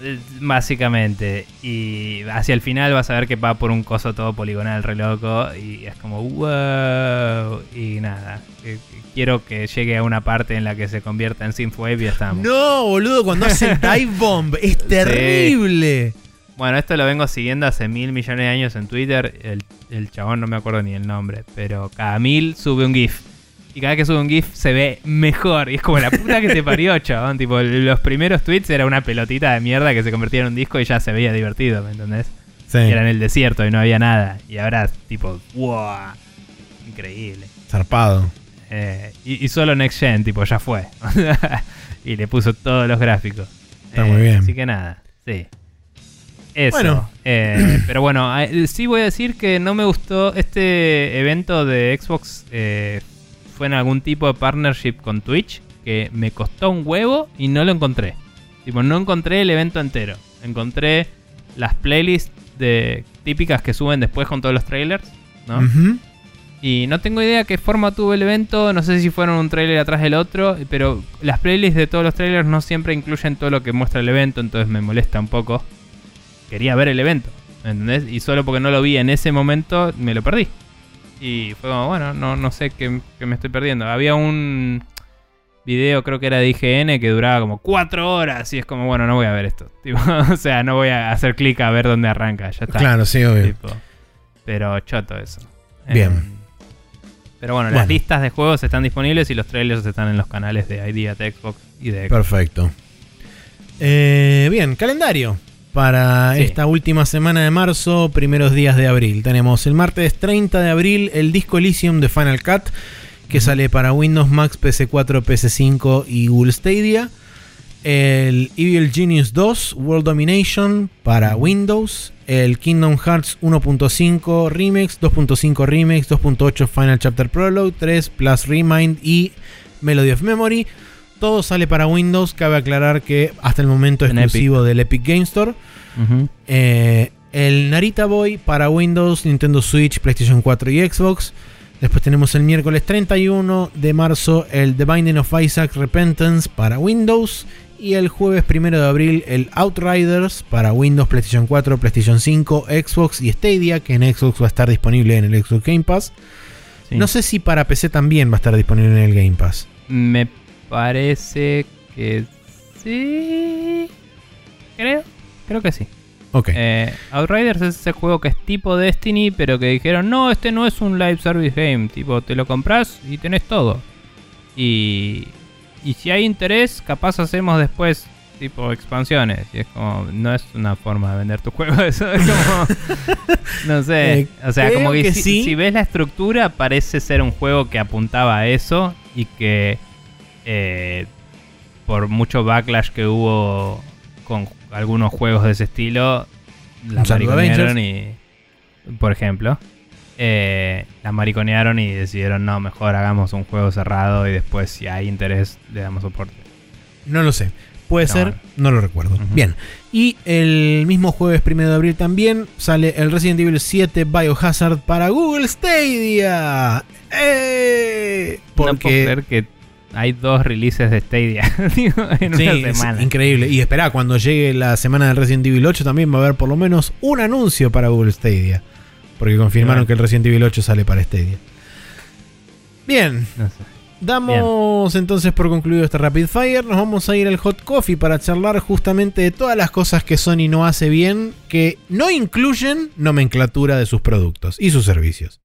Eh, Básicamente. Y hacia el final vas a ver que va por un coso todo poligonal re loco. Y es como, wow. Y nada. eh, Quiero que llegue a una parte en la que se convierta en Synthwave y estamos. No, boludo, cuando hacen [laughs] Dive Bomb. Es terrible. Bueno, esto lo vengo siguiendo hace mil millones de años en Twitter. El, el chabón no me acuerdo ni el nombre. Pero cada mil sube un GIF. Y cada vez que sube un GIF se ve mejor. Y es como la puta que te [laughs] parió, chabón. Tipo, los primeros tweets era una pelotita de mierda que se convertía en un disco y ya se veía divertido, ¿me entendés? Sí, Y era en el desierto y no había nada. Y ahora, tipo, wow. Increíble. zarpado. Eh, y, y solo Next Gen, tipo, ya fue. [laughs] y le puso todos los gráficos. Eh, Está muy bien. Así que nada, sí. Eso. Bueno. Eh, pero bueno, eh, sí voy a decir que no me gustó este evento de Xbox. eh, fue en algún tipo de partnership con Twitch. Que me costó un huevo y no lo encontré. Tipo, no encontré el evento entero. Encontré las playlists de, típicas que suben después con todos los trailers. ¿no? Y no tengo idea qué forma tuvo el evento, no sé si fueron un trailer atrás del otro, pero las playlists de todos los trailers no siempre incluyen todo lo que muestra el evento, entonces me molesta un poco. Quería ver el evento, ¿entendés? Y solo porque no lo vi en ese momento me lo perdí. Y fue como, bueno, no, no sé qué, qué me estoy perdiendo. Había un video, creo que era de IGN, que duraba como cuatro horas y es como, bueno, no voy a ver esto. [laughs] Tipo, o sea, no voy a hacer clic a ver dónde arranca, ya está. Claro, sí, obvio. Tipo, pero choto eso. Bien. Em, pero bueno, Bueno. las listas de juegos están disponibles y los trailers están en los canales de ID de Xbox y de Xbox. Perfecto. Eh, bien, calendario. Para Sí. esta última semana de marzo, primeros días de abril. Tenemos el martes 30 de abril el disco Elysium de Final Cut, que sale para Windows, Mac, PC4, PC5 y Google Stadia. El Evil Genius 2 World Domination para Windows. El Kingdom Hearts 1.5 Remix, 2.5 Remix, 2.8 Final Chapter Prologue, 3 Plus Remind y Melody of Memory. Todo sale para Windows. Cabe aclarar que hasta el momento es En exclusivo del Epic Game Store. Eh, el Narita Boy para Windows, Nintendo Switch, PlayStation 4 y Xbox. Después tenemos el miércoles 31 de marzo el The Binding of Isaac Repentance para Windows. Y el jueves 1 de abril el Outriders para Windows, PlayStation 4, PlayStation 5, Xbox y Stadia, que en Xbox va a estar disponible en el Xbox Game Pass. Sí. No sé si para PC también va a estar disponible en el Game Pass. Me parece que sí. Creo. Creo que sí. Ok. Eh, Outriders es ese juego que es tipo Destiny, pero que dijeron, no, este no es un live service game. Tipo, te lo compras y tenés todo. Y, y si hay interés, capaz hacemos después tipo expansiones. Y es como, no es una forma de vender tu juego. Eso [laughs] es como, no sé. Eh, o sea, como que, que si, sí. si ves la estructura, parece ser un juego que apuntaba a eso y que eh, por mucho backlash que hubo con algunos juegos de ese estilo, la mariconearon y, por ejemplo, eh, la mariconearon y decidieron, no, mejor hagamos un juego cerrado y después si hay interés le damos soporte. No lo sé. Puede No, ser, no lo recuerdo. Bien. Y el mismo jueves 1 de abril también sale el Resident Evil 7 Biohazard para Google Stadia. ¡Eh! No puedo Porque creer que hay dos releases de Stadia [laughs] en Sí, una es semana. increíble. Y espera, cuando llegue la semana del Resident Evil 8 también va a haber por lo menos un anuncio para Google Stadia. Porque confirmaron Bueno. que el Resident Evil 8 sale para Stadia. Bien, No sé. Damos entonces por concluido este Rapid Fire. Nos vamos a ir al Hot Coffee para charlar justamente de todas las cosas que Sony no hace bien, que no incluyen nomenclatura de sus productos y sus servicios.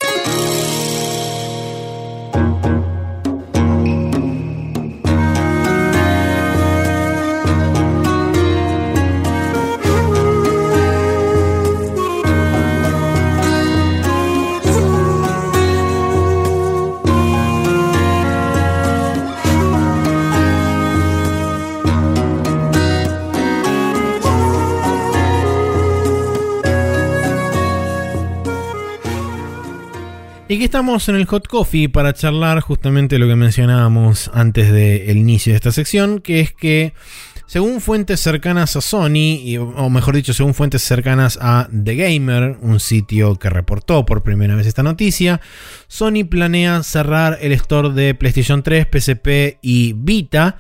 Y aquí estamos en el Hot Coffee para charlar justamente lo que mencionábamos antes del inicio de esta sección, que es que Según fuentes cercanas a Sony, o mejor dicho, según fuentes cercanas a The Gamer, un sitio que reportó por primera vez esta noticia, Sony planea cerrar el store de PlayStation 3, PSP y Vita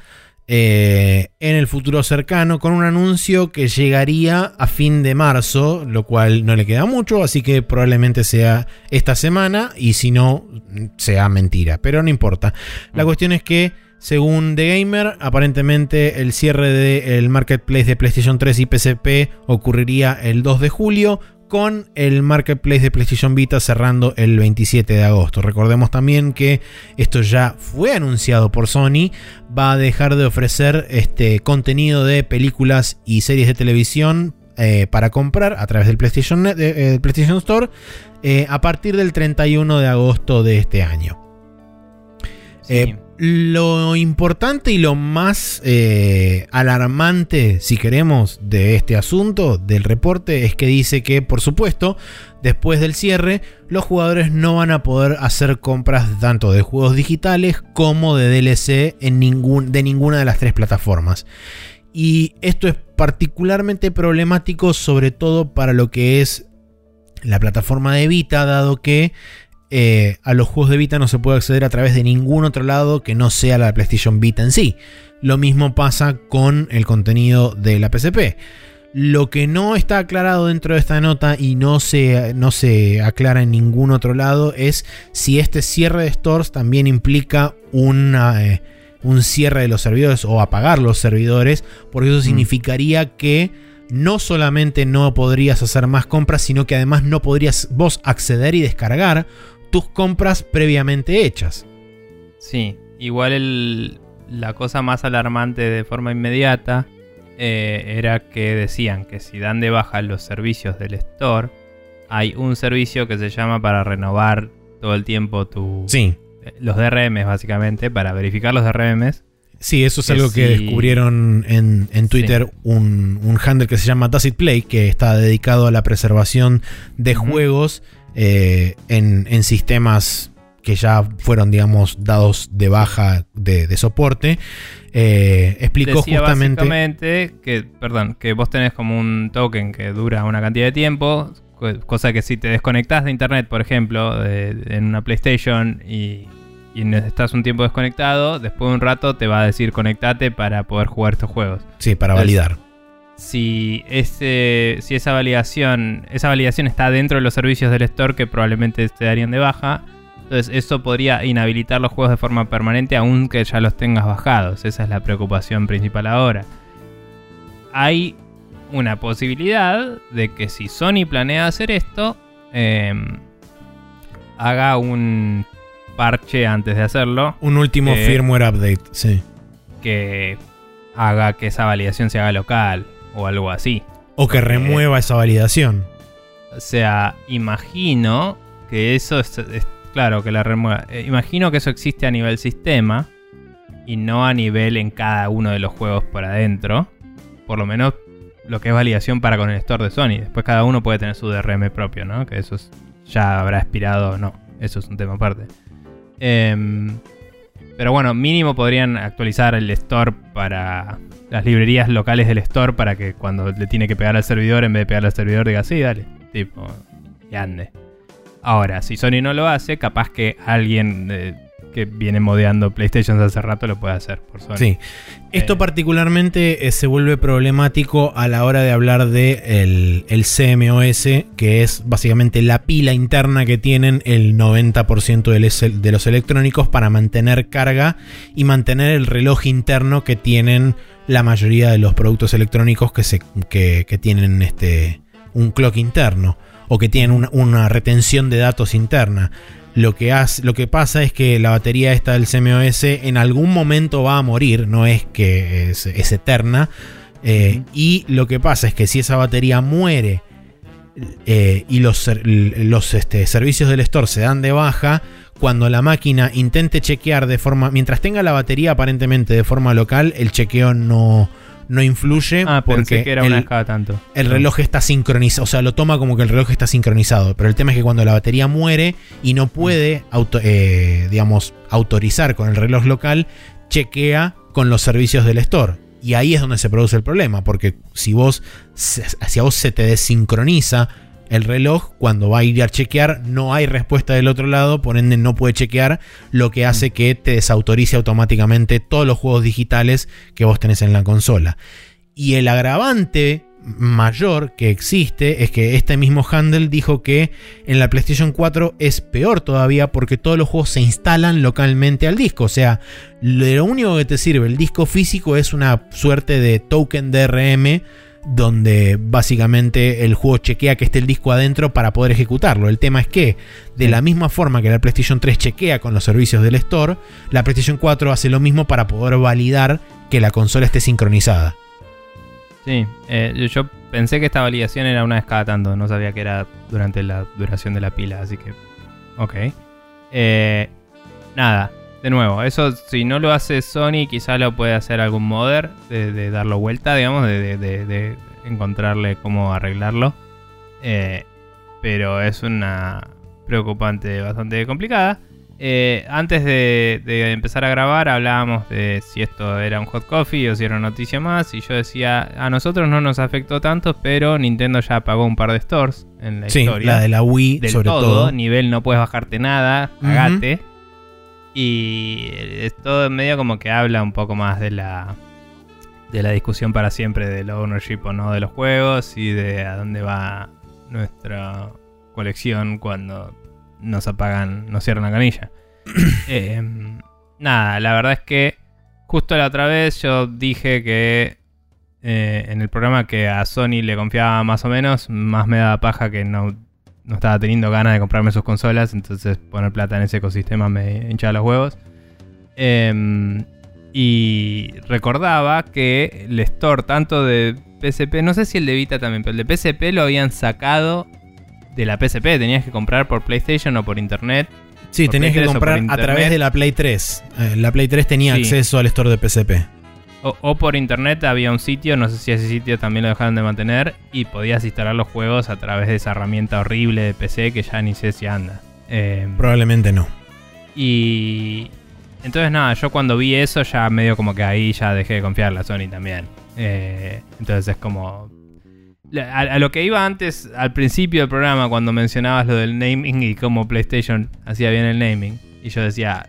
eh, en el futuro cercano con un anuncio que llegaría a fin de marzo, lo cual no le queda mucho, así que probablemente sea esta semana y si no, sea mentira, pero no importa. La cuestión es que según The Gamer, aparentemente el cierre del marketplace de PlayStation 3 y PSP ocurriría el 2 de julio, con el marketplace de PlayStation Vita cerrando el 27 de agosto. Recordemos también que esto ya fue anunciado por Sony, va a dejar de ofrecer este contenido de películas y series de televisión eh, para comprar a través del PlayStation, eh, PlayStation Store eh, a partir del 31 de agosto de este año. Sí. Lo importante y lo más eh, alarmante, si queremos, de este asunto, del reporte, es que dice que, por supuesto, después del cierre, los jugadores no van a poder hacer compras tanto de juegos digitales como de DLC en ningún, de ninguna de las tres plataformas. Y esto es particularmente problemático, sobre todo para lo que es la plataforma de Vita, dado que eh, a los juegos de Vita no se puede acceder a través de ningún otro lado que no sea la PlayStation Vita en sí. Lo mismo pasa con el contenido de la PSP. Lo que no está aclarado dentro de esta nota y no se, no se aclara en ningún otro lado es si este cierre de stores también implica eh, un cierre de los servidores o apagar los servidores, porque eso mm. significaría que no solamente no podrías hacer más compras, sino que además no podrías vos acceder y descargar tus compras previamente hechas. Sí, igual la cosa más alarmante de forma inmediata eh, era que decían que si dan de baja los servicios del store, hay un servicio que se llama para renovar todo el tiempo tu... Sí. Eh, los DRMs básicamente, para verificar los DRMs. Sí, eso es algo que descubrieron en, Twitter, un, un, handle que se llama Does It Play, que está dedicado a la preservación de juegos eh, en, sistemas que ya fueron, digamos, dados de baja de, soporte. Eh, explicó justamente. que, perdón, que vos tenés como un token que dura una cantidad de tiempo. Cosa que si te desconectás de internet, por ejemplo, en una PlayStation y, y estás un tiempo desconectado, después de un rato te va a decir conectate para poder jugar estos juegos. Sí, para validar si, ese, si esa validación, esa validación está dentro de los servicios del store que probablemente te darían de baja, entonces eso podría inhabilitar los juegos de forma permanente aunque ya los tengas bajados. Esa es la preocupación principal ahora. Hay una posibilidad de que si Sony planea hacer esto, em, haga un parche antes de hacerlo. Un último firmware update, sí. Que haga que esa validación se haga local o algo así. O que remueva esa validación. O sea, imagino que eso es, claro, que la remueva. Eh, imagino que eso existe a nivel sistema y no a nivel en cada uno de los juegos por adentro. Por lo menos lo que es validación para con el store de Sony. Después cada uno puede tener su DRM propio, ¿no? Que eso ya habrá expirado o no. Eso es un tema aparte. Em, pero bueno, mínimo podrían actualizar el store para las librerías locales del store para que cuando le tiene que pegar al servidor, en vez de pegar al servidor, diga, sí, dale, tipo, y ande. Ahora, si Sony no lo hace, capaz que alguien que viene modeando PlayStation hace rato lo puede hacer por Sony. Sí. Esto eh, particularmente eh, se vuelve problemático a la hora de hablar de el, el, CMOS, que es básicamente la pila interna que tienen el 90% de los electrónicos para mantener carga y mantener el reloj interno que tienen la mayoría de los productos electrónicos que, se, que, tienen este, un clock interno o que tienen una, retención de datos interna. Lo que, hace, lo que pasa es que la batería esta del CMOS en algún momento va a morir, no es que es, eterna. Eh, y lo que pasa es que si esa batería muere eh, y los, los este, servicios del store se dan de baja, cuando la máquina intente chequear de forma. Mientras tenga la batería aparentemente de forma local, el chequeo no, no influye. Ah, porque que era el, una cada tanto. El reloj está sincronizado. O sea, lo toma como que el reloj está sincronizado. Pero el tema es que cuando la batería muere y no puede, eh, digamos, autorizar con el reloj local, chequea con los servicios del store. Y ahí es donde se produce el problema, porque si vos, si a vos se te desincroniza el reloj, cuando va a ir a chequear, no hay respuesta del otro lado, por ende no puede chequear, lo que hace que te desautorice automáticamente todos los juegos digitales que vos tenés en la consola. Y el agravante mayor que existe es que este mismo handle dijo que en la PlayStation 4 es peor todavía porque todos los juegos se instalan localmente al disco. O sea, lo único que te sirve el disco físico es una suerte de token DRM donde básicamente el juego chequea que esté el disco adentro para poder ejecutarlo. El tema es que, de la misma forma que la PlayStation 3 chequea con los servicios del store, la PlayStation 4 hace lo mismo para poder validar que la consola esté sincronizada. Sí, eh, yo pensé que esta validación era una vez cada tanto, no sabía que era durante la duración de la pila, así que... Ok. Eh, nada, de nuevo, eso si no lo hace Sony, quizá lo puede hacer algún modder de, darlo vuelta, digamos, de, encontrarle cómo arreglarlo. Eh, pero es una preocupante bastante complicada. Eh, antes de, empezar a grabar hablábamos de si esto era un hot coffee o si era una noticia más y yo decía, a nosotros no nos afectó tanto, pero Nintendo ya pagó un par de stores en la sí, historia. la de la Wii Del sobre todo, Nivel no puedes bajarte nada, cagate. Y esto medio como que habla un poco más de la de la discusión para siempre del ownership o no de los juegos y de a dónde va nuestra colección cuando nos apagan, nos cierran la canilla. [coughs] Em, nada, la verdad es que justo la otra vez yo dije que eh, en el programa que a Sony le confiaba más o menos, más me daba paja que no no estaba teniendo ganas de comprarme sus consolas, entonces poner plata en ese ecosistema me hinchaba los huevos. Em, y recordaba que el store tanto de PSP, no sé si el de Vita también, pero el de PSP lo habían sacado de la PSP, tenías que comprar por PlayStation o por internet. Sí, tenías que comprar a través de la Play 3. Eh, la Play 3 tenía acceso al store de PSP. O, por internet había un sitio, no sé si ese sitio también lo dejaron de mantener, y podías instalar los juegos a través de esa herramienta horrible de PC que ya ni sé si anda. Em, Probablemente no. Y entonces nada, yo cuando vi eso ya medio como que ahí ya dejé de confiar en la Sony también. Eh, entonces es como... A, a, lo que iba antes, al principio del programa, cuando mencionabas lo del naming y cómo PlayStation hacía bien el naming, y yo decía,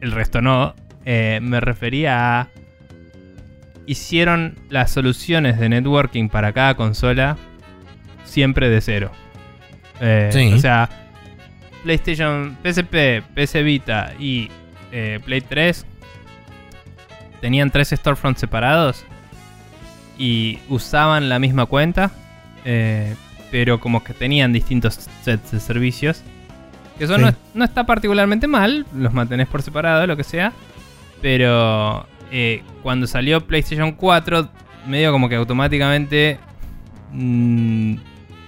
el resto no, eh, me refería a hicieron las soluciones de networking para cada consola siempre de cero. Eh, o sea, PlayStation, PSP, PS Vita y eh, Play 3 tenían tres storefronts separados y usaban la misma cuenta, eh, pero como que tenían distintos sets de servicios. Que eso no, no, está particularmente mal, los mantenés por separado, lo que sea, pero eh, cuando salió PlayStation 4, medio como que automáticamente mm,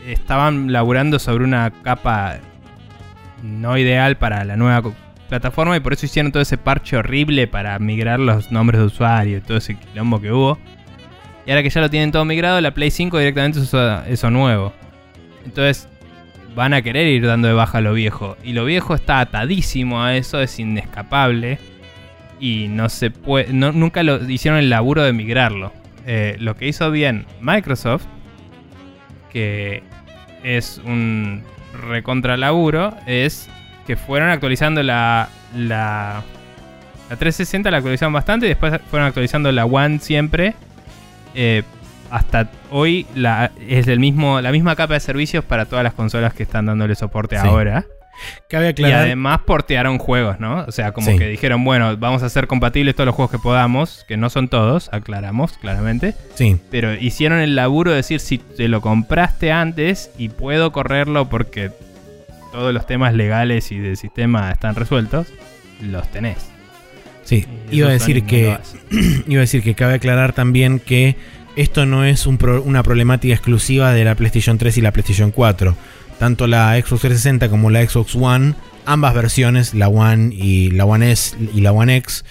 estaban laburando sobre una capa no ideal para la nueva plataforma y por eso hicieron todo ese parche horrible para migrar los nombres de usuario y todo ese quilombo que hubo. Y ahora que ya lo tienen todo migrado, la Play 5 directamente usa eso nuevo. Entonces van a querer ir dando de baja lo viejo. Y lo viejo está atadísimo a eso, es inescapable y no se puede, nunca lo hicieron el laburo de migrarlo. Eh, lo que hizo bien Microsoft, que es un recontra laburo, es que fueron actualizando la, la, la 360, la actualizaron bastante y después fueron actualizando la One siempre. Eh, hasta hoy la, es el mismo, la misma capa de servicios para todas las consolas que están dándole soporte ahora. Y además portearon juegos, ¿no? O sea, como que dijeron, bueno, vamos a hacer compatibles todos los juegos que podamos, que no son todos, aclaramos claramente. Sí. Pero hicieron el laburo de decir, si te lo compraste antes y puedo correrlo porque todos los temas legales y del sistema están resueltos, los tenés. Sí, iba a decir que [clears throat] iba a decir que cabe aclarar también que esto no es una problemática exclusiva de la PlayStation 3 y la PlayStation 4 tanto la Xbox 360 como la Xbox One, ambas versiones, la One y la One S y la One X,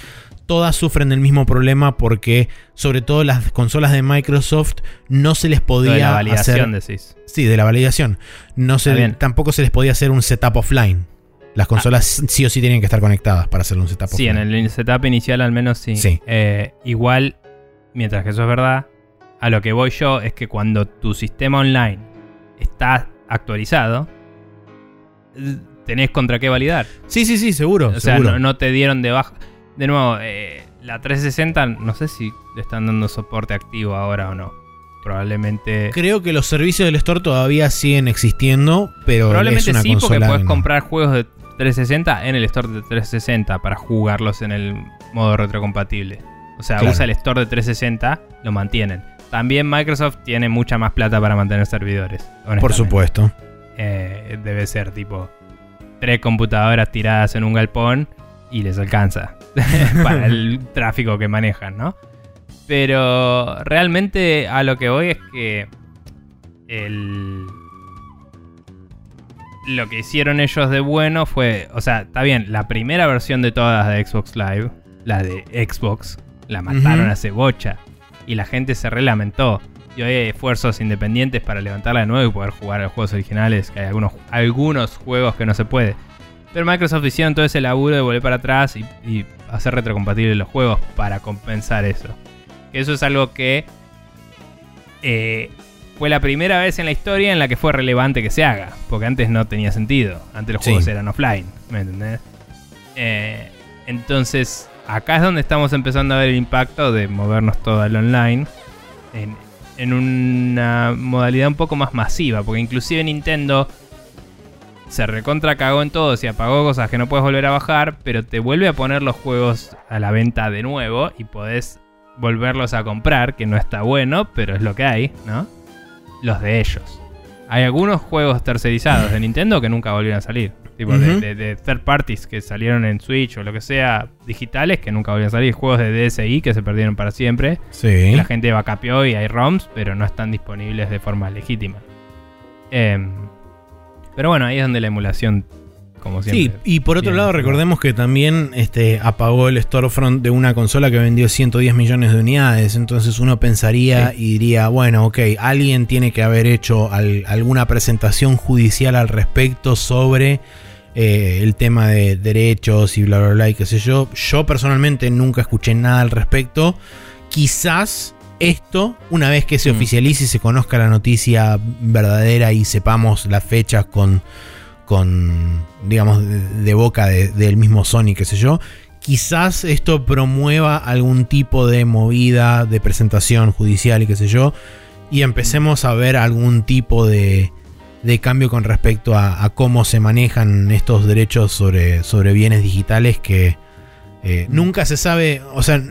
todas sufren del mismo problema porque sobre todo las consolas de Microsoft no se les podía de la validación hacer, decís. Sí, de la validación. No se, tampoco se les podía hacer un setup offline. Las consolas sí o sí tenían que estar conectadas para hacer un setup sí, offline. Sí, en el setup inicial al menos sí. sí. Eh, igual mientras que eso es verdad, a lo que voy yo es que cuando tu sistema online está actualizado, tenés contra qué validar. Sí, sí, sí, seguro. O sea, seguro. no, no te dieron de baja. De nuevo, eh, la 360 no sé si le están dando soporte activo ahora o no. Probablemente. Creo que los servicios del store todavía siguen existiendo, pero Probablemente es una sí, porque puedes no. comprar juegos de 360 en el store de 360 para jugarlos en el modo retrocompatible. O sea, Claro. usa el store de 360, lo mantienen. También Microsoft tiene mucha más plata para mantener servidores. Por supuesto. Eh, debe ser tipo tres computadoras tiradas en un galpón y les alcanza [laughs] para el tráfico que manejan, ¿no? Pero realmente a lo que voy es que el lo que hicieron ellos de bueno fue, o sea, está bien, la primera versión de todas de Xbox Live, la de Xbox, la mataron Ujú. hace bocha y la gente se relamentó. Y hoy hay esfuerzos independientes para levantarla de nuevo y poder jugar a los juegos originales, que hay algunos, algunos juegos que no se puede. Pero Microsoft hicieron todo ese laburo de volver para atrás y, y hacer retrocompatibles los juegos para compensar eso. Que eso es algo que eh, fue la primera vez en la historia en la que fue relevante que se haga. Porque antes no tenía sentido. Antes los Sí. juegos eran offline. ¿Me entendés? Eh, entonces, acá es donde estamos empezando a ver el impacto de movernos todo al online. En, una modalidad un poco más masiva. Porque inclusive Nintendo se recontra cagó en todo, y apagó cosas que no puedes volver a bajar, pero te vuelve a poner los juegos a la venta de nuevo y podés volverlos a comprar, que no está bueno, pero es lo que hay, ¿no? Los de ellos. Hay algunos juegos tercerizados de Nintendo que nunca volvieron a salir. Tipo de, de- de third parties que salieron en Switch o lo que sea, digitales que nunca volvieron a salir. Juegos de DSI que se perdieron para siempre. Sí. La gente vacapeó y hay ROMs, pero no están disponibles de forma legítima. Em, pero bueno, ahí es donde la emulación, como Sí, y por otro lado, recordemos que también este, apagó el storefront de una consola que vendió 110 millones de unidades. Entonces uno pensaría Sí. y diría, bueno, ok, alguien tiene que haber hecho al- alguna presentación judicial al respecto sobre eh, el tema de derechos y bla, bla, bla, y qué sé yo. Yo personalmente nunca escuché nada al respecto. Quizás esto, una vez que se Mm. oficialice y se conozca la noticia verdadera y sepamos las fechas con con, digamos, de, boca de- del mismo Sony, qué sé yo, quizás esto promueva algún tipo de movida de presentación judicial y qué sé yo, y empecemos a ver algún tipo de, de cambio con respecto a, a cómo se manejan estos derechos sobre, sobre bienes digitales que eh, nunca se sabe, o sea,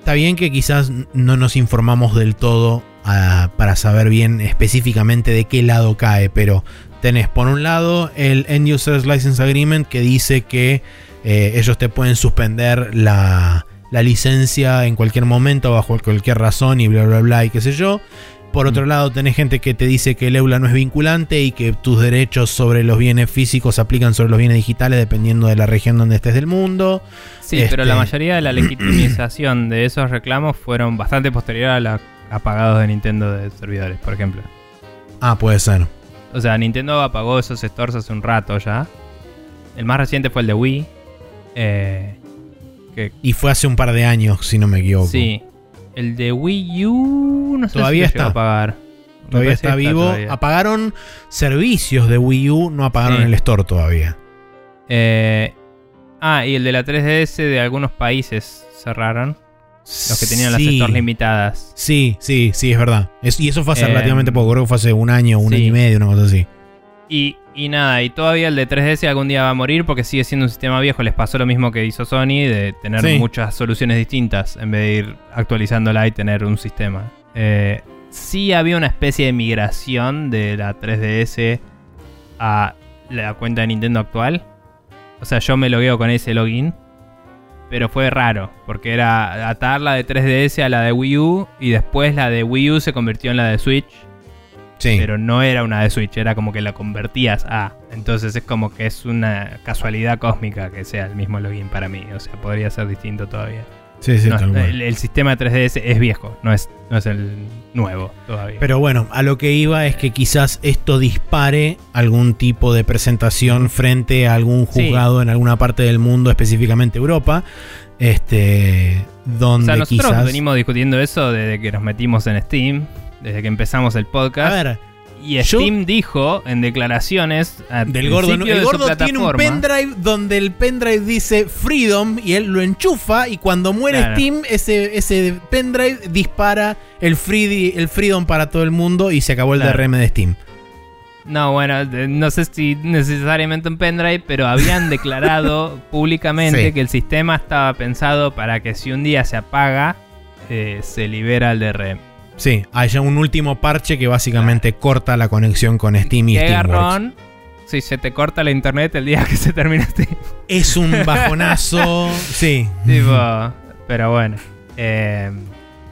está bien que quizás no nos informamos del todo ah, para saber bien específicamente de qué lado cae, pero tenés por un lado el End Users License Agreement que dice que eh, ellos te pueden suspender la, la licencia en cualquier momento bajo cualquier razón y bla bla bla y qué sé yo. Por otro Mm. lado, tenés gente que te dice que el EULA no es vinculante y que tus derechos sobre los bienes físicos se aplican sobre los bienes digitales dependiendo de la región donde estés del mundo. Sí, pero la este- mayoría de la [clears throat] legitimización de esos reclamos fueron bastante posterior a los apagados de Nintendo de servidores, por ejemplo. Ah, puede ser. O sea, Nintendo apagó esos stores hace un rato ya. El más reciente fue el de Wii. Eh, que Y fue hace un par de años, si no me equivoco. sí. El de Wii U no sé Todavía si está. a pagar. Todavía está vivo. todavía. Apagaron servicios de Wii U, no apagaron Sí. el store todavía. Eh, ah, y el de la 3DS de algunos países cerraron. Los que tenían las Sí. stores limitadas. Sí, sí, sí, es verdad. Es- y eso fue hace Em, relativamente poco, creo que fue hace un año, un sí. año y medio, una cosa así. Y, y nada, y todavía el de 3DS algún día va a morir porque sigue siendo un sistema viejo. Les pasó lo mismo que hizo Sony de tener Sí. muchas soluciones distintas en vez de ir actualizándola y tener un sistema. Eh, sí había una especie de migración de la 3DS a la cuenta de Nintendo actual. O sea, yo me logueo con ese login. Pero fue raro, porque era atar la de 3DS a la de Wii U y después la de Wii U se convirtió en la de Switch Sí. pero no era una de Switch, era como que la convertías a. Entonces es como que es una casualidad cósmica que sea el mismo login para mí. O sea, podría ser distinto todavía. Sí, sí, No, tal el, el sistema 3DS es viejo, no es, no es el nuevo todavía. Pero bueno, a lo que iba es que quizás esto dispare algún tipo de presentación frente a algún Sí. juzgado en alguna parte del mundo, específicamente Europa, este, O donde sea, nosotros quizás... venimos discutiendo eso desde que nos metimos en Steam, desde que empezamos el A podcast. ver, y yo- Steam dijo en declaraciones del gordo, principio el de gordo tiene un pendrive donde el pendrive dice Freedom y él lo enchufa y cuando muere Claro. Steam ese, ese pendrive dispara el, free, el Freedom para todo el mundo y se acabó el Claro. DRM de Steam. No, bueno, no sé si necesariamente un pendrive, pero habían [laughs] declarado públicamente Sí. que el sistema estaba pensado para que si un día se apaga, eh, se libera el DRM. Sí, hay ya un último parche que básicamente corta la conexión con Steam y Qué Steamworks. si se te corta la internet el día [laughs] que se termina Steam. Es un [laughs] bajonazo. sí. Tipo, pero bueno, eh,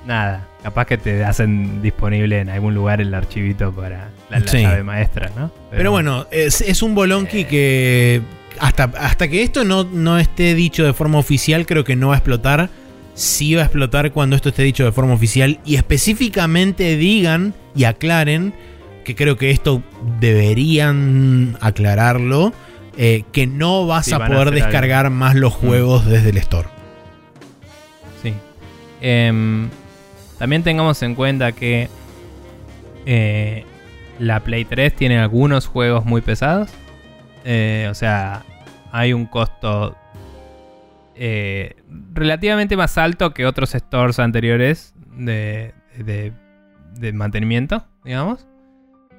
nada, capaz que te hacen disponible en algún lugar el archivito para la, la Sí. llave maestra, ¿no? Pero bueno, es, es un bolonqui que hasta, hasta que esto no, no esté dicho de forma oficial, creo que no va a explotar. Sí va a explotar cuando esto esté dicho de forma oficial y específicamente digan y aclaren, que creo que esto deberían aclararlo, eh, que no vas Sí, a poder descargar más los juegos desde el store. Sí. Em, también tengamos en cuenta que eh, la Play 3 tiene algunos juegos muy pesados. Eh, o sea, hay un costo eh, relativamente más alto que otros stores anteriores de, de- de mantenimiento, digamos.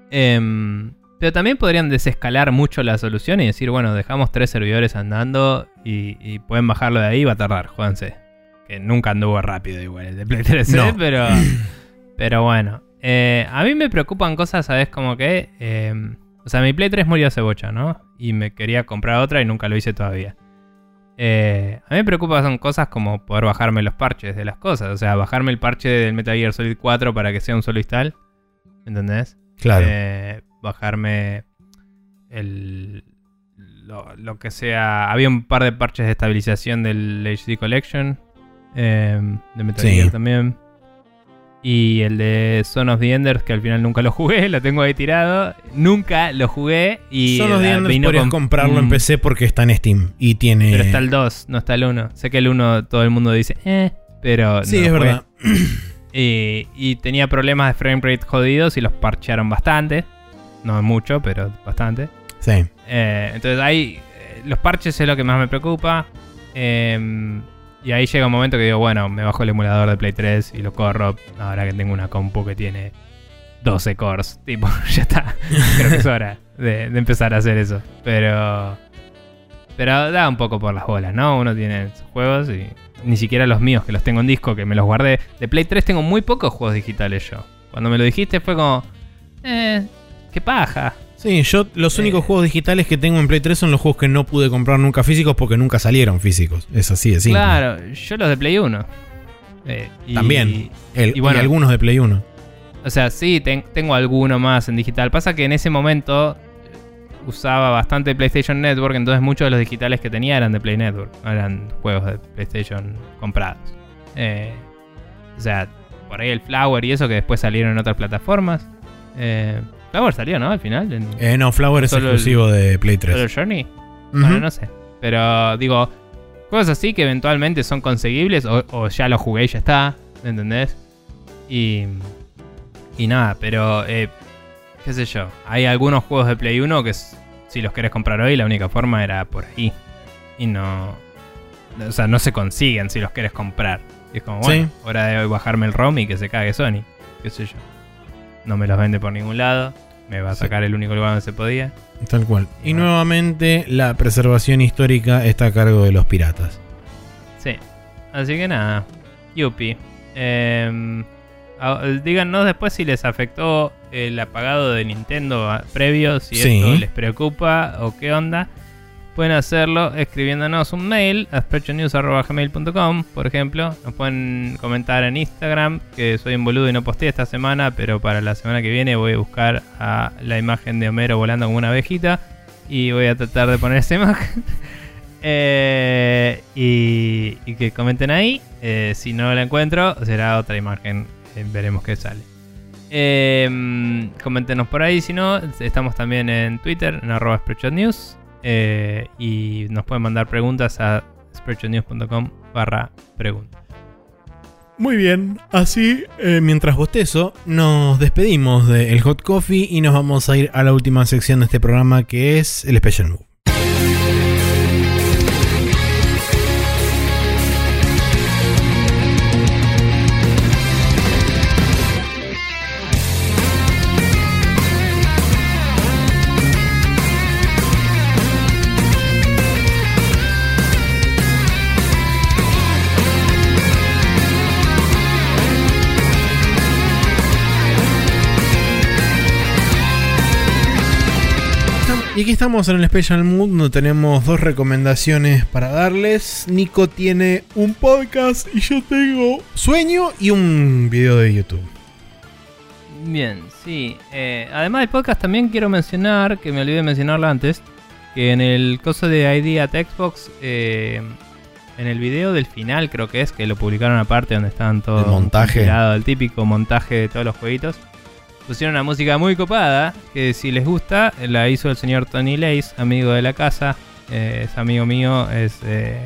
Em, pero también podrían desescalar mucho la solución y decir, bueno, dejamos tres servidores andando y, y pueden bajarlo de ahí, va a tardar, jódanse. Que nunca anduvo rápido igual el de Play 3, No. [laughs] pero, pero bueno. Eh, a mí me preocupan cosas, ¿sabes? Como que... eh, o sea, mi Play 3 murió hace bocha, ¿no? Y me quería comprar otra y nunca lo hice todavía. Eh, a mí me preocupan son cosas como poder bajarme los parches de las cosas. O sea, bajarme el parche del Metal Gear Solid 4 para que sea un solo install. ¿Entendés? Claro. Eh, bajarme el lo, lo que sea. Había un par de parches de estabilización del HD Collection. eh, de Metal Sí. Gear también. Y el de Son of the Enders, que al final nunca lo jugué, [laughs] lo tengo ahí tirado. Nunca lo jugué. Y Son los eh, Enders podrías con- comprarlo en mm, PC porque está en Steam y tiene. Pero está el 2, no está el 1. Sé que el 1 todo el mundo dice, eh, pero. Sí, no es verdad. Y, y tenía problemas de frame rate jodidos y los parchearon bastante. No mucho, pero bastante. Sí. Eh, entonces ahí eh, los parches es lo que más me preocupa. Eh, y ahí llega un momento que digo, bueno, me bajo el emulador de Play 3 y lo corro. Ahora que tengo una compu que tiene 12 cores. Tipo, [laughs] ya está. Creo que es hora de, empezar a hacer eso. Pero... Pero da un poco por las bolas, ¿no? Uno tiene sus juegos y ni siquiera los míos, que los tengo en disco, que me los guardé. De Play 3 tengo muy pocos juegos digitales yo. Cuando me lo dijiste fue como... Eh, qué paja. Sí, yo los Eh. únicos juegos digitales que tengo en Play 3 son los juegos que no pude comprar nunca físicos porque nunca salieron físicos. Es así de simple. Claro, yo los de Play 1. Eh, y- También. El- y bueno. y algunos de Play 1. O sea, sí, ten- tengo alguno más en digital. Pasa que en ese momento eh, usaba bastante PlayStation Network, entonces muchos de los digitales que tenía eran de Play Network, no eran juegos de PlayStation comprados. Eh, o sea, por ahí el Flower y eso que después salieron en otras plataformas. Eh, Flower salió, ¿no? Al final. En Eh, no, Flower es el- exclusivo de Play 3. solo Journey. Bueno, no sé. Pero digo, cosas así que eventualmente son conseguibles o, o ya lo jugué y ya está, ¿me entendés? Y, y nada, pero eh, qué sé yo. Hay algunos juegos de Play 1 que si los querés comprar hoy la única forma era por ahí. Y no... O sea, no se consiguen si los querés comprar. Y es como, bueno, Sí. hora de bajarme el ROM y que se cague Sony. Qué sé yo. No me los vende por ningún lado. Me va a Sí. sacar el único lugar donde se podía. Tal cual. Y Bueno. nuevamente la preservación histórica está a cargo de los piratas. Sí. Así que nada. Yupi. A- díganos después si les afectó el apagado de Nintendo previo, si Sí. esto les preocupa o qué onda. Pueden hacerlo escribiéndonos un mail a sprechonews.gmail.com, por ejemplo. Nos pueden comentar en Instagram, que soy un boludo y no posteé esta semana, pero para la semana que viene voy a buscar a la imagen de Homero volando como una abejita y voy a tratar de poner esa [laughs] imagen. Eh, y, que comenten ahí. Eh, si no la encuentro, será otra imagen. Eh, veremos qué sale. Eh, coméntenos por ahí. Si no, estamos también en Twitter, en arroba Spreadshotnews. Eh, y nos pueden mandar preguntas a spreadshotnews.com barra preguntas. Muy bien, así eh, mientras bostezo, nos despedimos del Hot Coffee y nos vamos a ir a la última sección de este programa que es el Special Move. Aquí estamos en el Special Mood donde tenemos dos recomendaciones para darles. Nico tiene un podcast y yo tengo sueño y un video de YouTube. Bien, sí. Eh, además del podcast también quiero mencionar, que me olvidé de mencionarlo antes, que en el coso de ID at Xbox, eh, en el video del final creo que es, que lo publicaron aparte donde estaban todos... El montaje. El típico montaje de todos los jueguitos pusieron una música muy copada, que si les gusta, la hizo el señor Tony Lace, amigo de la casa. Eh, es amigo mío, es eh,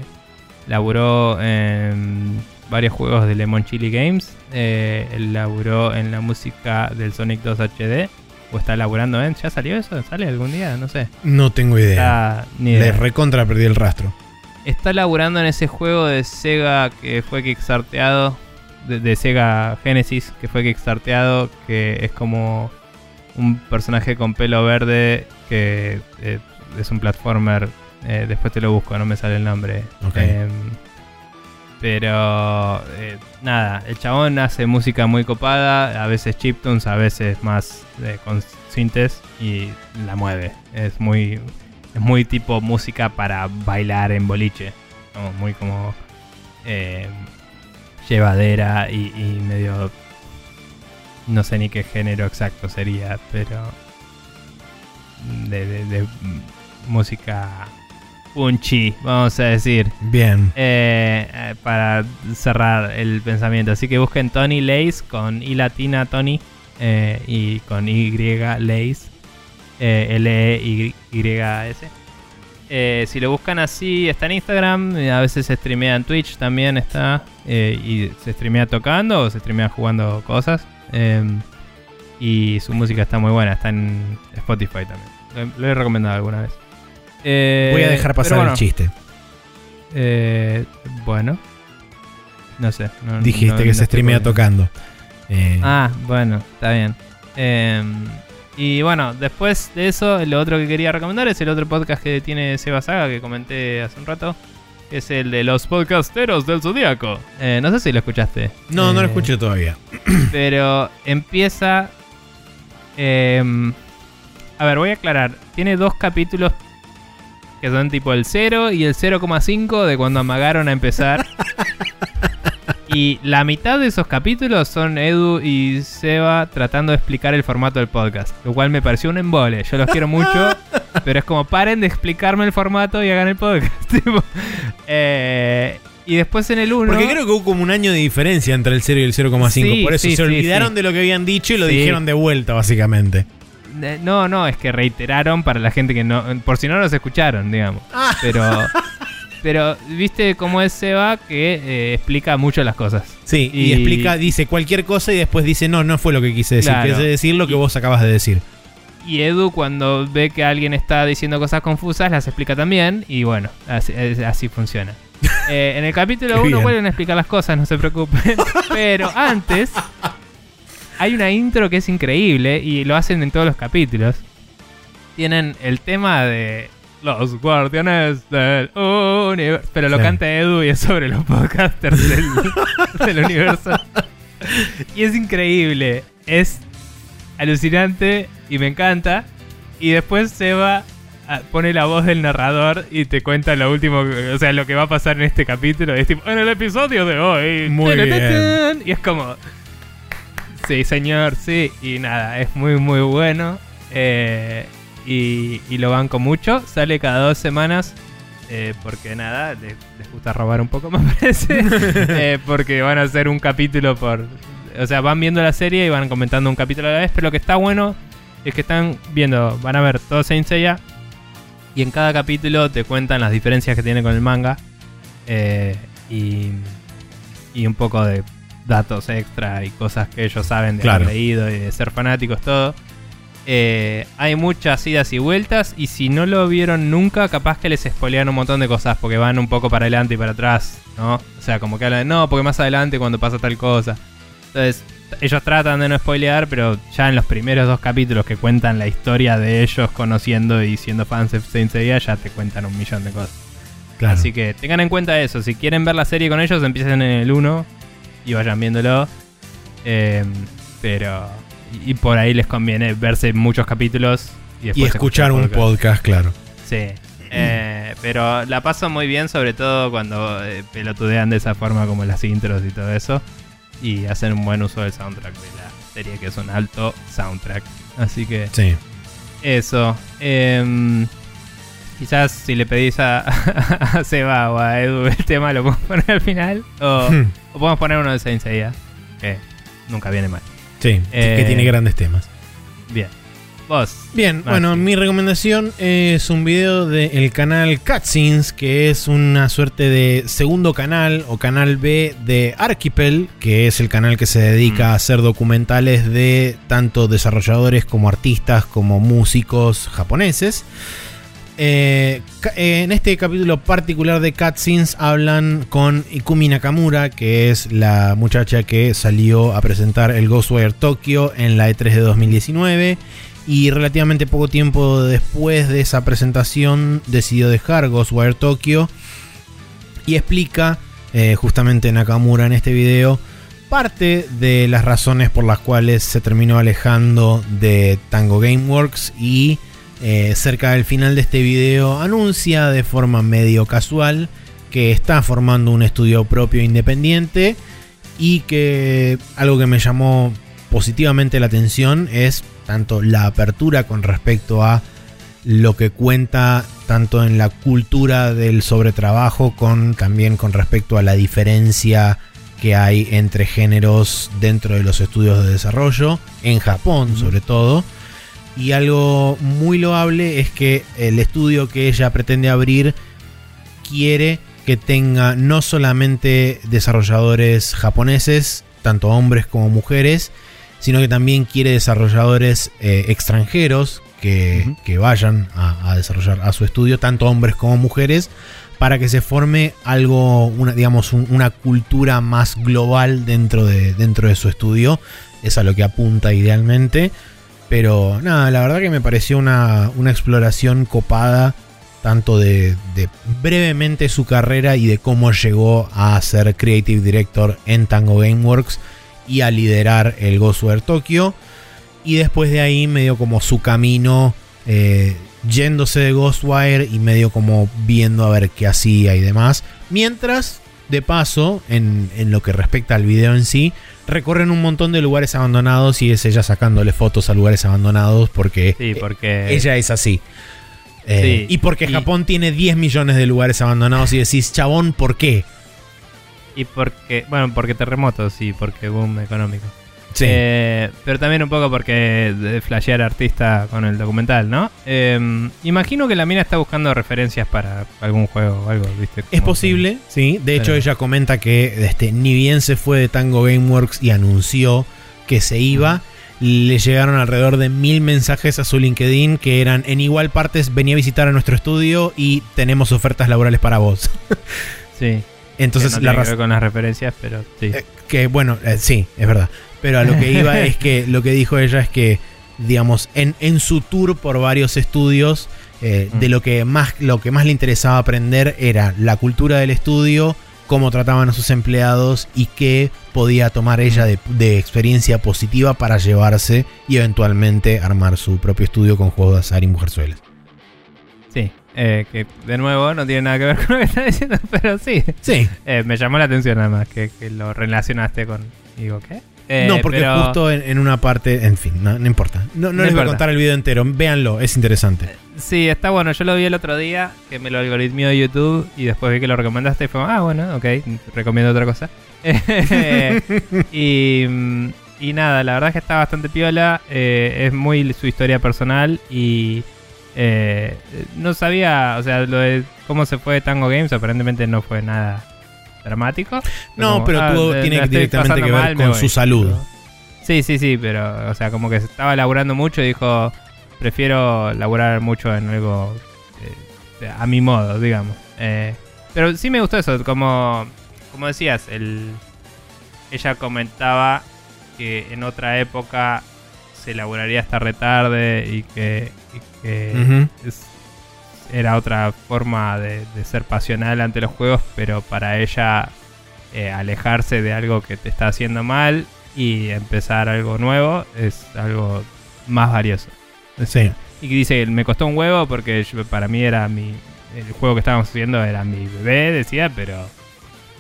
laburó en varios juegos de Lemon Chili Games. Eh, laburó en la música del Sonic 2 HD. ¿O está laburando en? ¿Ya salió eso? ¿Sale algún día? No sé. No tengo idea. Le recontra perdí el rastro. Está laburando en ese juego de Sega que fue kickstarteado de, Sega Genesis que fue kickstarteado, que es como un personaje con pelo verde que eh, es un platformer. Eh, después te lo busco, no me sale el nombre. Em, pero eh, nada, el chabón hace música muy copada, a veces chiptunes, a veces más con sintes y la mueve. Es muy, es muy tipo música para bailar en boliche. muy como llevadera y, medio... No sé ni qué género exacto sería, pero... De, música punchy, vamos a decir. Bien. Eh, eh, para cerrar el pensamiento. Así que busquen Tony Lace con I latina Tony eh, y con Y Lace. L-E-Y-S. Eh, si lo buscan así, está en Instagram. A veces se streamea en Twitch también está. Eh, y se streamea tocando o se streamea jugando cosas. Em, y su música está muy buena. Está en Spotify también. Lo, he recomendado alguna vez. Eh, Voy a dejar pasar el chiste. bueno. No sé. Dijiste que se streamea tocando. Ah, bueno, está bien. Y bueno, después de eso, lo otro que quería recomendar es el otro podcast que tiene Seba Saga que comenté hace un rato. Que es el de los podcasteros del Zodíaco. Eh, no sé si lo escuchaste. No, no lo eh, escuché todavía. [clears throat] Pero empieza. Em, a ver, voy a aclarar. Tiene dos capítulos que son tipo el 0 y el 0,5 de cuando amagaron a empezar. [laughs] Y la mitad de esos capítulos son Edu y Seba tratando de explicar el formato del podcast. Lo cual me pareció un embole. Yo los quiero mucho. [laughs] pero es como paren de explicarme el formato y hagan el podcast. [laughs] Eh, y después en el 1. Porque creo que hubo como un año de diferencia entre el 0 y el 0,5. por eso se olvidaron de lo que habían dicho y lo dijeron de vuelta, básicamente. No, no, es que reiteraron para la gente que no. Por si no los escucharon, digamos. Ah. Pero. [laughs] Pero viste cómo es Seba que eh, explica mucho las cosas. Sí, y, explica, dice cualquier cosa y después dice, no, no fue lo que quise decir, quise decir lo que vos acabas de decir. Y Edu cuando ve que alguien está diciendo cosas confusas, las explica también y bueno, así, funciona. [laughs] Eh, en el capítulo 1 vuelven a explicar las cosas, no se preocupen. [laughs] Pero antes hay una intro que es increíble y lo hacen en todos los capítulos. Tienen el tema de los guardianes del universo. Pero lo canta Edu y es sobre los podcasters [laughs] del, universo. Y es increíble. Es alucinante y me encanta. Y después se va pone la voz del narrador y te cuenta lo último, o sea, lo que va a pasar en este capítulo. Es tipo, en el episodio de hoy. Muy bien. Y es como, sí, señor, sí. Y nada, es muy, muy bueno. Eh, y, lo banco mucho. Sale cada dos semanas. Eh, porque nada, les, gusta robar un poco, me [laughs] parece. [laughs] Eh, porque van a hacer un capítulo por. O sea, van viendo la serie y van comentando un capítulo a la vez. Pero lo que está bueno es que están viendo, van a ver todo Saint Seiya. Y en cada capítulo te cuentan las diferencias que tiene con el manga. Eh, y, y un poco de datos extra y cosas que ellos saben de Claro. haber leído y de ser fanáticos, todo. Eh, hay muchas idas y vueltas y si no lo vieron nunca, capaz que les spoilean un montón de cosas porque van un poco para adelante y para atrás, ¿no? O sea, como que hablan de, no, porque más adelante cuando pasa tal cosa. Entonces, ellos tratan de no spoilear, pero ya en los primeros dos capítulos que cuentan la historia de ellos conociendo y siendo fans de Saint Seiya, ya te cuentan un millón de cosas. Claro. Así que tengan en cuenta eso. Si quieren ver la serie con ellos, empiecen en el 1 y vayan viéndolo. Eh, pero. Y, por ahí les conviene verse muchos capítulos y, escuchar un podcast. claro. Sí. Eh, pero la paso muy bien, sobre todo cuando eh, pelotudean de esa forma como las intros y todo eso. Y hacen un buen uso del soundtrack de la serie, que es un alto soundtrack. Así que Sí. eso. Em, quizás si le pedís a, [laughs] a Seba o a Edu el tema, lo podemos poner al final. O, o podemos poner uno de Saint Seiya, que nunca viene mal. Sí, Eh, que tiene grandes temas. Bien. Vos. Bien, bueno, mi recomendación es un video del canal Cutscenes, que es una suerte de segundo canal o canal B de Archipel, que es el canal que se dedica Mm. a hacer documentales de tanto desarrolladores como artistas como músicos japoneses. Eh, eh, en este capítulo particular de Cutscenes hablan con Ikumi Nakamura, que es la muchacha que salió a presentar el Ghostwire Tokyo en la E3 de 2019 y relativamente poco tiempo después de esa presentación decidió dejar Ghostwire Tokyo y explica eh, justamente Nakamura en este video parte de las razones por las cuales se terminó alejando de Tango Gameworks y eh, cerca del final de este video anuncia de forma medio casual que está formando un estudio propio independiente y que algo que me llamó positivamente la atención es tanto la apertura con respecto a lo que cuenta tanto en la cultura del sobretrabajo con también con respecto a la diferencia que hay entre géneros dentro de los estudios de desarrollo en Japón sobre todo y algo muy loable es que el estudio que ella pretende abrir quiere que tenga no solamente desarrolladores japoneses, tanto hombres como mujeres, sino que también quiere desarrolladores eh, extranjeros que, que vayan a, a desarrollar a su estudio, tanto hombres como mujeres, para que se forme algo, una, digamos, un- una cultura más global dentro de, dentro de su estudio. Es a lo que apunta idealmente. Pero nada, la verdad que me pareció una, una exploración copada, tanto de, brevemente su carrera y de cómo llegó a ser Creative Director en Tango Gameworks y a liderar el Ghostwire Tokyo. Y después de ahí medio como su camino eh, yéndose de Ghostwire y medio como viendo a ver qué hacía y demás. Mientras, de paso, en, en lo que respecta al video en sí, recorren un montón de lugares abandonados y es ella sacándole fotos a lugares abandonados porque Sí, porque. ella es así. Eh, Sí, y porque y- Japón tiene 10 millones de lugares abandonados y decís, chabón, ¿por qué? Y porque. Bueno, porque terremotos y porque boom económico. Sí. Eh, pero también un poco porque de flashear artista con el documental, ¿no? Eh, imagino que la mina está buscando referencias para algún juego o algo, ¿viste? Es posible, sí. De hecho, Pero- ella comenta que este, ni bien se fue de Tango Gameworks y anunció que se iba, le llegaron alrededor de mil mensajes a su LinkedIn que eran en igual partes, venía a visitar a nuestro estudio y tenemos ofertas laborales para vos. Sí. Entonces, que no la tiene que razón... ver con las referencias, pero sí. Eh, que bueno, eh, sí, es verdad. Pero a lo que iba [laughs] es que lo que dijo ella es que, digamos, en, en su tour por varios estudios, eh, Mm. de lo que más lo que más le interesaba aprender era la cultura del estudio, cómo trataban a sus empleados y qué podía tomar ella de, de experiencia positiva para llevarse y eventualmente armar su propio estudio con juegos de azar y mujerzuelas. Sí. Eh, que de nuevo no tiene nada que ver [laughs] con lo que está diciendo, pero sí. Sí, Eh, me llamó la atención además que, que lo relacionaste con. Digo, ¿qué? Eh, no, porque pero- justo en, en una parte, en fin, no, no importa. No, no No les voy a contar el video entero, véanlo, es interesante. Sí, está bueno. Yo lo vi el otro día, que me lo algoritmió de YouTube y después vi que lo recomendaste y fue, ah, bueno, ok, recomiendo otra cosa. [laughs] y, y nada, la verdad es que está bastante piola. eh, es muy su historia personal y eh, no sabía, o sea, lo de cómo se fue Tango Games aparentemente no fue nada dramático. No, Como, pero ah, eh, tiene directamente que ver mal, con su salud. Sí, sí, sí, pero, o sea, como que se estaba laburando mucho y dijo, prefiero laburar mucho en algo eh, a mi modo, digamos. Eh, pero sí me gustó eso, como, como decías, el, ella comentaba que en otra época se laburaría hasta retarde y que, y que es- era otra forma de, de ser pasional ante los juegos, pero para ella eh, alejarse de algo que te está haciendo mal y empezar algo nuevo es algo más valioso. Sí. Y que dice, me costó un huevo porque yo- para mí era mi... El juego que estábamos haciendo era mi bebé, decía, pero,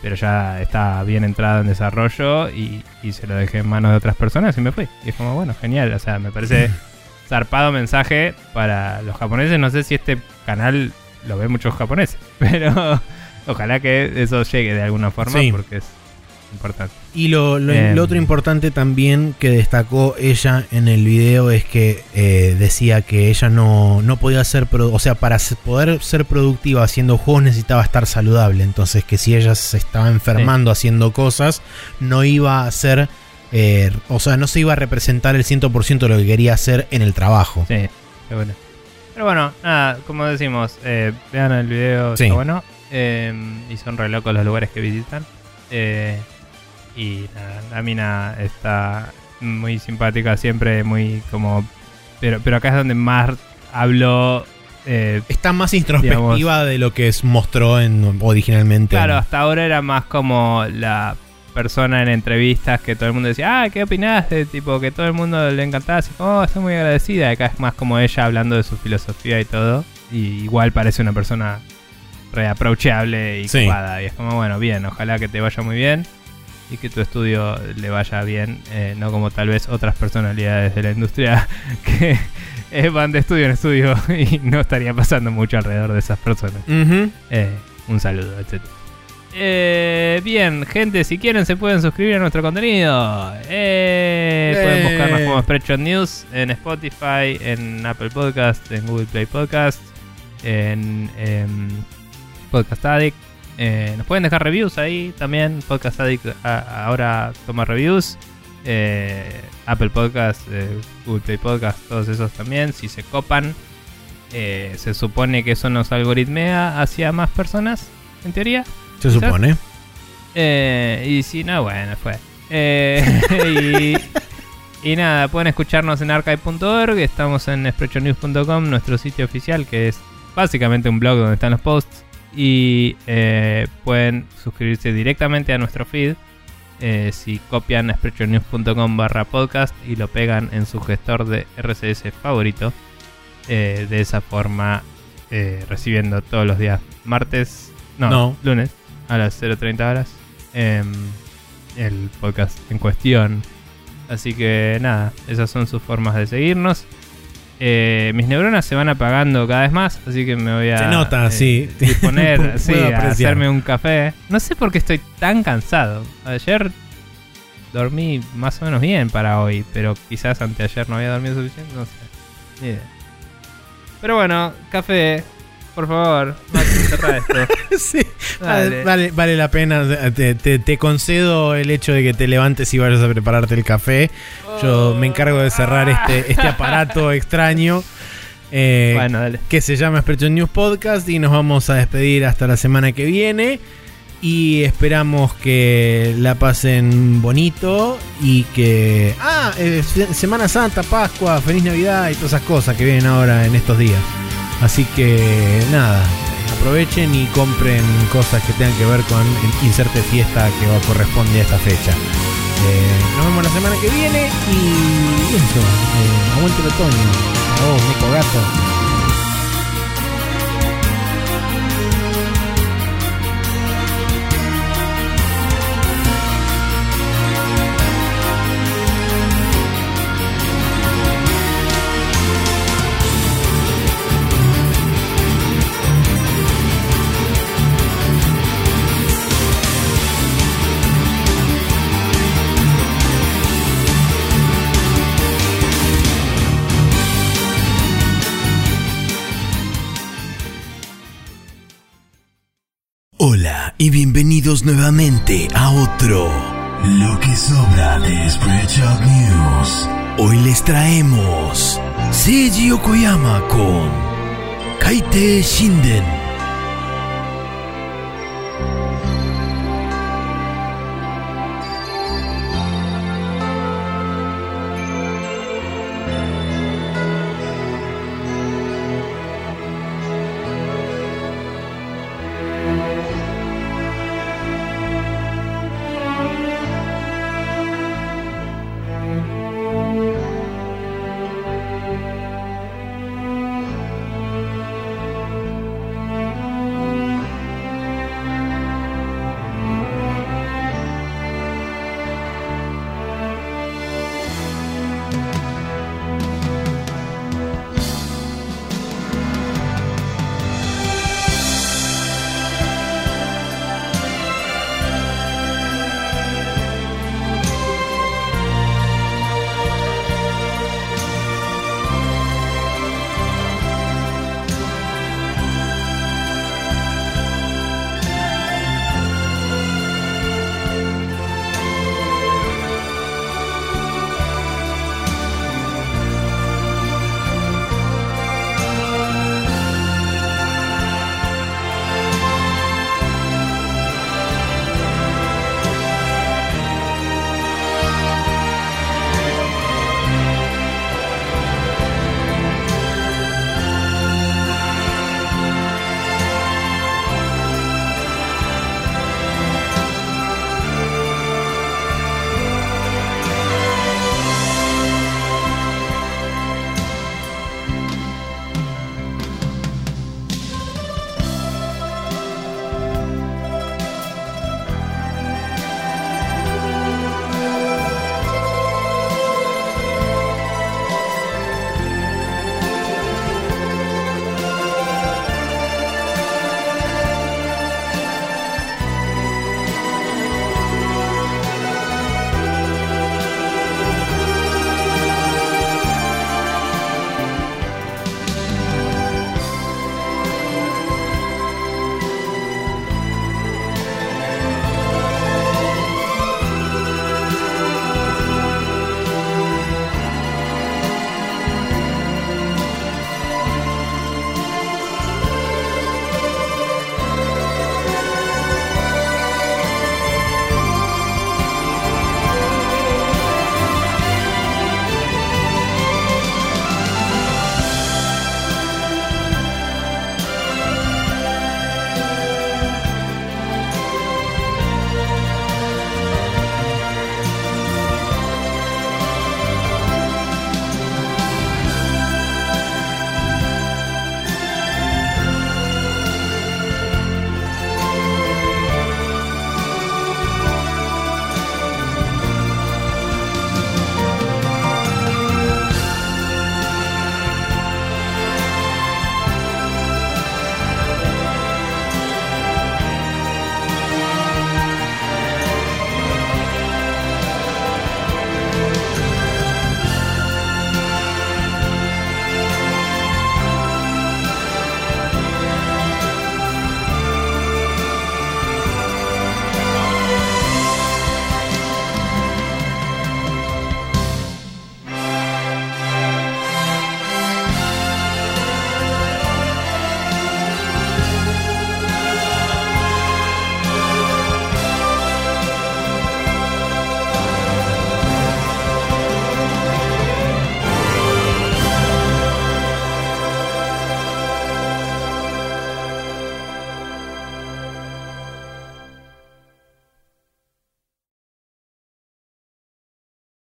pero ya está bien entrado en desarrollo y, y se lo dejé en manos de otras personas y me fui. Y es como, bueno, genial. O sea, me parece [laughs] zarpado mensaje para los japoneses. No sé si este canal lo ven muchos japoneses, [laughs] pero ojalá que eso llegue de alguna forma Sí. porque es importante. Y lo, lo- Em. lo otro importante también que destacó ella en el video es que eh, decía que ella no, no podía ser, o sea, para poder ser productiva haciendo juegos necesitaba estar saludable. Entonces que si ella se estaba enfermando haciendo cosas, no iba a ser, eh, o sea, no se iba a representar el 100% de lo que quería hacer en el trabajo. Sí, bueno. Pero bueno, nada, como decimos, eh, vean el video, Sí. está bueno. eh, y son re locos los lugares que visitan. y nada, la mina está muy simpática, siempre muy como... Pero, pero acá es donde más habló... eh, Está más introspectiva de lo que es- mostró en, originalmente. Claro, hasta ahora era más como la persona en entrevistas que todo el mundo decía, ah, ¿qué opinás? De tipo que todo el mundo le encantaba, así como, oh, estoy muy agradecida. Acá es más como ella hablando de su filosofía y todo. Y igual parece una persona reapproachable y Sí. Y es como, bueno, bien, ojalá que te vaya muy bien y que tu estudio le vaya bien, eh, no como tal vez otras personalidades de la industria [laughs] que eh, van de estudio en estudio [laughs] y no estaría pasando mucho alrededor de esas personas. Eh, un saludo, etc. Eh, bien, gente, si quieren se pueden suscribir a nuestro contenido. Eh, Pueden Eh. buscarnos como Spreadshot News en Spotify, en Apple Podcast, en Google Play Podcast, en, em, Podcast Addict. Eh, nos pueden dejar reviews ahí también. Podcast Addict a- ahora toma reviews. Apple Podcast, Google Play Podcast, todos esos también. Si se copan, se supone que eso nos algoritmea hacia más personas, en teoría. Se supone. Eh, y si no, bueno, fue. Eh, [laughs] y, y nada, pueden escucharnos en archive.org. Estamos en sprechonews.com, nuestro sitio oficial, que es básicamente un blog donde están los posts. Y eh, pueden suscribirse directamente a nuestro feed. eh, si copian sprechonews.com barra podcast y lo pegan en su gestor de RCS favorito. Eh, de esa forma, recibiendo todos los días martes, no, No. lunes a las 0.30 horas em, el podcast en cuestión. Así que nada, esas son sus formas de seguirnos. Eh, mis neuronas se van apagando cada vez más, así que me voy a Se nota, eh, sí. disponer [laughs] sí, a hacerme un café. No sé por qué estoy tan cansado. Ayer dormí más o menos bien para hoy, pero quizás anteayer no había dormido suficiente, no sé. Ni idea. Pero bueno, café, por favor, esto. [laughs] Sí, vale, vale, vale la pena. Te, te- te concedo el hecho de que te levantes y vayas a prepararte el café. Yo me encargo de cerrar este, este aparato [laughs] extraño. eh, Bueno, dale. que se llama Expression News Podcast y nos vamos a despedir hasta la semana que viene y esperamos que la pasen bonito y que ah eh, se- Semana Santa Pascua Feliz Navidad y todas esas cosas que vienen ahora en estos días así que nada aprovechen y compren cosas que tengan que ver con el inserte fiesta que corresponde a esta fecha. Eh, nos vemos la semana que viene y eso eh, aguante el otoño. A Nico Gato y bienvenidos nuevamente a otro Lo que sobra de Spreadshot News. Hoy les traemos Seiji Yokoyama con Kaite Shinden